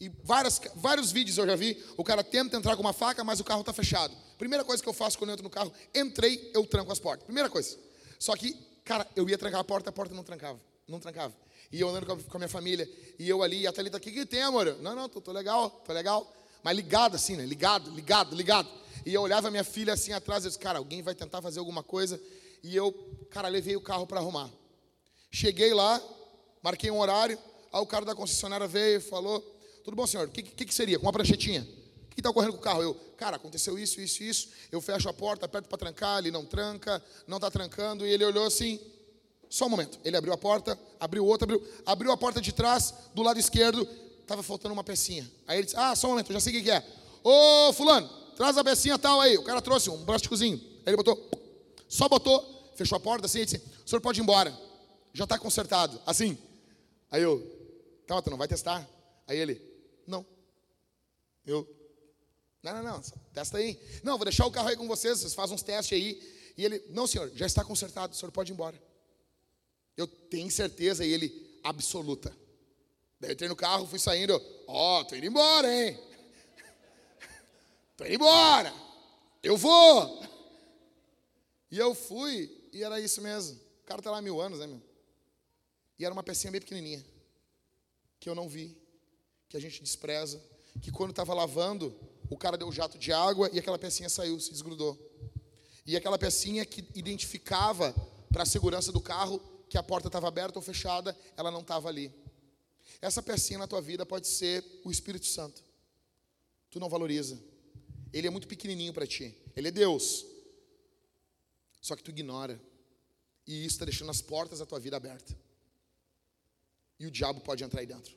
E várias, vários vídeos eu já vi, o cara tenta entrar com uma faca, mas o carro está fechado. Primeira coisa que eu faço quando eu entro no carro, entrei, eu tranco as portas. Primeira coisa. Só que, cara, eu ia trancar a porta, a porta não trancava. Não trancava. E eu andando com a minha família, e eu ali, e a Thalita, o que, que tem, amor? Não, não, tô, tô legal, tô legal. Mas ligado assim, né? Ligado, ligado, ligado. E eu olhava minha filha assim atrás e disse, cara, alguém vai tentar fazer alguma coisa. E eu, cara, levei o carro para arrumar. Cheguei lá, marquei um horário. Aí o cara da concessionária veio e falou: Tudo bom, senhor? O que, que, que, seria? Com uma pranchetinha? Que está ocorrendo com o carro? Eu, cara, aconteceu isso, isso, isso. Eu fecho a porta, aperto para trancar, ele não tranca, não está trancando. E ele olhou assim: Só um momento. Ele abriu a porta, abriu outra, abriu, abriu a porta de trás, do lado esquerdo, estava faltando uma pecinha. Aí ele disse: Ah, só um momento, já sei o que é. Ô, Fulano, traz a pecinha tal aí. O cara trouxe um plásticozinho. Aí ele botou, só botou, fechou a porta assim e disse: O senhor pode ir embora. Já está consertado. Assim. Aí eu, calma, tu não vai testar? Aí ele, não. Eu, não, não, não, testa aí. Não, vou deixar o carro aí com vocês, vocês fazem uns testes aí. E ele, não, senhor, já está consertado, o senhor pode ir embora. Eu tenho certeza, e ele, absoluta. Daí eu entrei no carro, fui saindo, ó, oh, tô indo embora, hein? tô indo embora. Eu vou. E eu fui, e era isso mesmo. O cara tá lá há mil anos, né, meu? E era uma pecinha bem pequenininha, que eu não vi, que a gente despreza, que quando estava lavando, o cara deu um jato de água e aquela pecinha saiu, se desgrudou. E aquela pecinha que identificava para a segurança do carro que a porta estava aberta ou fechada, ela não estava ali. Essa pecinha na tua vida pode ser o Espírito Santo. Tu não valoriza. Ele é muito pequenininho para ti. Ele é Deus. Só que tu ignora. E isso está deixando as portas da tua vida abertas. E o diabo pode entrar aí dentro.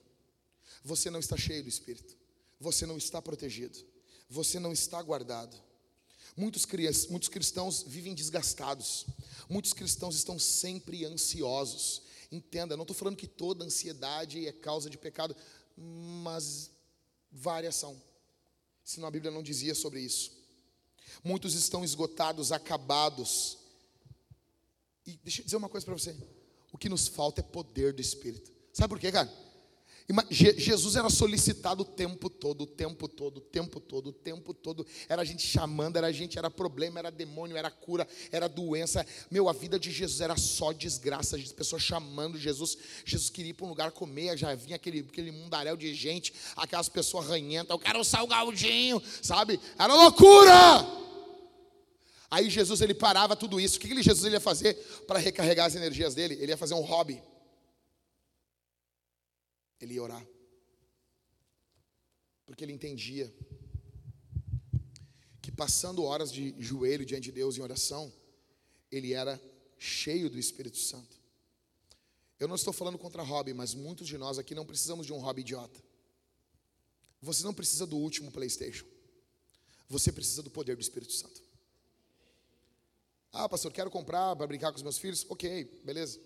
Você não está cheio do Espírito. Você não está protegido. Você não está guardado. Muitos, muitos cristãos vivem desgastados. Muitos cristãos estão sempre ansiosos. Entenda, não estou falando que toda ansiedade é causa de pecado, mas várias são. Senão a Bíblia não dizia sobre isso. Muitos estão esgotados, acabados. E deixa eu dizer uma coisa para você: o que nos falta é poder do Espírito. Sabe por quê, cara? Jesus era solicitado o tempo todo, o tempo todo, o tempo todo, o tempo todo. Era a gente chamando, era a gente, era problema, era demônio, era cura, era doença. Meu, a vida de Jesus era só desgraça, as pessoas chamando Jesus. Jesus queria ir para um lugar comer, já vinha aquele, aquele mundaréu de gente, aquelas pessoas ranhentas, eu quero um salgadinho, sabe? Era loucura! Aí Jesus ele parava tudo isso. O que, que Jesus ele ia fazer para recarregar as energias dele? Ele ia fazer um hobby. Ele ia orar. Porque ele entendia que passando horas de joelho diante de Deus em oração, ele era cheio do Espírito Santo. Eu não estou falando contra hobby, mas muitos de nós aqui não precisamos de um hobby idiota. Você não precisa do último PlayStation. Você precisa do poder do Espírito Santo. Ah, pastor, quero comprar para brincar com os meus filhos. Ok, beleza.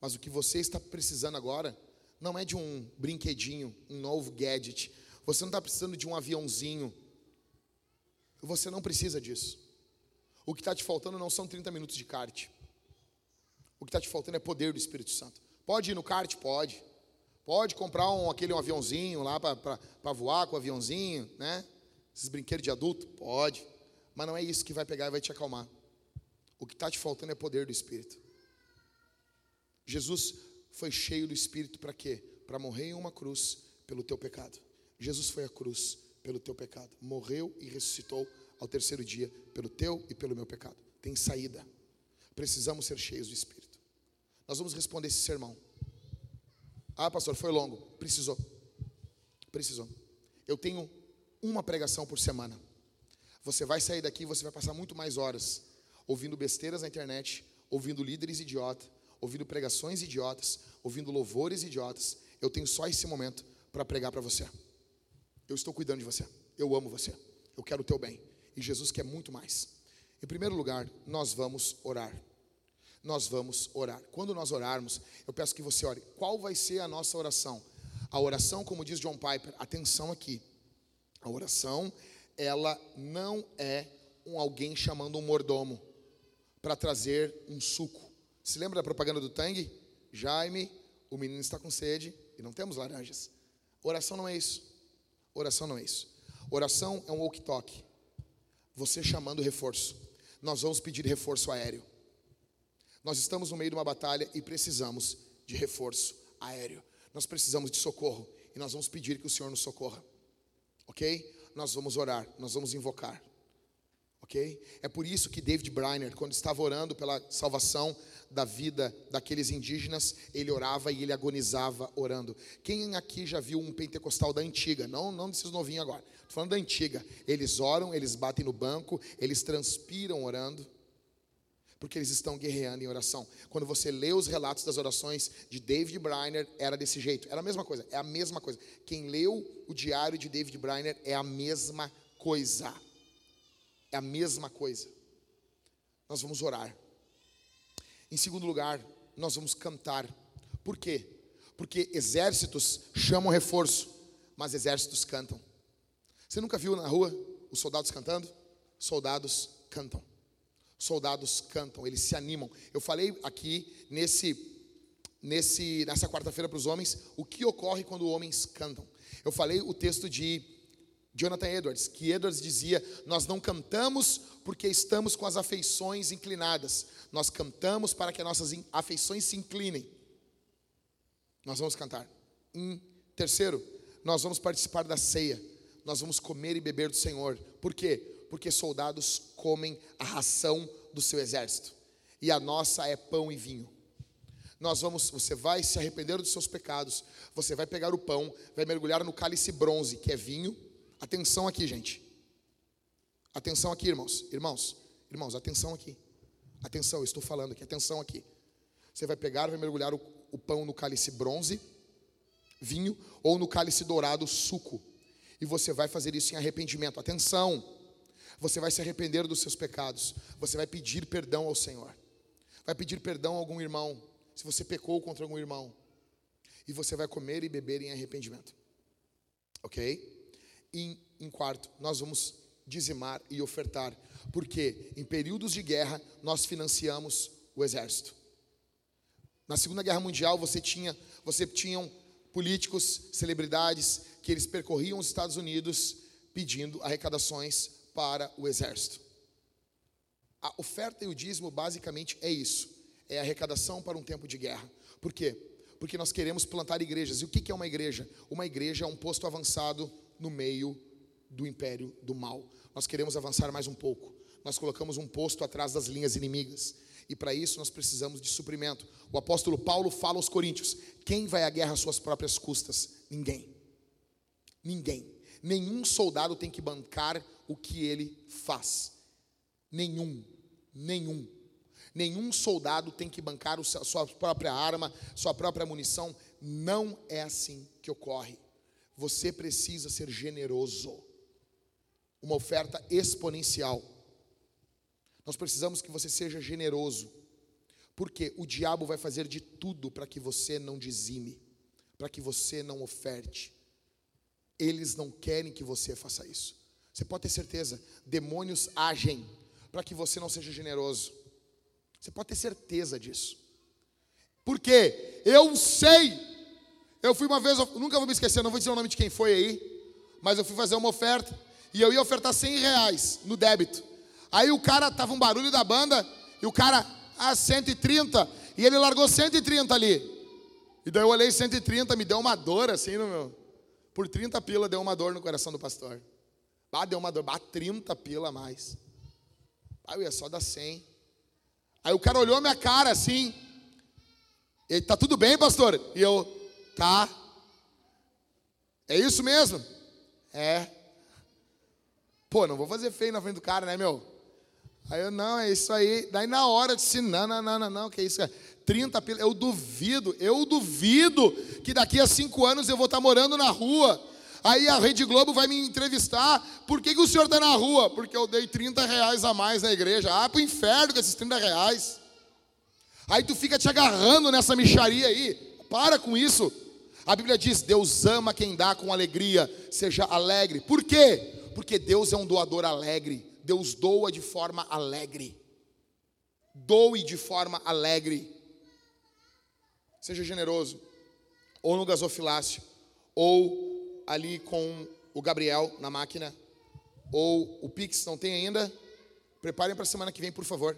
Mas o que você está precisando agora não é de um brinquedinho, um novo gadget. Você não está precisando de um aviãozinho. Você não precisa disso. O que está te faltando não são 30 minutos de kart. O que está te faltando é poder do Espírito Santo. Pode ir no kart? Pode. Pode comprar um, aquele um aviãozinho lá para voar com o aviãozinho, né? Esses brinquedos de adulto? Pode. Mas não é isso que vai pegar e vai te acalmar. O que está te faltando é poder do Espírito. Jesus foi cheio do Espírito para quê? Para morrer em uma cruz pelo teu pecado. Jesus foi à cruz pelo teu pecado, morreu e ressuscitou ao terceiro dia pelo teu e pelo meu pecado. Tem saída. Precisamos ser cheios do Espírito. Nós vamos responder esse sermão. Ah, pastor, foi longo. Precisou. Precisou. Eu tenho uma pregação por semana. Você vai sair daqui, você vai passar muito mais horas ouvindo besteiras na internet, ouvindo líderes idiotas, ouvindo pregações idiotas, ouvindo louvores idiotas. Eu tenho só esse momento para pregar para você. Eu estou cuidando de você. Eu amo você. Eu quero o teu bem. E Jesus quer muito mais. Em primeiro lugar, nós vamos orar. Nós vamos orar. Quando nós orarmos, eu peço que você ore. Qual vai ser a nossa oração? A oração, como diz John Piper, atenção aqui. A oração, ela não é um alguém chamando um mordomo para trazer um suco. Se lembra da propaganda do Tang? Jaime, o menino está com sede e não temos laranjas. Oração não é isso. Oração não é isso. Oração é um walk-talk. Você chamando reforço. Nós vamos pedir reforço aéreo. Nós estamos no meio de uma batalha e precisamos de reforço aéreo. Nós precisamos de socorro e nós vamos pedir que o Senhor nos socorra. Ok? Nós vamos orar, nós vamos invocar. Ok? É por isso que David Briner, quando estava orando pela salvação da vida daqueles indígenas, ele orava e ele agonizava orando. Quem aqui já viu um pentecostal da antiga? Não, não desses novinhos agora. Estou falando da antiga. Eles oram, eles batem no banco, eles transpiram orando, porque eles estão guerreando em oração. Quando você lê os relatos das orações de David Briner, era desse jeito. Era a mesma coisa, é a mesma coisa. Quem leu o diário de David Briner é a mesma coisa. É a mesma coisa. Nós vamos orar. Em segundo lugar, nós vamos cantar. Por quê? Porque exércitos chamam reforço, mas exércitos cantam. Você nunca viu na rua os soldados cantando? Soldados cantam. Soldados cantam, eles se animam. Eu falei aqui nesse nesse nessa quarta-feira para os homens o que ocorre quando homens cantam. Eu falei o texto de Jonathan Edwards, que Edwards dizia: Nós não cantamos porque estamos com as afeições inclinadas, nós cantamos para que as nossas afeições se inclinem. Nós vamos cantar. Em terceiro, nós vamos participar da ceia, nós vamos comer e beber do Senhor. Por quê? Porque soldados comem a ração do seu exército, e a nossa é pão e vinho. Nós vamos, você vai se arrepender dos seus pecados, você vai pegar o pão, vai mergulhar no cálice bronze, que é vinho, Atenção aqui, gente. Atenção aqui, irmãos. Irmãos, irmãos, atenção aqui. Atenção, eu estou falando aqui, atenção aqui. Você vai pegar, vai mergulhar o, o pão no cálice bronze, vinho, ou no cálice dourado, suco. E você vai fazer isso em arrependimento. Atenção! Você vai se arrepender dos seus pecados. Você vai pedir perdão ao Senhor. Vai pedir perdão a algum irmão, se você pecou contra algum irmão. E você vai comer e beber em arrependimento. Ok? Em quarto, nós vamos dizimar e ofertar, porque em períodos de guerra nós financiamos o exército. Na Segunda Guerra Mundial você tinha, você tinham políticos, celebridades que eles percorriam os Estados Unidos pedindo arrecadações para o exército. A oferta e o dízimo basicamente é isso, é arrecadação para um tempo de guerra. Por quê? Porque nós queremos plantar igrejas. E o que é uma igreja? Uma igreja é um posto avançado no meio do império do mal. Nós queremos avançar mais um pouco. Nós colocamos um posto atrás das linhas inimigas. E para isso nós precisamos de suprimento. O apóstolo Paulo fala aos coríntios: quem vai à guerra às suas próprias custas? Ninguém. Ninguém. Nenhum soldado tem que bancar o que ele faz. Nenhum. Nenhum. Nenhum soldado tem que bancar a sua própria arma, sua própria munição. Não é assim que ocorre. Você precisa ser generoso. Uma oferta exponencial. Nós precisamos que você seja generoso. Porque o diabo vai fazer de tudo para que você não dizime, para que você não oferte. Eles não querem que você faça isso. Você pode ter certeza, demônios agem para que você não seja generoso. Você pode ter certeza disso. Porque eu sei eu fui uma vez, nunca vou me esquecer, não vou dizer o nome de quem foi aí, mas eu fui fazer uma oferta e eu ia ofertar 100 reais no débito. Aí o cara, tava um barulho da banda e o cara, ah, 130, e ele largou 130 ali. E daí eu olhei 130, me deu uma dor assim no meu. Por 30 pila deu uma dor no coração do pastor. Ah, deu uma dor, bah, 30 pila a mais. Ah, eu ia só dar 100. Aí o cara olhou minha cara assim. E tá tudo bem, pastor? E eu, Tá? É isso mesmo? É. Pô, não vou fazer feio na frente do cara, né, meu? Aí eu, não, é isso aí. Daí na hora eu disse, não, não, não, não, não, que isso, 30 Eu duvido, eu duvido que daqui a cinco anos eu vou estar morando na rua. Aí a Rede Globo vai me entrevistar. Por que, que o senhor está na rua? Porque eu dei 30 reais a mais na igreja. Ah, pro inferno com esses 30 reais. Aí tu fica te agarrando nessa micharia aí. Para com isso. A Bíblia diz: Deus ama quem dá com alegria. Seja alegre. Por quê? Porque Deus é um doador alegre. Deus doa de forma alegre. Doe de forma alegre. Seja generoso. Ou no gasofilácio. Ou ali com o Gabriel na máquina, ou o Pix não tem ainda, preparem para a semana que vem, por favor.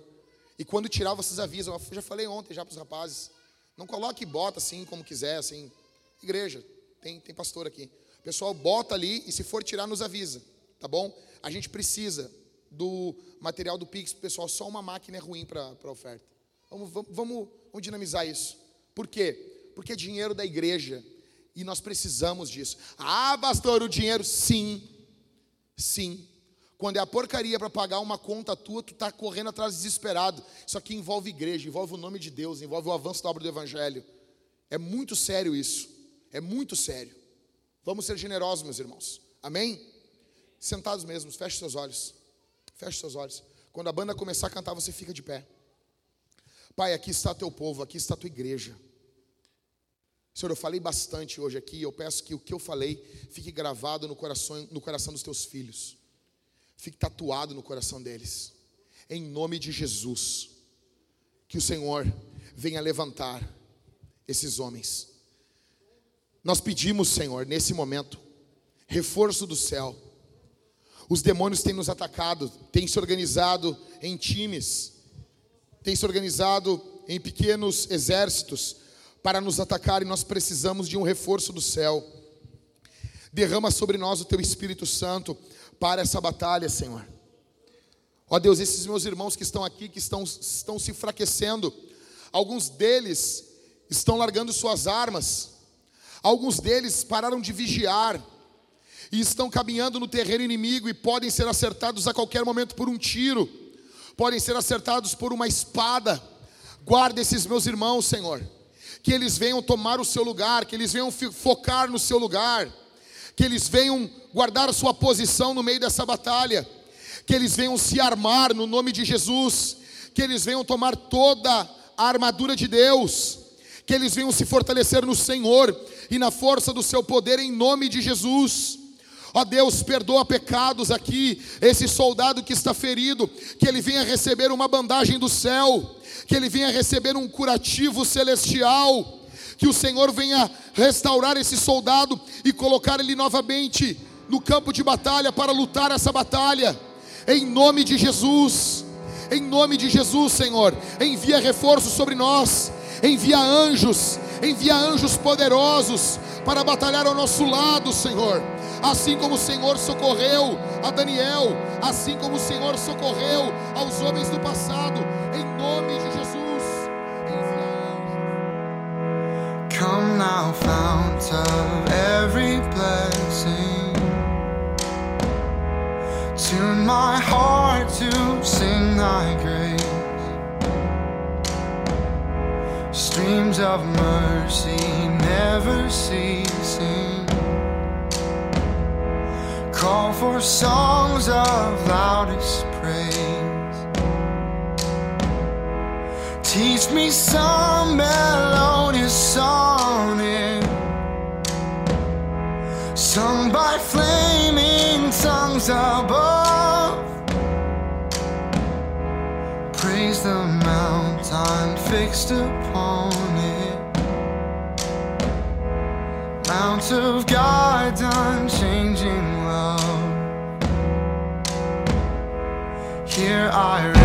E quando tirar, vocês avisam. Eu já falei ontem já para os rapazes. Não coloque bota assim como quiser, assim. Igreja, tem, tem pastor aqui. O pessoal bota ali e se for tirar, nos avisa, tá bom? A gente precisa do material do Pix, pessoal. Só uma máquina é ruim para a oferta. Vamos, vamos, vamos, vamos dinamizar isso. Por quê? Porque é dinheiro da igreja e nós precisamos disso. Ah, pastor, o dinheiro, sim. Sim. Quando é a porcaria para pagar uma conta tua, tu está correndo atrás desesperado. Isso aqui envolve igreja, envolve o nome de Deus, envolve o avanço da obra do Evangelho. É muito sério isso. É muito sério. Vamos ser generosos, meus irmãos. Amém? Sentados mesmos, feche seus olhos. Feche seus olhos. Quando a banda começar a cantar, você fica de pé. Pai, aqui está teu povo, aqui está tua igreja. Senhor, eu falei bastante hoje aqui, eu peço que o que eu falei fique gravado no coração, no coração dos teus filhos, fique tatuado no coração deles, em nome de Jesus, que o Senhor venha levantar esses homens. Nós pedimos, Senhor, nesse momento, reforço do céu. Os demônios têm nos atacado, têm se organizado em times, têm se organizado em pequenos exércitos para nos atacar e nós precisamos de um reforço do céu. Derrama sobre nós o teu Espírito Santo para essa batalha, Senhor. Ó Deus, esses meus irmãos que estão aqui, que estão, estão se enfraquecendo, alguns deles estão largando suas armas, alguns deles pararam de vigiar e estão caminhando no terreno inimigo e podem ser acertados a qualquer momento por um tiro, podem ser acertados por uma espada. Guarda esses meus irmãos, Senhor que eles venham tomar o seu lugar, que eles venham focar no seu lugar, que eles venham guardar a sua posição no meio dessa batalha, que eles venham se armar no nome de Jesus, que eles venham tomar toda a armadura de Deus, que eles venham se fortalecer no Senhor e na força do seu poder em nome de Jesus. Ó Deus, perdoa pecados aqui, esse soldado que está ferido, que ele venha receber uma bandagem do céu, que ele venha receber um curativo celestial, que o Senhor venha restaurar esse soldado e colocar ele novamente no campo de batalha para lutar essa batalha, em nome de Jesus, em nome de Jesus, Senhor, envia reforço sobre nós, envia anjos, envia anjos poderosos para batalhar ao nosso lado, Senhor assim como o Senhor socorreu a Daniel, assim como o Senhor socorreu aos homens do passado, em nome de Jesus. Come now, fount of every blessing. Tune my heart to sing thy grace. Streams of mercy never ceasing. call for songs of loudest praise. Teach me some melodious sonnet, sung by flaming tongues above. The mountain fixed upon it. Mount of God, unchanging love. Here I